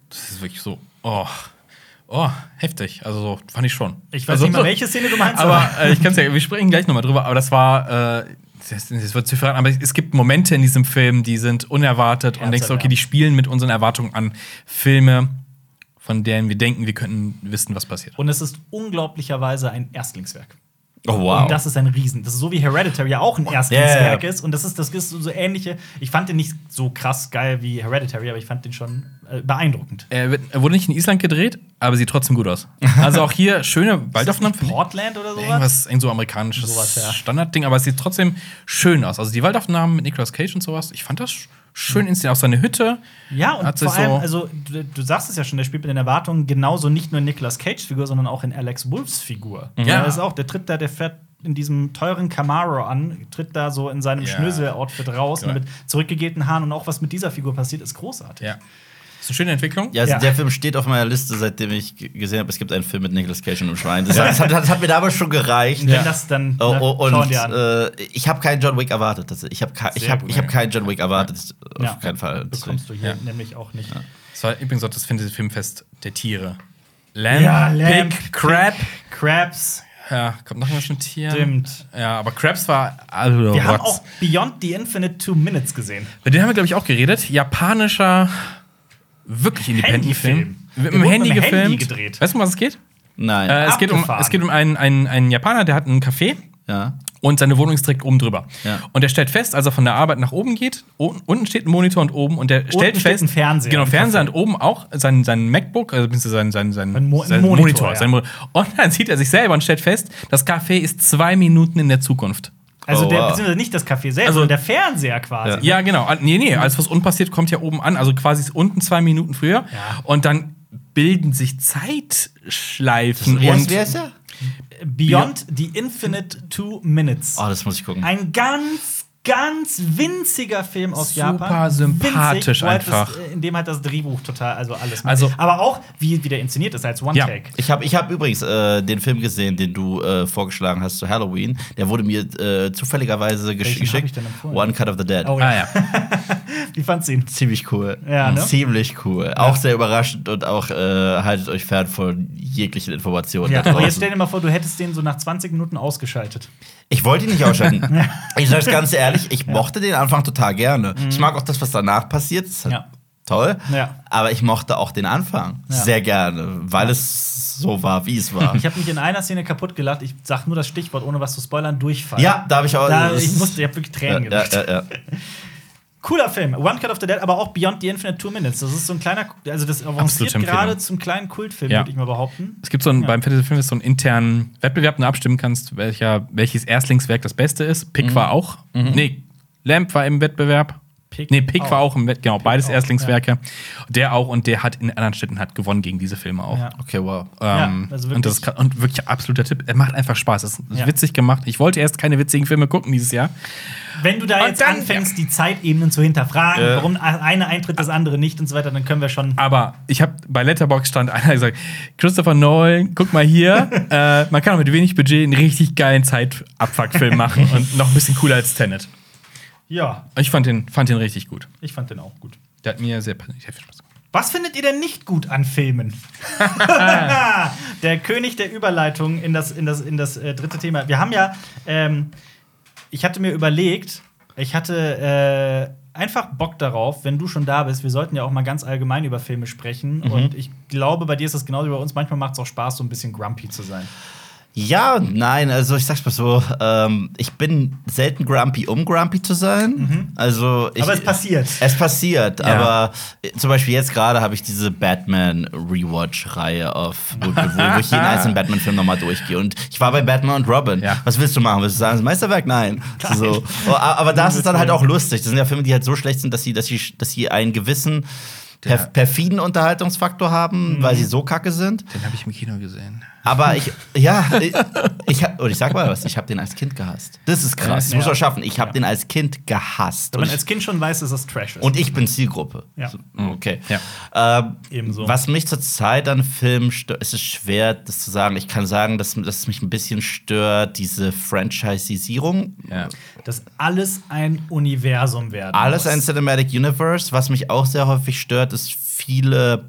Das ist wirklich so, oh. Oh, heftig. Also, so, fand ich schon. Ich weiß also, nicht mal, welche Szene du meinst, Aber äh, ich kann es ja, wir sprechen gleich nochmal drüber, aber das war, äh, das, das wird zu verraten, aber es gibt Momente in diesem Film, die sind unerwartet und denkst, du, okay, die spielen mit unseren Erwartungen an Filme, von denen wir denken, wir könnten wissen, was passiert. Und es ist unglaublicherweise ein Erstlingswerk. Oh, wow. Und das ist ein Riesen. Das ist so wie Hereditary ja auch ein Erstlingswerk ist. Und das ist, das ist so ähnliche. Ich fand den nicht so krass geil wie Hereditary, aber ich fand den schon äh, beeindruckend. Er, wird, er wurde nicht in Island gedreht, aber sieht trotzdem gut aus. Also auch hier schöne Waldaufnahmen. Portland oder sowas? Irgendwas, irgend so amerikanisches Sowas, ja. Standardding, aber es sieht trotzdem schön aus. Also die Waldaufnahmen mit Nicolas Cage und sowas, ich fand das schön inszeniert. Auch seine Hütte. Ja, und vor allem, so- also du, du sagst es ja schon, der spielt mit den Erwartungen genauso nicht nur in Nicolas Cage Figur, sondern auch in Alex Wolfs Figur. Ja. Der ist auch, der tritt da, der fährt in diesem teuren Camaro an, tritt da so in seinem Ja. Schnösel-Outfit raus Geil. mit zurückgegelten Haaren und auch was mit dieser Figur passiert, ist großartig. Ja. Ist eine schöne Entwicklung. Ja, also Ja. der Film steht auf meiner Liste, seitdem ich gesehen habe, es gibt einen Film mit Nicolas Cage und einem Schwein. Das, das, hat, das hat mir damals schon gereicht. Und wenn das dann Oh, ne, oh, und äh, ich habe keinen John Wick erwartet. Das- Ich habe ich hab, ich hab keinen John Wick erwartet. Auf Ja. keinen Fall. bekommst du hier Ja. nämlich auch nicht. Das war übrigens auch das Fantasy-Filmfest der Tiere. Lamb, Ja, Lamb, Pig, Crab. Crabs, Ja, kommt noch was ein Tier. Stimmt. Ja, aber Crabs war. Also, Wir haben auch Beyond the Infinite Two Minutes gesehen. Bei denen haben wir, glaube ich, auch geredet. Japanischer, wirklich Independent-Film. Handyfilm. Mit dem Handy dem Handy gefilmt. gedreht. Weißt du, um was es geht? Nein. Äh, es, geht um, es geht um einen, einen, einen Japaner, der hat einen Café ja. und seine Wohnung ist direkt oben drüber. Ja. Und der stellt fest, als er von der Arbeit nach oben geht, un- unten steht ein Monitor und oben und der stellt steht fest, ein Fernseher genau Fernseher und oben auch sein, sein MacBook, also sein, sein, sein, Ein Mo- sein Monitor, Monitor. ja. sein Mo und dann sieht er sich selber und stellt fest, das Café ist zwei Minuten in der Zukunft. Also Oh, der, wow. beziehungsweise nicht das Café selbst, Also- sondern der Fernseher quasi. Ja, genau. Ah, Nee, nee, alles, was unten passiert, kommt ja oben an. Also quasi ist unten zwei Minuten früher. Ja. Und dann bilden sich Zeitschleifen. Heißt, und wie heißt der? Beyond the Infinite Two Minutes. Oh, das muss ich gucken. Ein ganz, ganz winziger Film aus Super Japan. sympathisch Winzig, halt einfach. Das, äh, in dem halt das Drehbuch total, also alles. Also- aber auch, wie, wie der inszeniert ist als One-Take. Ich habe ich hab übrigens äh, den Film gesehen, den du äh, vorgeschlagen hast zu Halloween. Der wurde mir äh, zufälligerweise gesch geschickt. ich denn empfohlen? One Cut of the Dead. Oh, Ah, ja. Wie fandst du ihn? Ziemlich cool. Ja, ne? Ziemlich cool. Auch sehr überraschend und auch äh, haltet euch fern von jeglichen Informationen. Ja, da aber jetzt stell dir mal vor, du hättest den so nach 20 Minuten ausgeschaltet. Ich wollte ihn nicht ausschalten. ich sag's ganz ehrlich, ich mochte den Anfang total gerne. Ich mag auch das, was danach passiert. Das ist halt Ja. Toll. Ja. Aber ich mochte auch den Anfang Ja. sehr gerne, weil es so war, wie es war. Ich habe mich in einer Szene kaputt gelacht. Ich sag nur das Stichwort, ohne was zu spoilern, Durchfall. ja, da habe ich auch. Da, ich musste, ich habe wirklich ja, Tränen ja, gelacht. Cooler Film. One Cut of the Dead, aber auch Beyond the Infinite Two Minutes. Das ist so ein kleiner, also das avanciert gerade zum kleinen Kultfilm, Ja. würde ich mal behaupten. Es gibt so einen, Ja. beim Fantasy Film ist so einen internen Wettbewerb, den du abstimmen kannst, welcher, welches Erstlingswerk das Beste ist. Pick war auch. Nee, Lamp war im Wettbewerb. Pick nee, Pick auch. war auch im Wettbewerb. Genau, beides auch, Erstlingswerke. Der auch und der hat in anderen Städten hat gewonnen gegen diese Filme auch. Ja. Okay, wow. Ähm, Ja, also und, das ist, wirklich- und wirklich absoluter Tipp. Er macht einfach Spaß. Es ist Ja. witzig gemacht. Ich wollte erst keine witzigen Filme gucken dieses Jahr. Wenn du da Und jetzt dann- anfängst, die Zeitebenen zu hinterfragen, Ja. warum eine eintritt, das andere nicht und so weiter, dann können wir schon. Aber ich habe bei Letterbox stand einer gesagt, Christopher Nolan, guck mal hier, äh, man kann auch mit wenig Budget einen richtig geilen Zeitabfuck-Film machen und noch ein bisschen cooler als Tenet. Ja, Ich fand den, fand den richtig gut. ich fand den auch gut. Der hat mir sehr, sehr viel Spaß gemacht. Was findet ihr denn nicht gut an Filmen? der König der Überleitung in das, in das, in das äh, dritte Thema. Wir haben ja, ähm, ich hatte mir überlegt, ich hatte äh, einfach Bock darauf, wenn du schon da bist. Wir sollten ja auch mal ganz allgemein über Filme sprechen. Und ich glaube, bei dir ist das genauso wie bei uns. Manchmal macht es auch Spaß, so ein bisschen grumpy zu sein. Ja nein, also ich sag's mal so, ähm, ich bin selten grumpy, um grumpy zu sein. Also ich, Mhm. Aber es passiert. Es passiert, Ja. aber äh, zum Beispiel jetzt gerade habe ich diese Batman Rewatch-Reihe auf, wo, wo, ich jeden einzelnen Batman-Film nochmal durchgehe. Und ich war bei Batman und Robin. Ja. Was willst du machen? Willst du sagen, das ist ein Meisterwerk? Nein. So. Oh, aber das ist dann halt auch lustig. Das sind ja Filme, die halt so schlecht sind, dass sie, dass sie, dass sie einen gewissen per perfiden Unterhaltungsfaktor haben, weil sie so kacke sind. Den habe ich im Kino gesehen. Aber ich, ja, ich, ich hab, und ich sag mal was, ich habe den als Kind gehasst. Das ist krass, das Ja. muss man schaffen. Ich habe den als Kind gehasst. Wenn man als Kind schon weiß, dass das Trash ist. und ich bin Zielgruppe. Ja. Okay. Ja. Ähm, Ebenso. Was mich zurzeit an Filmen stört, es ist schwer, das zu sagen. Ich kann sagen, dass, dass es mich ein bisschen stört, diese Franchisierung. Ja. dass alles ein Universum werden Alles muss. ein Cinematic Universe. Was mich auch sehr häufig stört, ist viele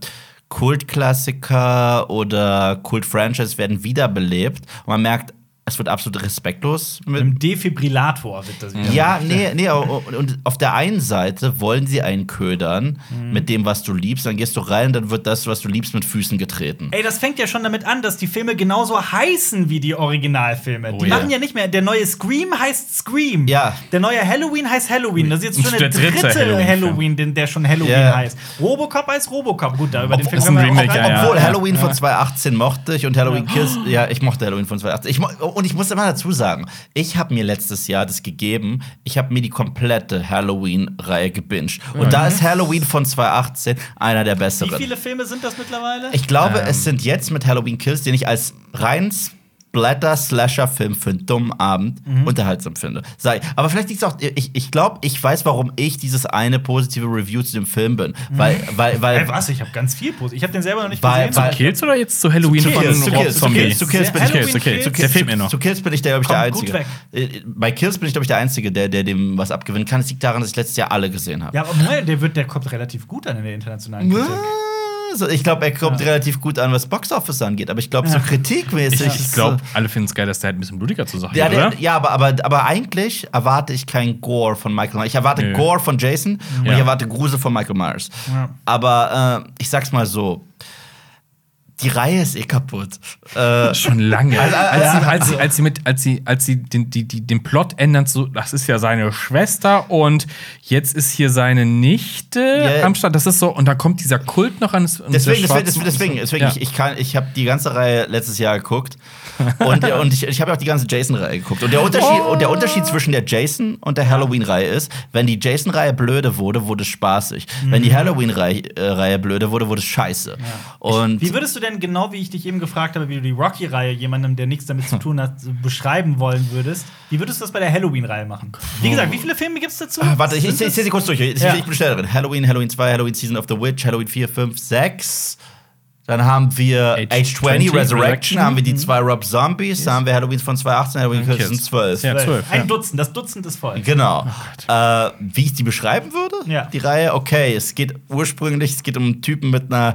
Kultklassiker oder Kult-Franchise werden wiederbelebt. Und man merkt, es wird absolut respektlos Mit einem Defibrillator wird das wieder. Ja, nee, nee, und auf der einen Seite wollen sie einen ködern Mhm. mit dem, was du liebst, dann gehst du rein, dann wird das, was du liebst, mit Füßen getreten. Ey, das fängt ja schon damit an, dass die Filme genauso heißen wie die Originalfilme. die Oh ja. machen ja nicht mehr. Der neue Scream heißt Scream. Ja. Der neue Halloween heißt Halloween. Das ist jetzt schon der, der dritte dritte Halloween, Halloween-Film. den, der schon Halloween Ja. heißt. Robocop heißt Robocop. Gut, da über den Film ist ein auch Remake, gleich ja, Obwohl ja. Halloween von 2018 mochte ich und Halloween Kills, ja, ich mochte Halloween von 2018. Ich mo und ich muss immer dazu sagen, ich habe mir letztes Jahr das gegeben, ich habe mir die komplette Halloween-Reihe gebinged. Und da ist Halloween von 2018 einer der Wie besseren. viele Filme sind das mittlerweile? Ich glaube, Ähm. es sind jetzt mit Halloween Kills, den ich als rein Splatter-Slasher-Film für einen dummen Abend Mhm. unterhaltsam finde. Sei. Aber vielleicht liegt es auch, ich, ich glaube, ich weiß, warum ich dieses eine positive Review zu dem Film bin. Weil, weil, weil, Ey, was? Ich habe ganz viel Post. Ich habe den selber noch nicht Weil- gesehen. weil- Kills oder jetzt zu Halloween Zu von Kills, zu Rob Kills, zu? Kills, zu Kills bin ich- Kills, okay. Kills. Der fehlt mir noch. Zu Kills bin ich, der, glaube ich, der Einzige. Äh, Bei Kills bin ich, glaube ich, der Einzige, der, der dem was abgewinnen kann. Es liegt daran, dass ich letztes Jahr alle gesehen habe. ja, aber der, wird, der kommt relativ gut an in der internationalen Kritik. So, ich glaube, er kommt relativ gut an, was Boxoffice angeht, aber ich glaube, so kritikmäßig. Ich ist glaube, alle finden es geil, dass der halt ein bisschen blutiger zur Sache Ja, geht, oder? ja aber, aber, aber eigentlich erwarte ich kein Gore von Michael Myers. Ich erwarte Nö. Gore von Jason und Ja. ich erwarte Grusel von Michael Myers. Ja. Aber äh, ich sag's mal so: Die Reihe ist eh kaputt. Äh, Schon lange. als, ja, sie, als, sie, als sie mit, als sie, als sie den, die, die, den Plot ändern, so, das ist ja seine Schwester und jetzt ist hier seine Nichte Ja. am Start. Das ist so, und da kommt dieser Kult noch an. deswegen, deswegen, deswegen, deswegen Ja. ich, ich, kann, ich habe die ganze Reihe letztes Jahr geguckt. und, und ich, ich habe auch die ganze Jason-Reihe geguckt. Und der, Unterschied, und der Unterschied zwischen der Jason- und der Halloween-Reihe ist, wenn die Jason-Reihe blöde wurde, wurde es spaßig. Wenn die Halloween-Reihe äh, Reihe blöde wurde, wurde es scheiße. Und Wie würdest du denn genau, wie ich dich eben gefragt habe, wie du die Rocky-Reihe jemandem, der nichts damit zu tun hat, beschreiben wollen würdest? Wie würdest du das bei der Halloween-Reihe machen? Wie gesagt, wie viele Filme gibt es dazu? Ah, Warte, ich, ich, ich sehe sie kurz durch. Ich, Ja. ich bin schnell drin. Halloween, Halloween 2, Halloween Season of the Witch, Halloween 4, 5, 6. Dann haben wir Age Age 20, 20, Resurrection, haben wir die zwei Rob Zombies, dann haben wir Halloween von 2018, Halloween Kills. Kills sind 12. Ja. zwölf, Ein ja. Dutzend, das Dutzend ist voll. Genau. äh, wie ich die beschreiben würde, Ja. die Reihe, okay, es geht ursprünglich, es geht um einen Typen mit einer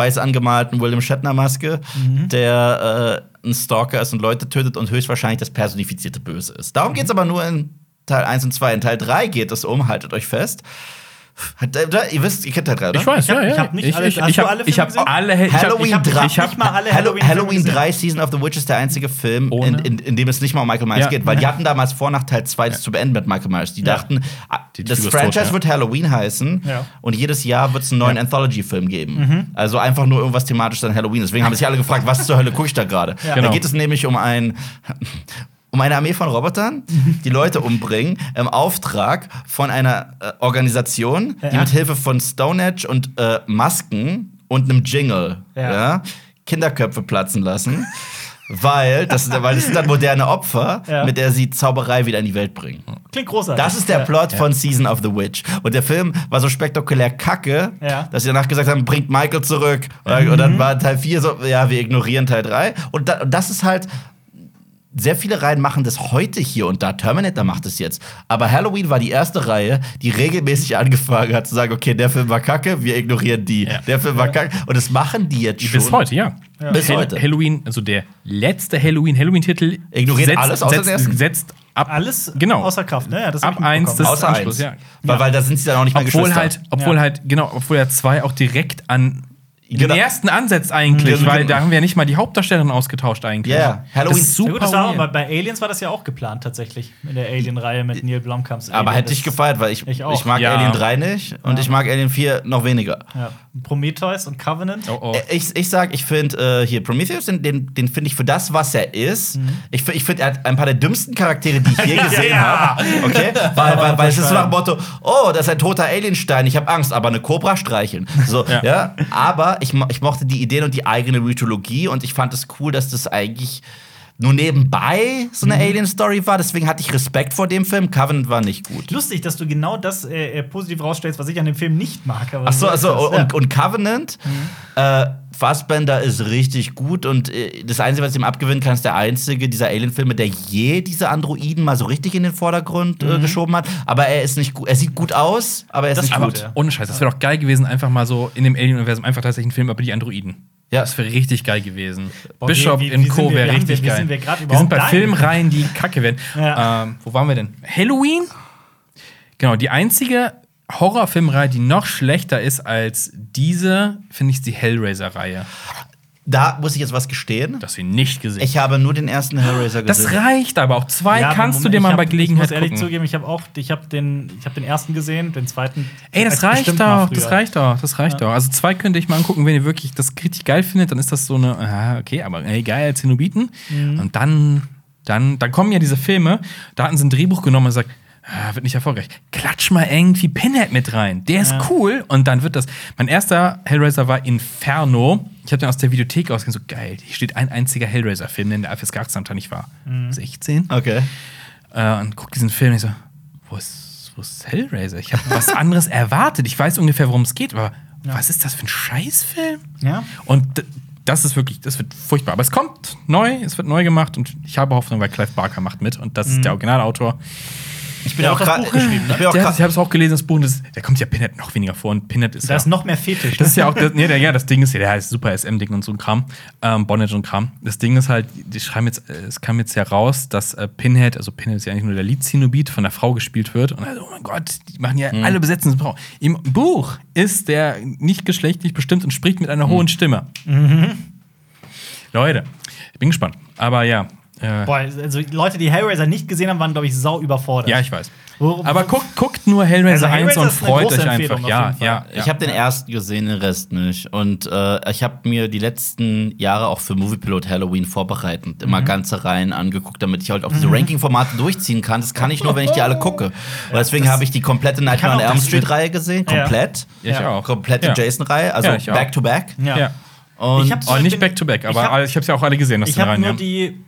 weiß angemalten William Shatner-Maske, der äh, ein Stalker ist und Leute tötet und höchstwahrscheinlich das personifizierte Böse ist. Darum geht es aber nur in Teil 1 und 2. In Teil 3 geht es um, haltet euch fest. Hat, äh, ihr wisst, ihr kennt 3, oder? Ich weiß, Ich hab- ja, ja. ich hab nicht ich, alle- ich, hast ich du hab, alle ich Filme hab alle. Ich hab, Halloween ich hab, 3. Ich hab, nicht mal alle Halloween gesehen. 3 Season of the Witch ist der einzige Film, in, in, in dem es nicht mal um Michael Myers Ja. geht, weil die hatten damals vor, nach Teil 2 das zu beenden mit Michael Myers. Die Ja. dachten, ah, Die das Franchise tot, ja. wird Halloween heißen Ja. und jedes Jahr wird es einen neuen Anthology-Film geben. Also einfach nur irgendwas thematisch an Halloween. Deswegen haben sich alle gefragt, was zur Hölle gucke ich da gerade? Ja. Da Genau. geht es nämlich um ein um eine Armee von Robotern, die Leute umbringen, im Auftrag von einer äh, Organisation, die Ja. mit Hilfe von Stone Edge und äh, Masken und einem Jingle Ja. ja, Kinderköpfe platzen lassen. Weil das, weil das sind dann moderne Opfer, Ja. mit der sie Zauberei wieder in die Welt bringen. Klingt großartig. Das ist der Ja. Plot von Season of the Witch. Und der Film war so spektakulär kacke, dass sie danach gesagt haben, bringt Michael zurück. Und Mhm. dann war Teil 4 so, ja, wir ignorieren Teil 3. Und, da, und das ist halt. Sehr viele Reihen machen das heute hier und da. Terminator macht es jetzt. Aber Halloween war die erste Reihe, die regelmäßig angefangen hat zu sagen, okay, der Film war kacke, wir ignorieren die. Ja. Der Film war kacke. Und das machen die jetzt schon. Bis heute, ja. Bis Hall- heute. Halloween, also der letzte Halloween, Halloween-Titel Ignoriert alles außer den setzt, ersten? setzt ab. Alles genau. außer Kraft, ne? Ja, ab eins des Außer Anschluss, eins. ja. Weil, weil da sind sie dann auch nicht mehr Obwohl Geschwister. halt, obwohl Ja. halt, genau, obwohl er zwei auch direkt an den Genau. ersten ansetzt eigentlich, Genau. weil da haben wir ja nicht mal die Hauptdarstellerin ausgetauscht eigentlich. Ja, ja. Halloween- Das ist Ja, super gut, das war, weird. bei, Aliens war das ja auch geplant, tatsächlich. In der Alien-Reihe mit Neil Blomkamps. Aber hätte ich gefeiert, weil ich, Ich ich, mag Ja. Alien 3 nicht und Ja. ich mag Alien 4 noch weniger. Ja. Prometheus und Covenant. Oh, oh. Äh, Ich, ich sag, ich finde äh, hier Prometheus, den, den, den finde ich für das, was er ist. Mhm. Ich, ich finde, er hat ein paar der dümmsten Charaktere, die ich je gesehen Ja. habe. Okay? Weil, weil, weil es ist so nach dem. Motto, oh, das ist ein toter Alienstein, ich habe Angst, aber eine Cobra streicheln. So, ja. Ja. Aber ich, ich mochte die Ideen und die eigene Mythologie und ich fand es cool, dass das eigentlich nur nebenbei so Mhm. eine Alien-Story war. Deswegen hatte ich Respekt vor dem Film. Covenant war nicht gut. Lustig, dass du genau das äh, äh, positiv rausstellst, was ich an dem Film nicht mag. Ach so, also und, ja. Mhm. und Covenant, äh, Fassbender ist richtig gut und äh, das Einzige, was ich ihm abgewinnen kann, ist der einzige dieser Alien-Filme, der je diese Androiden mal so richtig in den Vordergrund äh, geschoben hat. Aber er ist nicht gut. Er sieht gut aus, aber er ist Das nicht aber- gut. ja. Ohne Scheiß, das wäre doch geil gewesen, einfach mal so in dem Alien-Universum einfach tatsächlich ein Film über die Androiden. Ja. Das wäre richtig geil gewesen. Boah, Bishop wie- wie- in wie Co. wir- wäre richtig geil. sind wir wir sind bei? Filmreihen, die kacke werden. Ja. Ähm, wo waren wir denn? Halloween? Genau, die einzige Horrorfilmreihe, die noch schlechter ist als diese, finde ich, die Hellraiser-Reihe. Da muss ich jetzt was gestehen. Das sie nicht gesehen. Ich habe nur den ersten Hellraiser das gesehen. reicht aber auch. Zwei Ja, kannst du Moment, dir ich mal hab- bei Gelegenheit Ich muss ehrlich gucken. zugeben, ich habe auch, ich habe den, ich habe den ersten gesehen, den zweiten. Ey, das reicht doch, das reicht doch, das reicht doch. Also zwei könnte ich mal angucken, wenn ihr wirklich das richtig geil findet, dann ist das so eine, ah, okay, aber ey, geil als Zenobiten. Mhm. Und dann, dann, dann kommen ja diese Filme, da hatten sie ein Drehbuch genommen und gesagt, ah, wird nicht erfolgreich. Klatsch mal irgendwie Pinhead mit rein. Der ist Ja. cool. Und dann wird das. Mein erster Hellraiser war Inferno. Ich habe den aus der Videothek ausgesehen, so geil. Hier steht ein einziger Hellraiser-Film, den der FSK 18 nicht war. Mhm. 16. Okay. Äh, und guck diesen Film und ich so, wo ist, wo ist Hellraiser? Ich habe was anderes erwartet. Ich weiß ungefähr, worum es geht, aber was ist das für ein Scheißfilm? Ja. Und das ist wirklich, das wird furchtbar. Aber es kommt neu, es wird neu gemacht und ich habe Hoffnung, weil Clive Barker macht mit und das ist der Originalautor. Ich bin ja auch das gerade. Buch geschrieben, ne? Ich grad- ich habe es auch gelesen, das Buch, das, da kommt ja Pinhead noch weniger vor und Pinhead ist Da ja, ist noch mehr Fetisch. das ist ja auch, das, nee, der, ja, das Ding ist ja, der heißt Super SM-Ding und so ein Kram, ähm, Bondage und Kram. Das Ding ist halt, die schreiben jetzt, äh, es kam jetzt heraus, dass äh, Pinhead, also Pinhead ist ja eigentlich nur der Lead-Cenobit, von der Frau gespielt wird. Und also, oh mein Gott, die machen ja alle besetzen Frau. Im Buch ist der nicht geschlechtlich bestimmt und spricht mit einer hohen Stimme. Leute, ich bin gespannt. Aber ja. Äh, Boah, also Leute, die Hellraiser nicht gesehen haben, waren, glaube ich, sau überfordert. ja, ich weiß. Aber guckt, guckt nur Hellraiser Also 1 Hellraiser und freut euch einfach. Ja, ja, ja. Ich habe den ersten gesehen, den Rest nicht. Und äh, ich habe mir die letzten Jahre auch für Moviepilot Halloween vorbereitend Mhm. immer ganze Reihen angeguckt, damit ich halt auch diese Ranking-Formate durchziehen kann. Das kann ich nur, wenn ich die alle gucke. Und deswegen habe ich die komplette Nightmare on Elm Street-Reihe gesehen. Ja. Komplett. Ja, ich Ja. auch. Komplette Ja. Jason-Reihe, also Ja, ich auch. back to back. Ja. Ja. Und Ich hab's- Oh, nicht bin- back to back, ich aber hab- ich habe ja auch alle gesehen, Ich sind habe nur ja. die,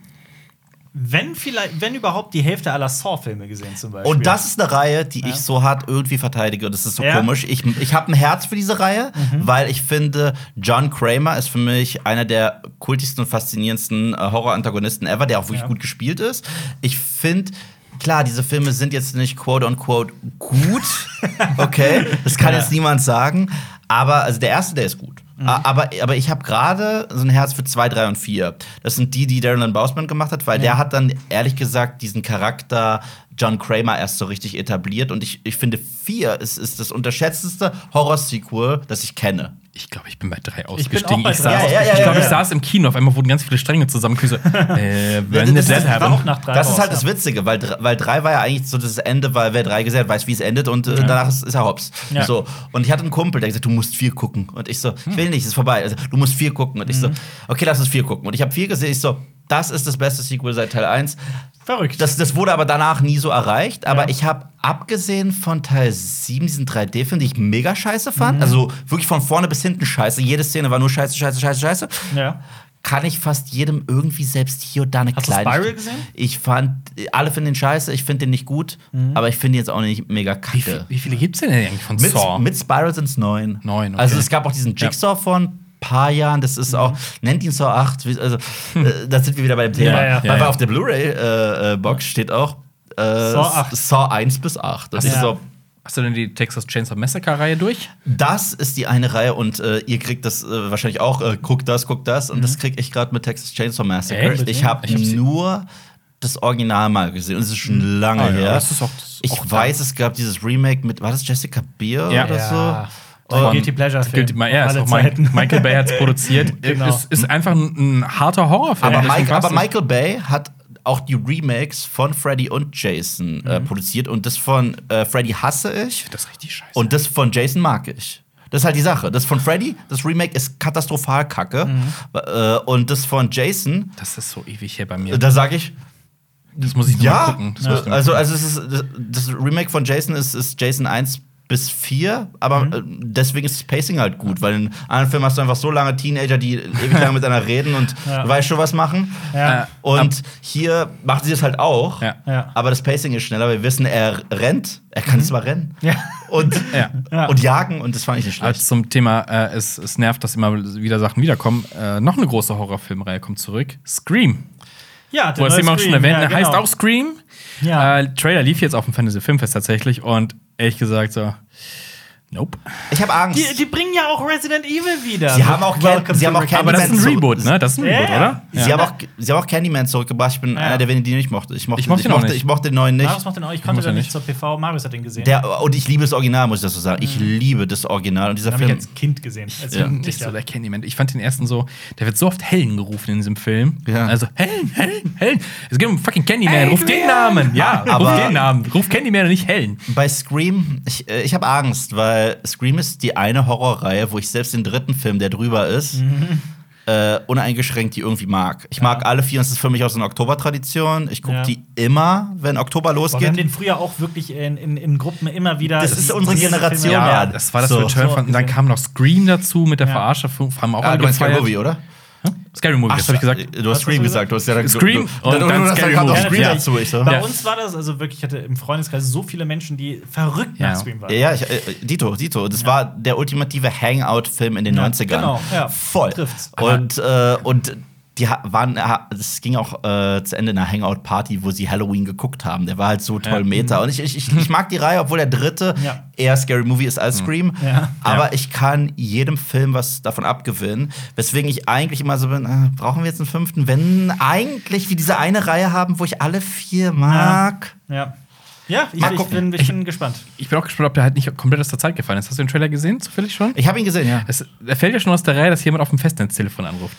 wenn vielleicht, wenn überhaupt, die Hälfte aller Saw-Filme gesehen zum Beispiel. Und das ist eine Reihe, die Ja. ich so hart irgendwie verteidige. Und das ist so Ja. komisch. Ich, ich habe ein Herz für diese Reihe, Mhm. weil ich finde, John Kramer ist für mich einer der kultigsten und faszinierendsten äh, Horror-Antagonisten ever, der auch wirklich Ja. gut gespielt ist. Ich finde. Klar, diese Filme sind jetzt nicht quote unquote gut. Okay, das kann Ja. jetzt niemand sagen. Aber also der erste, der ist gut. Mhm. Aber, aber ich habe gerade so ein Herz für 2, 3 und 4. Das sind die, die Darren Lynn Bousman gemacht hat, weil der hat dann ehrlich gesagt diesen Charakter John Kramer erst so richtig etabliert. Und ich, ich finde, 4 ist, ist das unterschätzteste Horror-Sequel, das ich kenne. Ich glaube, ich bin bei drei ausgestiegen. Ich, drei saß, ich, glaube, Ja, ich ja, saß im Kino, auf einmal wurden ganz viele Stränge zusammengefügt. äh, when Das ist- that war auch nach drei Das ist raus, halt das ja. Witzige, weil, weil 3 war ja eigentlich so das Ende, weil wer 3 gesehen hat, weiß, wie es endet und äh, danach ist, ist er hops. Ja. So. Und ich hatte einen Kumpel, der gesagt, du musst 4 gucken. Und ich so, ich will nicht, es ist vorbei. Also, du musst 4 gucken. Und ich so, okay, lass uns 4 gucken. Und ich habe 4 gesehen, ich so, das ist das beste Sequel seit Teil 1. Verrückt. Das, das wurde aber danach nie so erreicht. Aber Ja. ich habe abgesehen von Teil 7, diesen 3D-Film, den ich mega scheiße fand, Mhm. also wirklich von vorne bis hinten scheiße, jede Szene war nur scheiße, scheiße, scheiße, scheiße, ja. kann ich fast jedem irgendwie selbst hier und da eine Hast du kleine. Spiral gesehen? Ich fand, alle finden den scheiße, ich finde den nicht gut, Mhm. aber ich finde jetzt auch nicht mega Wie, viel, kacke. wie viele gibt es denn eigentlich von Mit, Saw? mit Spiral sind es neun. Neun, okay. Also es gab auch diesen Jigsaw von paar Jahren, das ist auch, nennt ihn Saw 8, wie- also äh, da sind wir wieder bei dem Thema. Ja, ja. Weil Ja, ja. auf der Blu-ray-Box steht auch äh, Saw 8. Saw 1 bis 8. Das, Ja. ist so, Hast du denn die Texas Chainsaw Massacre-Reihe durch? das ist die eine Reihe und äh, ihr kriegt das äh, wahrscheinlich auch, äh, guckt das, guckt das und das krieg ich gerade mit Texas Chainsaw Massacre. Echt? Ich habe nur das Original mal gesehen und es ist schon lange Ah, ja, her. das ist auch- das ich weiß, es gab dieses Remake mit, war das Jessica Biel Ja. oder Ja. so? Und Guilty Pleasure Film. Guilty, ja, ist auch Zeiten. Michael Bay hat es produziert. Genau. Es ist einfach ein, ein harter Horrorfilm. Aber, Mike, aber. Michael Bay hat auch die Remakes von Freddy und Jason äh, Mhm. produziert. Und das von äh, Freddy hasse ich. das ist richtig scheiße. Und das von Jason mag ich. Das ist halt die Sache. Das von Freddy, das Remake ist katastrophal kacke. Mhm. Äh, und das von Jason, das ist so ewig hier bei mir. da sage ich, Das muss ich ja. gucken. Das ich mal Also, also ist, das, das Remake von Jason ist, ist Jason 1 bis 4, aber Mhm. äh, deswegen ist das Pacing halt gut, weil in anderen Filmen hast du einfach so lange Teenager, die ewig lange miteinander reden und Ja. du weißt schon, was machen. Ja. Und hier machen sie das halt auch, Ja. Aber das Pacing ist schneller. Wir wissen, er rennt, er kann zwar rennen Ja. und, und jagen und das fand ich nicht Also schlecht. zum Thema, äh, es, es nervt, dass immer wieder Sachen wiederkommen. Äh, noch eine große Horrorfilmreihe kommt zurück. Scream. Ja, der Wo es neue immer auch schon erwähnt, ja, heißt genau. auch Scream. Ja. Äh, Trailer lief jetzt auf dem Fantasy Filmfest tatsächlich und ehrlich gesagt so, nope. Ich habe Angst. Die, die bringen ja auch Resident Evil wieder. Sie haben auch Welcome sie haben auch Raccoon Aber das ist ein Candyman Reboot, ne? Das ist ein Ja, Reboot, ja. oder? Sie, haben auch, sie haben auch Candyman zurückgebracht. Ich bin einer der wenigen, die nicht mochte. Ich mochte, Ich mochte auch mochte, nicht. ich mochte den neuen nicht. Marius macht den auch. Ich konnte ja den nicht zur PV. Marius hat den gesehen. Der, und ich liebe das Original, muss ich das so sagen. Ich liebe das Original. Und dieser den habe ich Film. als Kind gesehen. Als Ja. Nicht so der Candyman. Ich fand den ersten so, der wird so oft Helen gerufen in diesem Film. Ja. Also, Helen, Helen, Helen. Es geht um fucking Candyman. Adrian! Ruf den Namen. Ja, Aber- ruf den Namen. Ruf Candyman und nicht Helen. Bei Scream, ich, äh, ich habe Angst, weil Scream ist die eine Horrorreihe, wo ich selbst den dritten Film, der drüber ist, Mhm. äh, uneingeschränkt die irgendwie mag. Ich mag alle vier und es ist für mich auch so eine Oktobertradition. Ich gucke Ja. die immer, wenn Oktober Boah, wir haben losgeht. den früher auch wirklich in, in, in Gruppen immer wieder. Das ist unsere Generation, ja. das war das So. Return So von. Und dann kam noch Scream dazu mit der Ja. Verarsche. Haben auch Ah, alle du meinst. Movie, oder? Scary Movie, das habe ich gesagt. Du hast Scream gesagt. Du hast ja Scream du, und dann du, Scary kam noch Movie. Scream Ja. dazu. Ich so. Bei Ja. uns war das, also wirklich, ich hatte im Freundeskreis so viele Menschen, die verrückt Ja. nach Scream waren. Ja, ja, ich, äh, Dito, Dito. Das war der ultimative Hangout-Film in den Ja, 90ern. genau, ja. Voll. Trifft's. Und, äh, und die waren, es ging auch äh, zu Ende in einer Hangout-Party, wo sie Halloween geguckt haben. Der war halt so toll Ja. Meta. Und ich, ich, ich, ich mag die Reihe, obwohl der dritte Ja. eher Scary Movie ist als Scream. Ja. Aber Ja. ich kann jedem Film was davon abgewinnen. Weswegen ich eigentlich immer so bin, äh, brauchen wir jetzt einen fünften? Wenn eigentlich wir diese eine Reihe haben, wo ich alle vier mag. Ja. Ja, ich, ich, bin, ich bin gespannt. Ich bin auch gespannt, ob der halt nicht komplett aus der Zeit gefallen ist. Hast du den Trailer gesehen, zufällig schon? Ich habe ihn gesehen, ja. Es, er fällt ja schon aus der Reihe, dass jemand auf dem Festnetztelefon anruft.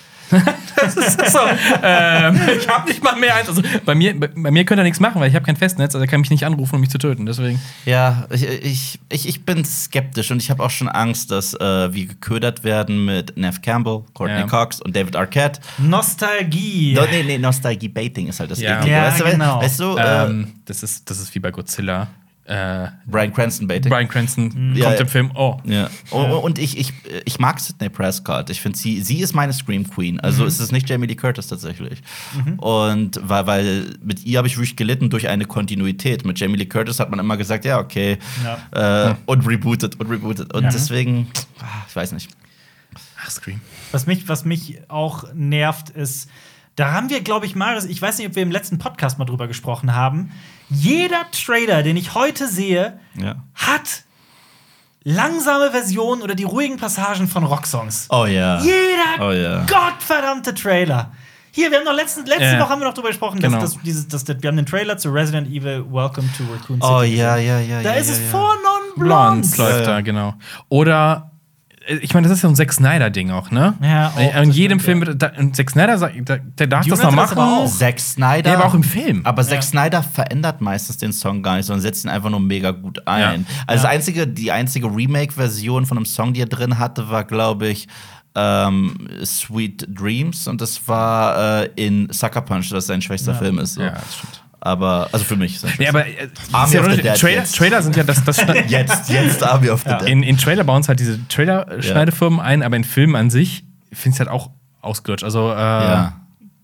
Das ist so. ähm, ich habe nicht mal mehr eins. Also bei mir, bei, bei mir könnte er nichts machen, weil ich habe kein Festnetz, also er kann mich nicht anrufen, um mich zu töten. Deswegen. Ja, ich, ich, ich, ich bin skeptisch und ich habe auch schon Angst, dass äh, wir geködert werden mit Nev Campbell, Courtney Ja. Cox und David Arquette. Nostalgie. No, nee, nee, Nostalgie-Baiting ist halt das Ja. Eklige. Ja, weißt du, genau. weißt du äh, ähm, das, ist, das ist wie bei Godzilla. Äh, Brian Cranston-Baiting. Brian Cranston Mhm. Ja, kommt ja. im Film. Oh. Ja. Oh, Und ich, ich, ich mag Sidney Prescott. Ich finde, sie, sie ist meine Scream Queen. Also Mhm. ist es nicht Jamie Lee Curtis tatsächlich. Und weil, weil mit ihr habe ich wirklich gelitten durch eine Kontinuität. Mit Jamie Lee Curtis hat man immer gesagt, ja, okay. Äh, und rebootet und rebootet. Und Ja. deswegen, ah, ich weiß nicht. Ach, Scream. Was mich, was mich auch nervt, ist, da haben wir, glaube ich, Marius, ich weiß nicht, ob wir im letzten Podcast mal drüber gesprochen haben. Jeder Trailer, den ich heute sehe, Ja. hat langsame Versionen oder die ruhigen Passagen von Rocksongs. Oh ja. Jeder Oh ja. gottverdammte Trailer. Hier, wir haben noch letzten, letzte Ja. Woche haben wir noch drüber gesprochen, Genau. dass, dass, dieses, dass, wir haben den Trailer zu Resident Evil Welcome to Raccoon City. Oh ja, ja, ja. Da ja, ist ja, es ja. vor Non Blondes Blondes. läuft da, genau. Oder, ich meine, das ist ja ein Zack Snyder-Ding auch, ne? Ja, auch, In das jedem stimmt, Film, wird- da, und Zack Snyder, sagt- der, der darf Dune das noch das machen. aber auch. Zack Snyder. Ja, aber auch im Film. Aber Zack Ja. Snyder verändert meistens den Song gar nicht, sondern setzt ihn einfach nur mega gut ein. Ja. Also Ja. Das einzige, die einzige Remake-Version von einem Song, die er drin hatte, war, glaube ich, ähm, Sweet Dreams. Und das war äh, in Sucker Punch, das sein schwächster Ja. Film ist. So. Ja, das stimmt. Aber, also für mich. Schwächster. aber äh, Army ist ja of the Dead Trailer, jetzt. Trailer sind ja das, das jetzt, jetzt Army of the Ja. Dead. in, in Trailer bauen es halt diese Trailer-Schneidefirmen ein, aber in Filmen an sich finde ich halt auch ausgelutscht. Also äh, Ja.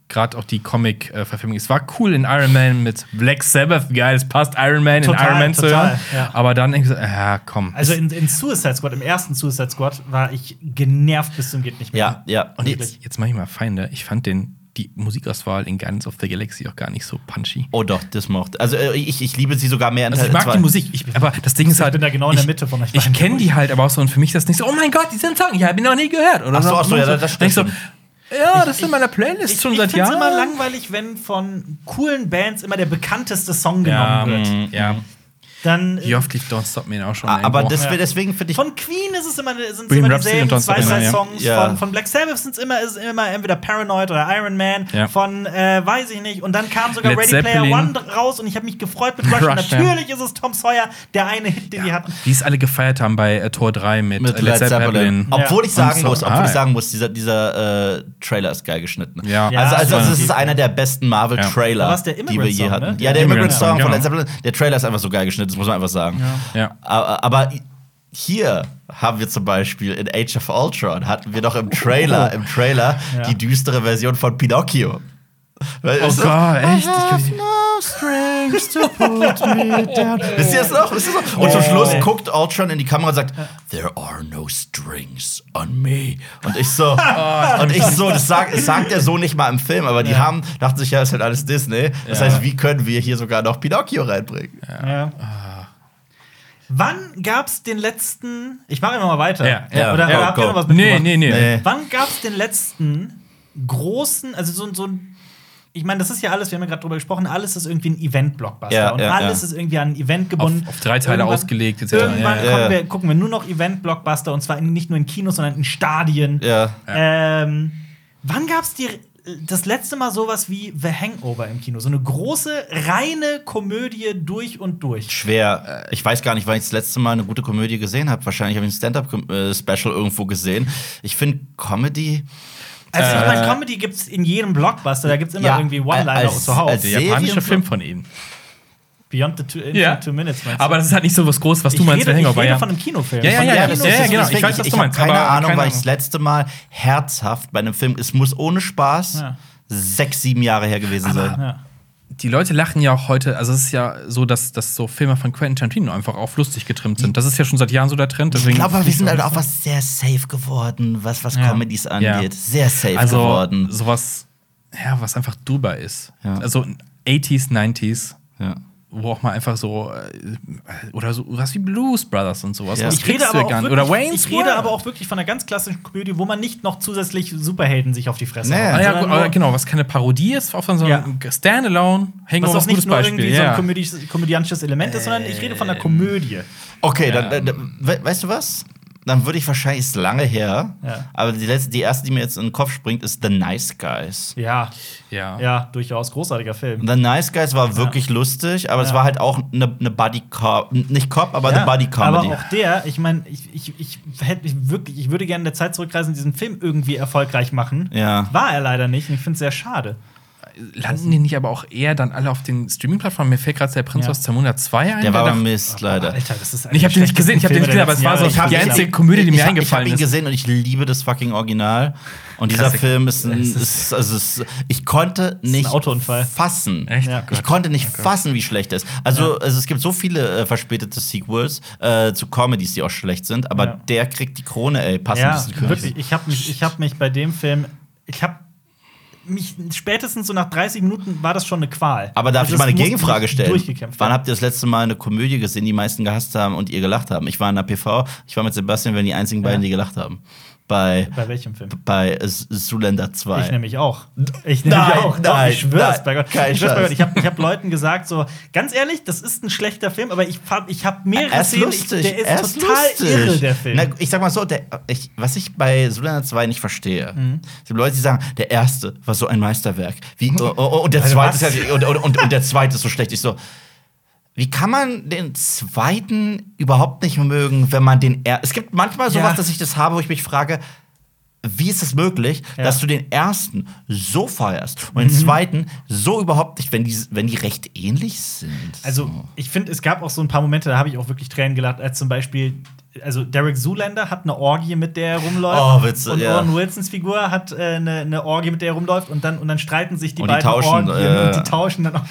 gerade auch die Comic-Verfilmung. Es war cool in Iron Man mit Black Sabbath, geil, es passt Iron Man Total, in Iron Man zu total, hören. ja. Aber dann denke ich so, ja, komm. Also in, in Suicide Squad, im ersten Suicide Squad, war ich genervt bis zum geht nicht mehr. ja, ja. Und jetzt, jetzt mache ich mal Feinde. Ich fand den, die Musikauswahl in Guardians of the Galaxy auch gar nicht so punchy. Oh doch, das mochte. Also äh, ich, ich liebe sie sogar mehr in Also ich Teil mag zwei. die Musik, ich, aber das Ding ist halt. bin da genau in der ich- Mitte von euch Ich kenne die halt, aber auch so und für mich ist das nicht so, oh mein Gott, diesen Song, ja, hab ich noch nie gehört. Oder Ach so, ach so, ja, das stimmt ich so, schon. ja, das ist Ich- in meiner Playlist Ich, schon ich seit finde es Jahren. immer langweilig, wenn von coolen Bands immer der bekannteste Song ja, genommen wird. mm, ja. Dann Wie oft lief Don't Stop Me auch schon? Ah, Aber das, Ja. deswegen finde ich. Von Queen ist es immer, sind Bohemian immer dieselben zwei, drei. Songs. Ja. Von, von Black Sabbath sind es immer, ist immer entweder Paranoid oder Iron Man. Ja. Von, äh, weiß ich nicht. Und dann kam sogar Led Ready Player Zeppelin. One raus und ich habe mich gefreut mit Rush. Rush, und ja. natürlich ist es Tom Sawyer, der eine Hit, den die hatten. Wie es alle gefeiert haben bei äh, Tor 3 mit, mit äh, Led Zeppelin. Obwohl ich sagen muss, obwohl Ah, ich ja. sagen muss, dieser, dieser äh, Trailer ist geil geschnitten. Ja. Also, also, also es ist einer der besten Marvel-Trailer, die wir je hatten. ne? Ja, der Immigrant Song von genau. Led Zeppelin. Der Trailer ist einfach so geil geschnitten, das muss man einfach sagen. Ja. Aber, aber hier haben wir zum Beispiel in Age of Ultron hatten wir doch im Trailer, im Trailer Ja. die düstere Version von Pinocchio. Weil Oh es- Gott, echt? Ich no strings to put me down. Wisst ihr das noch? Wisst ihr das noch? Und zum Oh. Schluss guckt Ultron in die Kamera und sagt, There are no strings on me. Und ich so, und ich so, das sagt, das sagt er so nicht mal im Film, aber die haben, dachten sich, ja, ist halt alles Disney. Das Ja. heißt, wie können wir hier sogar noch Pinocchio reinbringen? Ja. Wann gab's den letzten. Ich mache immer mal weiter. Ja, ja. Oder, Ja, oder habt ihr noch was Nee, mitgebracht? nee, nee. Nee. Wann gab's den letzten großen, also so, so ein. Ich meine, das ist ja alles, wir haben ja gerade drüber gesprochen, alles ist irgendwie ein Event-Blockbuster. Ja, und ja, alles ja. ist irgendwie an ein Event gebunden. Auf- auf drei Teile Irgendwann- ausgelegt, etc. Irgendwann Ja, ja. kommen Ja. Wir, gucken wir nur noch Event-Blockbuster und zwar in, nicht nur in Kinos, sondern in Stadien. Ja. Ähm, wann gab's die das letzte Mal sowas wie The Hangover im Kino? So eine große, reine Komödie durch und durch. Schwer. Ich weiß gar nicht, wann ich das letzte Mal eine gute Komödie gesehen habe. Wahrscheinlich habe ich ein Stand-Up-Special irgendwo gesehen. Ich finde Comedy. Also, ich Äh, meine, Comedy gibt's in jedem Blockbuster, da gibt's immer Ja, irgendwie One-Liner zuhauf. als- Der japanische Film von ihnen. Beyond the two, Ja. two Minutes, meinst du? Aber das ist halt nicht so was Großes, was ich du meinst rede, mit ich Hangover. rede Ja. von einem Kinofilm. Ja, ja, ja, der das- Kinos- ja, ja, genau. deswegen, Ich weiß, was ich du meinst, habe keine aber Ahnung, keine weil ich das letzte Mal herzhaft bei einem Film, es muss ohne Spaß Ja. sechs, sieben Jahre her gewesen sein. Ja. Die Leute lachen ja auch heute, also es ist ja so, dass, dass so Filme von Quentin Tarantino einfach auf lustig getrimmt sind. Das ist ja schon seit Jahren so der Trend. Ich glaube, wir sind halt auch was sehr safe geworden, was, was Ja. Comedies Ja. angeht. Sehr safe also geworden. sowas, ja, was einfach drüber ist. Ja. Also 80s, 90s, Ja. Wo auch mal einfach so äh, oder so was wie Blues Brothers und sowas. Ja. Ich rede, aber ja auch wirklich, Oder Wayne's ich rede aber auch wirklich von einer ganz klassischen Komödie, wo man nicht noch zusätzlich Superhelden sich auf die Fresse Nee. haut, ja, genau, was keine Parodie ist, auch von so Ja. einem Standalone, was Hangover auch ist ein nicht nur Beispiel. irgendwie so ja. ein komödis- komödiantisches Element ist, sondern ich rede von einer Komödie. Okay, Ja. dann, dann, dann we weißt du was? Dann würde ich wahrscheinlich, ist lange her, Ja. aber die, letzte, die erste, die mir jetzt in den Kopf springt, ist The Nice Guys. Ja, ja. ja, durchaus großartiger Film. The Nice Guys war wirklich lustig, aber es Ja. war halt auch eine ne Buddy Cop, nicht Cop, aber Ja, eine Buddy Comedy. Aber auch der, ich meine, ich, ich, ich, hätte ich wirklich, ich würde gerne in der Zeit zurückreisen und diesen Film irgendwie erfolgreich machen. Ja. War er leider nicht und ich finde es sehr schade. Landen die nicht aber auch eher dann alle auf den Streaming-Plattformen? Mir fällt gerade der Prinz Ja. aus Zamunda 2 ein. der war aber Mist, leider. Alter, das ist Ich hab den nicht gesehen, ich hab den nicht gesehen, aber es war so- Ich hab die einzige Komödie, die mir eingefallen Ich habe ihn ist. gesehen und ich liebe das fucking Original. Und dieser Klassik. Film ist, ein, Es ist- ist, also es, ich konnte nicht fassen. Echt? Ja. Ich konnte nicht fassen, wie schlecht er ist. Also, also es gibt so viele äh, verspätete Sequels äh, zu Comedies, die auch schlecht sind, aber Ja. der kriegt die Krone, ey, passend Ja, ist wirklich. Ich habe mich, ich hab mich bei dem Film, ich habe mich spätestens so nach 30 Minuten war das schon eine Qual. Aber darf Also ich mal eine Gegenfrage stellen? Wann habt ihr das letzte Mal eine Komödie gesehen, die die meisten gehasst haben und ihr gelacht haben? Ich war in der PV, ich war mit Sebastian, wir waren die einzigen beiden, die gelacht haben. Bei, bei welchem Film? bei Zoolander 2. Ich nämlich auch. Ich Nein, nämlich auch. Doch, nein, ich schwör's nein, bei Gott. kein Ich, schwör's bei Scheiß. Gott. ich habe hab Leuten gesagt, so, ganz ehrlich, das ist ein schlechter Film, aber ich, hab- ich habe mehrere Er ist Szenen, lustig. ich, der ist ist total lustig. irre, der Film. Na, ich sag mal so, der, ich, was ich bei Zoolander 2 nicht verstehe, Mhm. sind Leute, die sagen, der erste war so ein Meisterwerk. Wie, oh, oh, und, der Also zweite was? ist ja, und, und, und, und der zweite ist so schlecht. Ich so, wie kann man den zweiten überhaupt nicht mögen, wenn man den er Es gibt manchmal sowas, Ja. dass ich das habe, wo ich mich frage, wie ist es möglich, Ja. dass du den ersten so feierst und Mhm. den zweiten so überhaupt nicht, wenn die, wenn die recht ähnlich sind? Also, so. ich finde, es gab auch so ein paar Momente, da habe ich auch wirklich Tränen gelacht, als zum Beispiel, also Derek Zoolander hat eine Orgie, mit der er rumläuft. Oh, Witze, und ja. Owen Wilsons Figur hat äh, eine, eine Orgie, mit der er rumläuft und dann, und dann streiten sich die Und die beiden tauschen, Orgien äh, und die tauschen dann auch.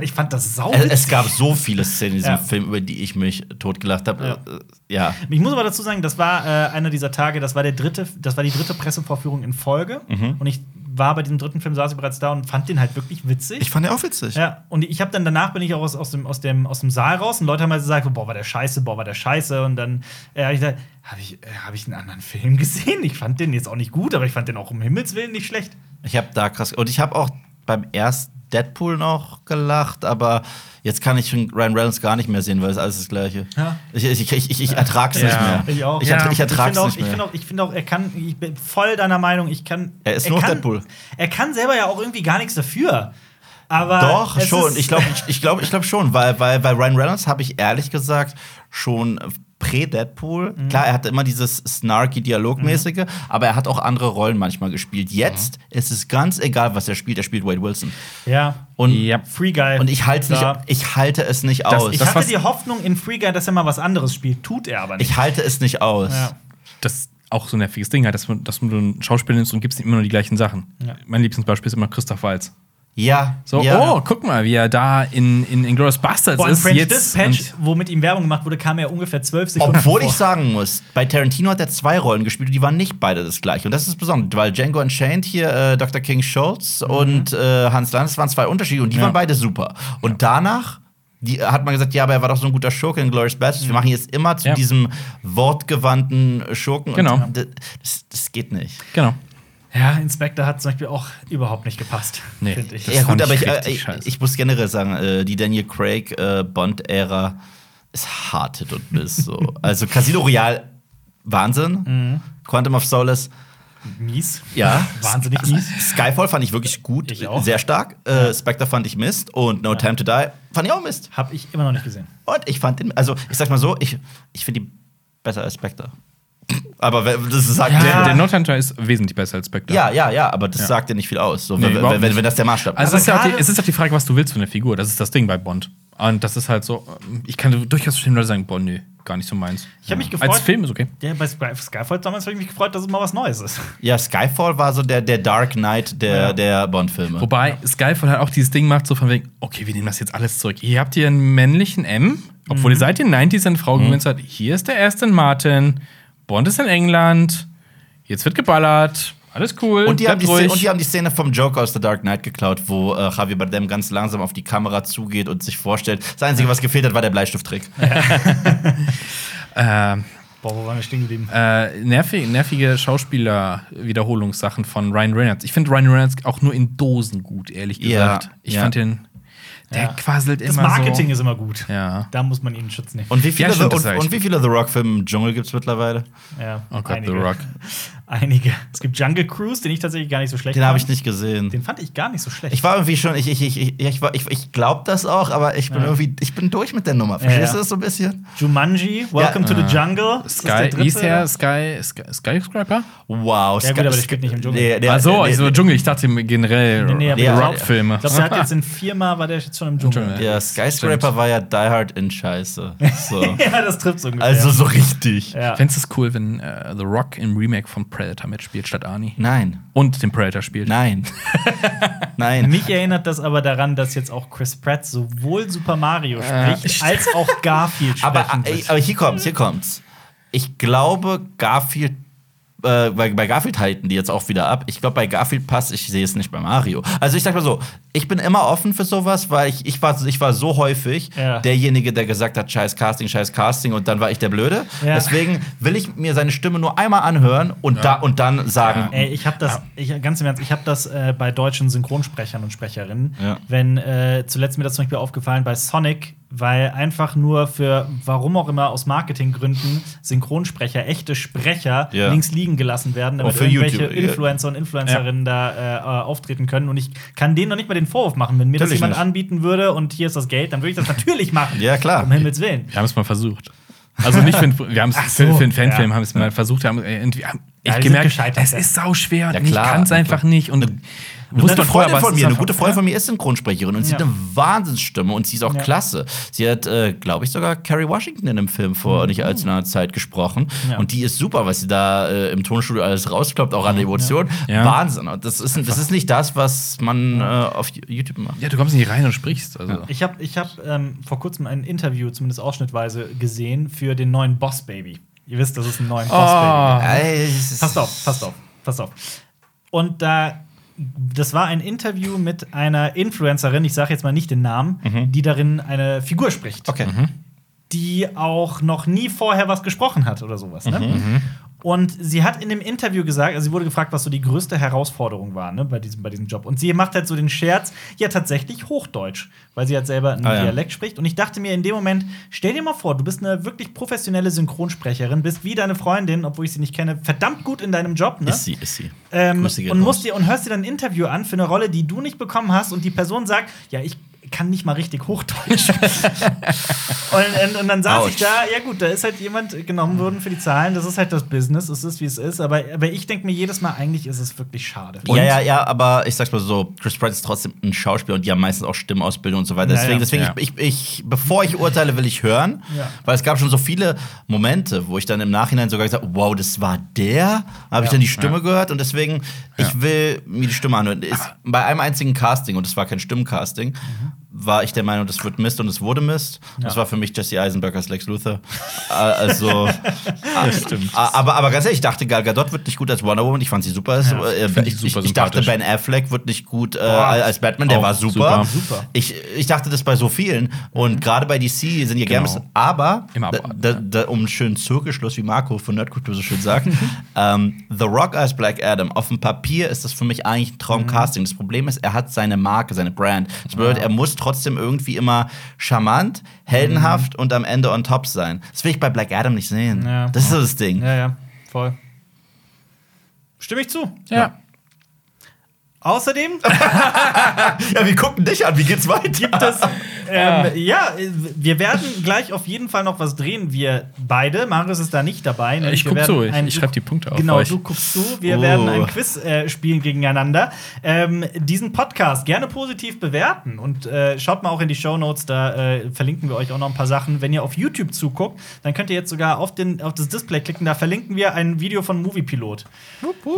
Ich fand das sau Es, es gab so viele Szenen in diesem Ja. Film, über die ich mich totgelacht habe. Ja. Äh, ja. Ich muss aber dazu sagen, das war äh, einer dieser Tage, das war der dritte, das war die dritte Pressevorführung in Folge. Mhm. Und ich war bei diesem dritten Film, saß ich bereits da und fand den halt wirklich witzig. Ich fand den auch witzig. ja, und ich habe dann danach bin ich auch aus, aus, dem, aus, dem, aus dem Saal raus und Leute haben halt gesagt, boah, war der scheiße, boah, war der scheiße. Und dann äh, habe ich gesagt, habe ich, äh, hab ich einen anderen Film gesehen? Ich fand den jetzt auch nicht gut, aber ich fand den auch um Himmels Willen nicht schlecht. Ich habe da krass. Und ich habe auch beim ersten Deadpool noch gelacht, aber jetzt kann ich schon Ryan Reynolds gar nicht mehr sehen, weil es alles das Gleiche. Ja. Ich, ich, ich, ich, ich ertrag's Ja. nicht mehr. Ich auch. Ich, Ja. ertra- ich ertrag's auch, nicht ich mehr. finde auch, ich finde auch, er kann, ich bin voll deiner Meinung, ich kann. Er ist nur kann, Deadpool. Er kann selber ja auch irgendwie gar nichts dafür. Aber Doch, schon. Ich glaube ich, ich glaub, ich glaub schon, weil, weil, weil Ryan Reynolds habe ich ehrlich gesagt schon prä-Deadpool. Mhm. Klar, er hatte immer dieses snarky Dialogmäßige, aber er hat auch andere Rollen manchmal gespielt. Jetzt Mhm. ist es ganz egal, was er spielt. Er spielt Wade Wilson. Ja. Und, Ja. Free Guy. und ich halte nicht, ich halte es nicht Das- aus. Ich das hatte die Hoffnung in Free Guy, dass er mal was anderes spielt. Tut er aber nicht. ich halte es nicht aus. ja. Das ist auch so ein nerviges Ding halt, dass, man, dass du einen Schauspieler nimmst und gibst ihm immer nur die gleichen Sachen. Ja. Mein Lieblingsbeispiel ist immer Christoph Waltz. Ja. So, ja. oh, guck mal, wie er da in, in Inglourious Bastards Boah, in ist French jetzt. Dispatch, wo mit ihm Werbung gemacht wurde, kam er ungefähr zwölf Sekunden Obwohl vor. ich sagen muss, bei Tarantino hat er zwei Rollen gespielt und die waren nicht beide das gleiche. Und das ist besonders, weil Django Unchained hier, äh, Dr. King Schultz und äh, Hans Landes waren zwei Unterschiede und die Ja. waren beide super. Und danach die, hat man gesagt, ja, aber er war doch so ein guter Schurke in Glorious Bastards. Wir machen jetzt immer zu Ja. diesem wortgewandten Schurken. Genau. Das, das geht nicht. Genau. Ja, Inspector hat zum Beispiel auch überhaupt nicht gepasst, Nee. finde ich. Ja, gut, aber ich ich, äh, ich, ich muss generell sagen, äh, die Daniel Craig äh, Bond-Ära ist hart Hit und Miss. So. also Casino Royale, Wahnsinn. Mhm. Quantum of Solace, mies. ja. Wahnsinnig mies. Skyfall fand ich wirklich gut, Ich auch. sehr stark. Äh, Spectre fand ich Mist und No Time to Die fand ich auch Mist. Hab ich immer noch nicht gesehen. Und ich fand den, also ich sag mal so, ich, ich finde die besser als Spectre. Aber das sagt Der, ja, der No Time to Die ist wesentlich besser als Spectre. ja, ja, ja, aber das Ja. sagt ja nicht viel aus. So, Nee, wenn, wenn, wenn, das der Maßstab Also Aber es ist, ja auch die, es ist auch die Frage, was du willst für eine Figur. Das ist das Ding bei Bond. Und das ist halt so, ich kann durchaus verstehen, Leute sagen, Bond, nee, gar nicht so meins. Ich hab mich gefreut. Als Film ist okay. Ja, bei Sky Skyfall damals habe ich mich gefreut, dass es mal was Neues ist. Ja, Skyfall war so der, der Dark Knight der, Ja. der Bond-Filme. Wobei Skyfall halt auch dieses Ding macht, so von wegen, okay, wir nehmen das jetzt alles zurück. Ihr habt hier einen männlichen M, obwohl ihr seit den 90s eine Frau gewinnt seid. Hier ist der Aston Martin, Bond ist in England, jetzt wird geballert, alles cool. Und die, haben die Szene, und die haben die Szene vom Joker aus The Dark Knight geklaut, wo äh, Javier Bardem ganz langsam auf die Kamera zugeht und sich vorstellt. Das Einzige, was gefehlt hat, war der Bleistifttrick. Ähm, Boah, wo waren wir stehen geblieben? äh, nervig, nervige Schauspieler-Wiederholungssachen von Ryan Reynolds. Ich finde Ryan Reynolds auch nur in Dosen gut, ehrlich Ja, gesagt. ich ja. fand den, der Ja. quasselt Das immer Marketing so. ist immer gut. Ja. Da muss man ihn schützen. Und wie viele, Ja, stimmt, The, das und, und wie viele The Rock-Filme im Dschungel gibt es mittlerweile? Ja, Oh Gott, einige. The Rock. Einige. Es gibt Jungle Cruise, den ich tatsächlich gar nicht so schlecht Den habe ich nicht gesehen. Den fand ich gar nicht so schlecht. Ich war irgendwie schon, ich, ich, ich, ich, ich, war- ich, ich glaube das auch, aber ich bin Ja. irgendwie, ich bin durch mit der Nummer. Verstehst ja. du das so ein bisschen? Jumanji, Welcome Ja. to the Jungle. Das ist der Sky, hieß der? Sky, Sky, Skyscraper? Wow. Ja, gut, aber der spielt nicht im Dschungel. Nee, der- Ach so, also nee, Dschungel. Ich dachte generell Nee, nee, Rock-Filme. Ich glaube, der hat jetzt in viermal war der jetzt schon im Dschungel. Ja, Skyscraper war ja Die Hard in Scheiße. So. ja, das trifft so ungefähr. also so richtig. ja. Fändest du es cool, wenn äh, The Rock im Remake von Predator mitspielt statt Arnie? Nein. Und den Predator spielt? Nein. Nein. Mich erinnert das aber daran, dass jetzt auch Chris Pratt sowohl Super Mario spricht, als auch Garfield Aber, sprechen äh, aber hier kommt's, hier kommt's. Ich glaube, Garfield. Äh, bei, bei Garfield halten die jetzt auch wieder ab. Ich glaube, bei Garfield passt, ich sehe es nicht bei Mario. Also ich sag mal so, ich bin immer offen für sowas, weil ich, ich, war, ich war so häufig Ja. derjenige, der gesagt hat, scheiß Casting, scheiß Casting und dann war ich der Blöde. Ja. Deswegen will ich mir seine Stimme nur einmal anhören und, da, und dann sagen, Ey, ich habe das, ich, ganz im Ernst, ich habe das äh, bei deutschen Synchronsprechern und Sprecherinnen. Ja. Wenn äh, zuletzt mir das zum Beispiel aufgefallen bei Sonic, weil einfach nur für warum auch immer aus Marketinggründen Synchronsprecher, echte Sprecher Ja. links liegen gelassen werden, damit für irgendwelche YouTube, ja. Influencer und Influencerinnen da äh, äh, auftreten können. Und ich kann denen noch nicht mal den Vorwurf machen, wenn mir das Natürlich jemand nicht. anbieten würde und hier ist das Geld, dann würde ich das natürlich machen. Ja, klar. Um Himmels Willen. Wir haben es mal versucht. Also nicht für, ein- wir haben es Ach für, so, für einen Fanfilm ja. haben wir es mal versucht, haben äh, irgendwie haben Ja, echt gemerkt, gescheitert, es ja. ist sau schwer und Ja, ich klar. kann es einfach nicht und Eine wusste vorher, Freundin von mir, ist eine gute Freundin von mir ist Synchronsprecherin und sie Ja. hat eine Wahnsinnsstimme und sie ist auch Ja. klasse. Sie hat, äh, glaube ich, sogar Carrie Washington in einem Film vor nicht allzu langer Zeit gesprochen. Mhm. Ja. Und die ist super, was sie da äh, im Tonstudio alles rauskloppt, auch an Emotionen. Ja. Wahnsinn. Und das ist, das ist nicht das, was man äh, auf YouTube macht. Ja, du kommst nicht rein und sprichst. Also. Ich habe ich hab, ähm, vor kurzem ein Interview, zumindest ausschnittweise, gesehen für den neuen Boss Baby. Ihr wisst, dass es einen neuen Boss Baby. Ey, es ist- Passt auf, passt auf, passt auf. Und da, das war ein Interview mit einer Influencerin, ich sage jetzt mal nicht den Namen, die darin eine Figur spricht. Okay. Die auch noch nie vorher was gesprochen hat oder sowas. Ne? Und sie hat in dem Interview gesagt, also sie wurde gefragt, was so die größte Herausforderung war ne, bei, diesem, bei diesem Job. Und sie macht halt so den Scherz, ja, tatsächlich Hochdeutsch, weil sie halt selber einen Ah, ja. Dialekt spricht. Und ich dachte mir in dem Moment, stell dir mal vor, du bist eine wirklich professionelle Synchronsprecherin, bist wie deine Freundin, obwohl ich sie nicht kenne, verdammt gut in deinem Job, ne? Ist sie, ist sie. Ähm, und, musst dir, und hörst dir dann ein Interview an für eine Rolle, die du nicht bekommen hast, und die Person sagt, ja, ich kann nicht mal richtig Hochdeutsch. und, und, und dann saß Autsch. ich da, ja gut, da ist halt jemand genommen worden für die Zahlen, das ist halt das Business, es ist wie es ist, aber, aber ich denke mir jedes Mal, eigentlich ist es wirklich schade. Ja, ja, ja, aber ich sag's mal so, Chris Pratt ist trotzdem ein Schauspieler und die haben meistens auch Stimmausbildung und so weiter. Ja, Deswegen, ja. deswegen Ja. Ich, ich, bevor ich urteile, will ich hören. Ja. Weil es gab schon so viele Momente, wo ich dann im Nachhinein sogar gesagt habe, wow, das war der. Habe ich Ja. dann die Stimme gehört und deswegen, Ja. ich will mir die Stimme anhören. Ist, bei einem einzigen Casting, und das war kein Stimmencasting, war ich der Meinung, das wird Mist und es wurde Mist. Das war für mich Jesse Eisenberg als Lex Luthor. Äh, also, stimmt. Ah, Aber, aber ganz ehrlich, ich dachte, Gal Gadot wird nicht gut als Wonder Woman. Ich fand sie super. Ja, äh, find ich ich, super ich dachte. Ben Affleck wird nicht gut äh, als Batman. Der war super. super. Ich, ich dachte das bei so vielen. Und gerade bei DC sind ja Genau. gerne. Aber, Immer da, da, um einen schönen Zirkelschluss, wie Marco von Nerdkultur so schön sagt, ähm, The Rock als Black Adam. Auf dem Papier ist das für mich eigentlich ein Traumcasting. Das Problem ist, er hat seine Marke, seine Brand. Das bedeutet, er muss trotzdem irgendwie immer charmant, heldenhaft und am Ende on top sein. Das will ich bei Black Adam nicht sehen. Ja. Das ist so das Ding. Ja, ja, voll. Stimme ich zu. Ja. Außerdem Ja, wir gucken dich an. Wie geht's weiter? gibt es. Ähm, ja, wir werden gleich auf jeden Fall noch was drehen, wir beide. Marius ist da nicht dabei. nämlich Ich wir guck werden zu, ich- ich schreib die Punkte auf Genau, euch. du guckst zu. Wir Oh. werden ein Quiz äh, spielen gegeneinander. Ähm, diesen Podcast gerne positiv bewerten und äh, schaut mal auch in die Show Notes. Da äh, verlinken wir euch auch noch ein paar Sachen. Wenn ihr auf YouTube zuguckt, dann könnt ihr jetzt sogar auf, den, auf das Display klicken. Da verlinken wir ein Video von Moviepilot.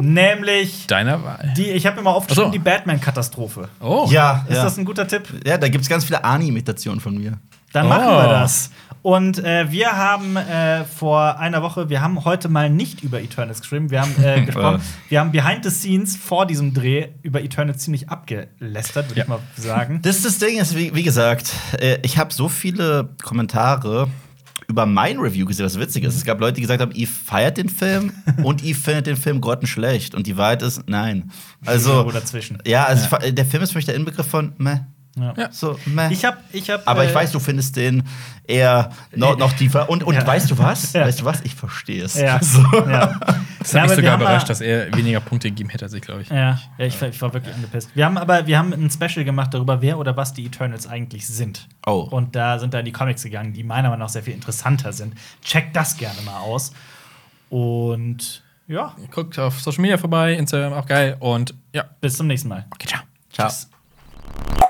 Nämlich Deiner Wahl. die, ich habe immer aufgeschrieben, So. die Batman-Katastrophe. Oh. Ja, Ist ja. das ein guter Tipp? ja, da gibt's ganz viele Ani-Imitationen von mir. Dann Oh. machen wir das. Und äh, wir haben äh, vor einer Woche, wir haben heute mal nicht über Eternals geschrieben, wir haben äh, gesprochen, wir haben behind the scenes vor diesem Dreh über Eternals ziemlich abgelästert, würde Ja. ich mal sagen. Das, das Ding ist, wie, wie gesagt, äh, ich habe so viele Kommentare über mein Review gesehen, was witzig ist. Es gab Leute, die gesagt haben, Eve feiert den Film und Eve findet den Film grottenschlecht. Und die Wahrheit ist, nein. Also, dazwischen. ja, also fa- der Film ist für mich der Inbegriff von meh. Ja. So, meh. Ich habe, ich habe. Aber ich weiß, du findest den eher noch, noch tiefer. Und, und Ja. weißt du was? Ja. Weißt du was? Ich verstehe es. Ja. So. ja. Das hat mich sogar überrascht, dass er weniger Punkte gegeben hätte als ich, glaube ich. Ja, ja ich, war- ich war wirklich angepisst. Wir haben aber wir haben ein Special gemacht darüber, wer oder was die Eternals eigentlich sind. Oh. Und da sind da die Comics gegangen, die meiner Meinung nach sehr viel interessanter sind. Checkt das gerne mal aus. Und ja, Guckt auf Social Media vorbei, Instagram auch geil. Und ja, bis zum nächsten Mal. okay, ciao. Ciao.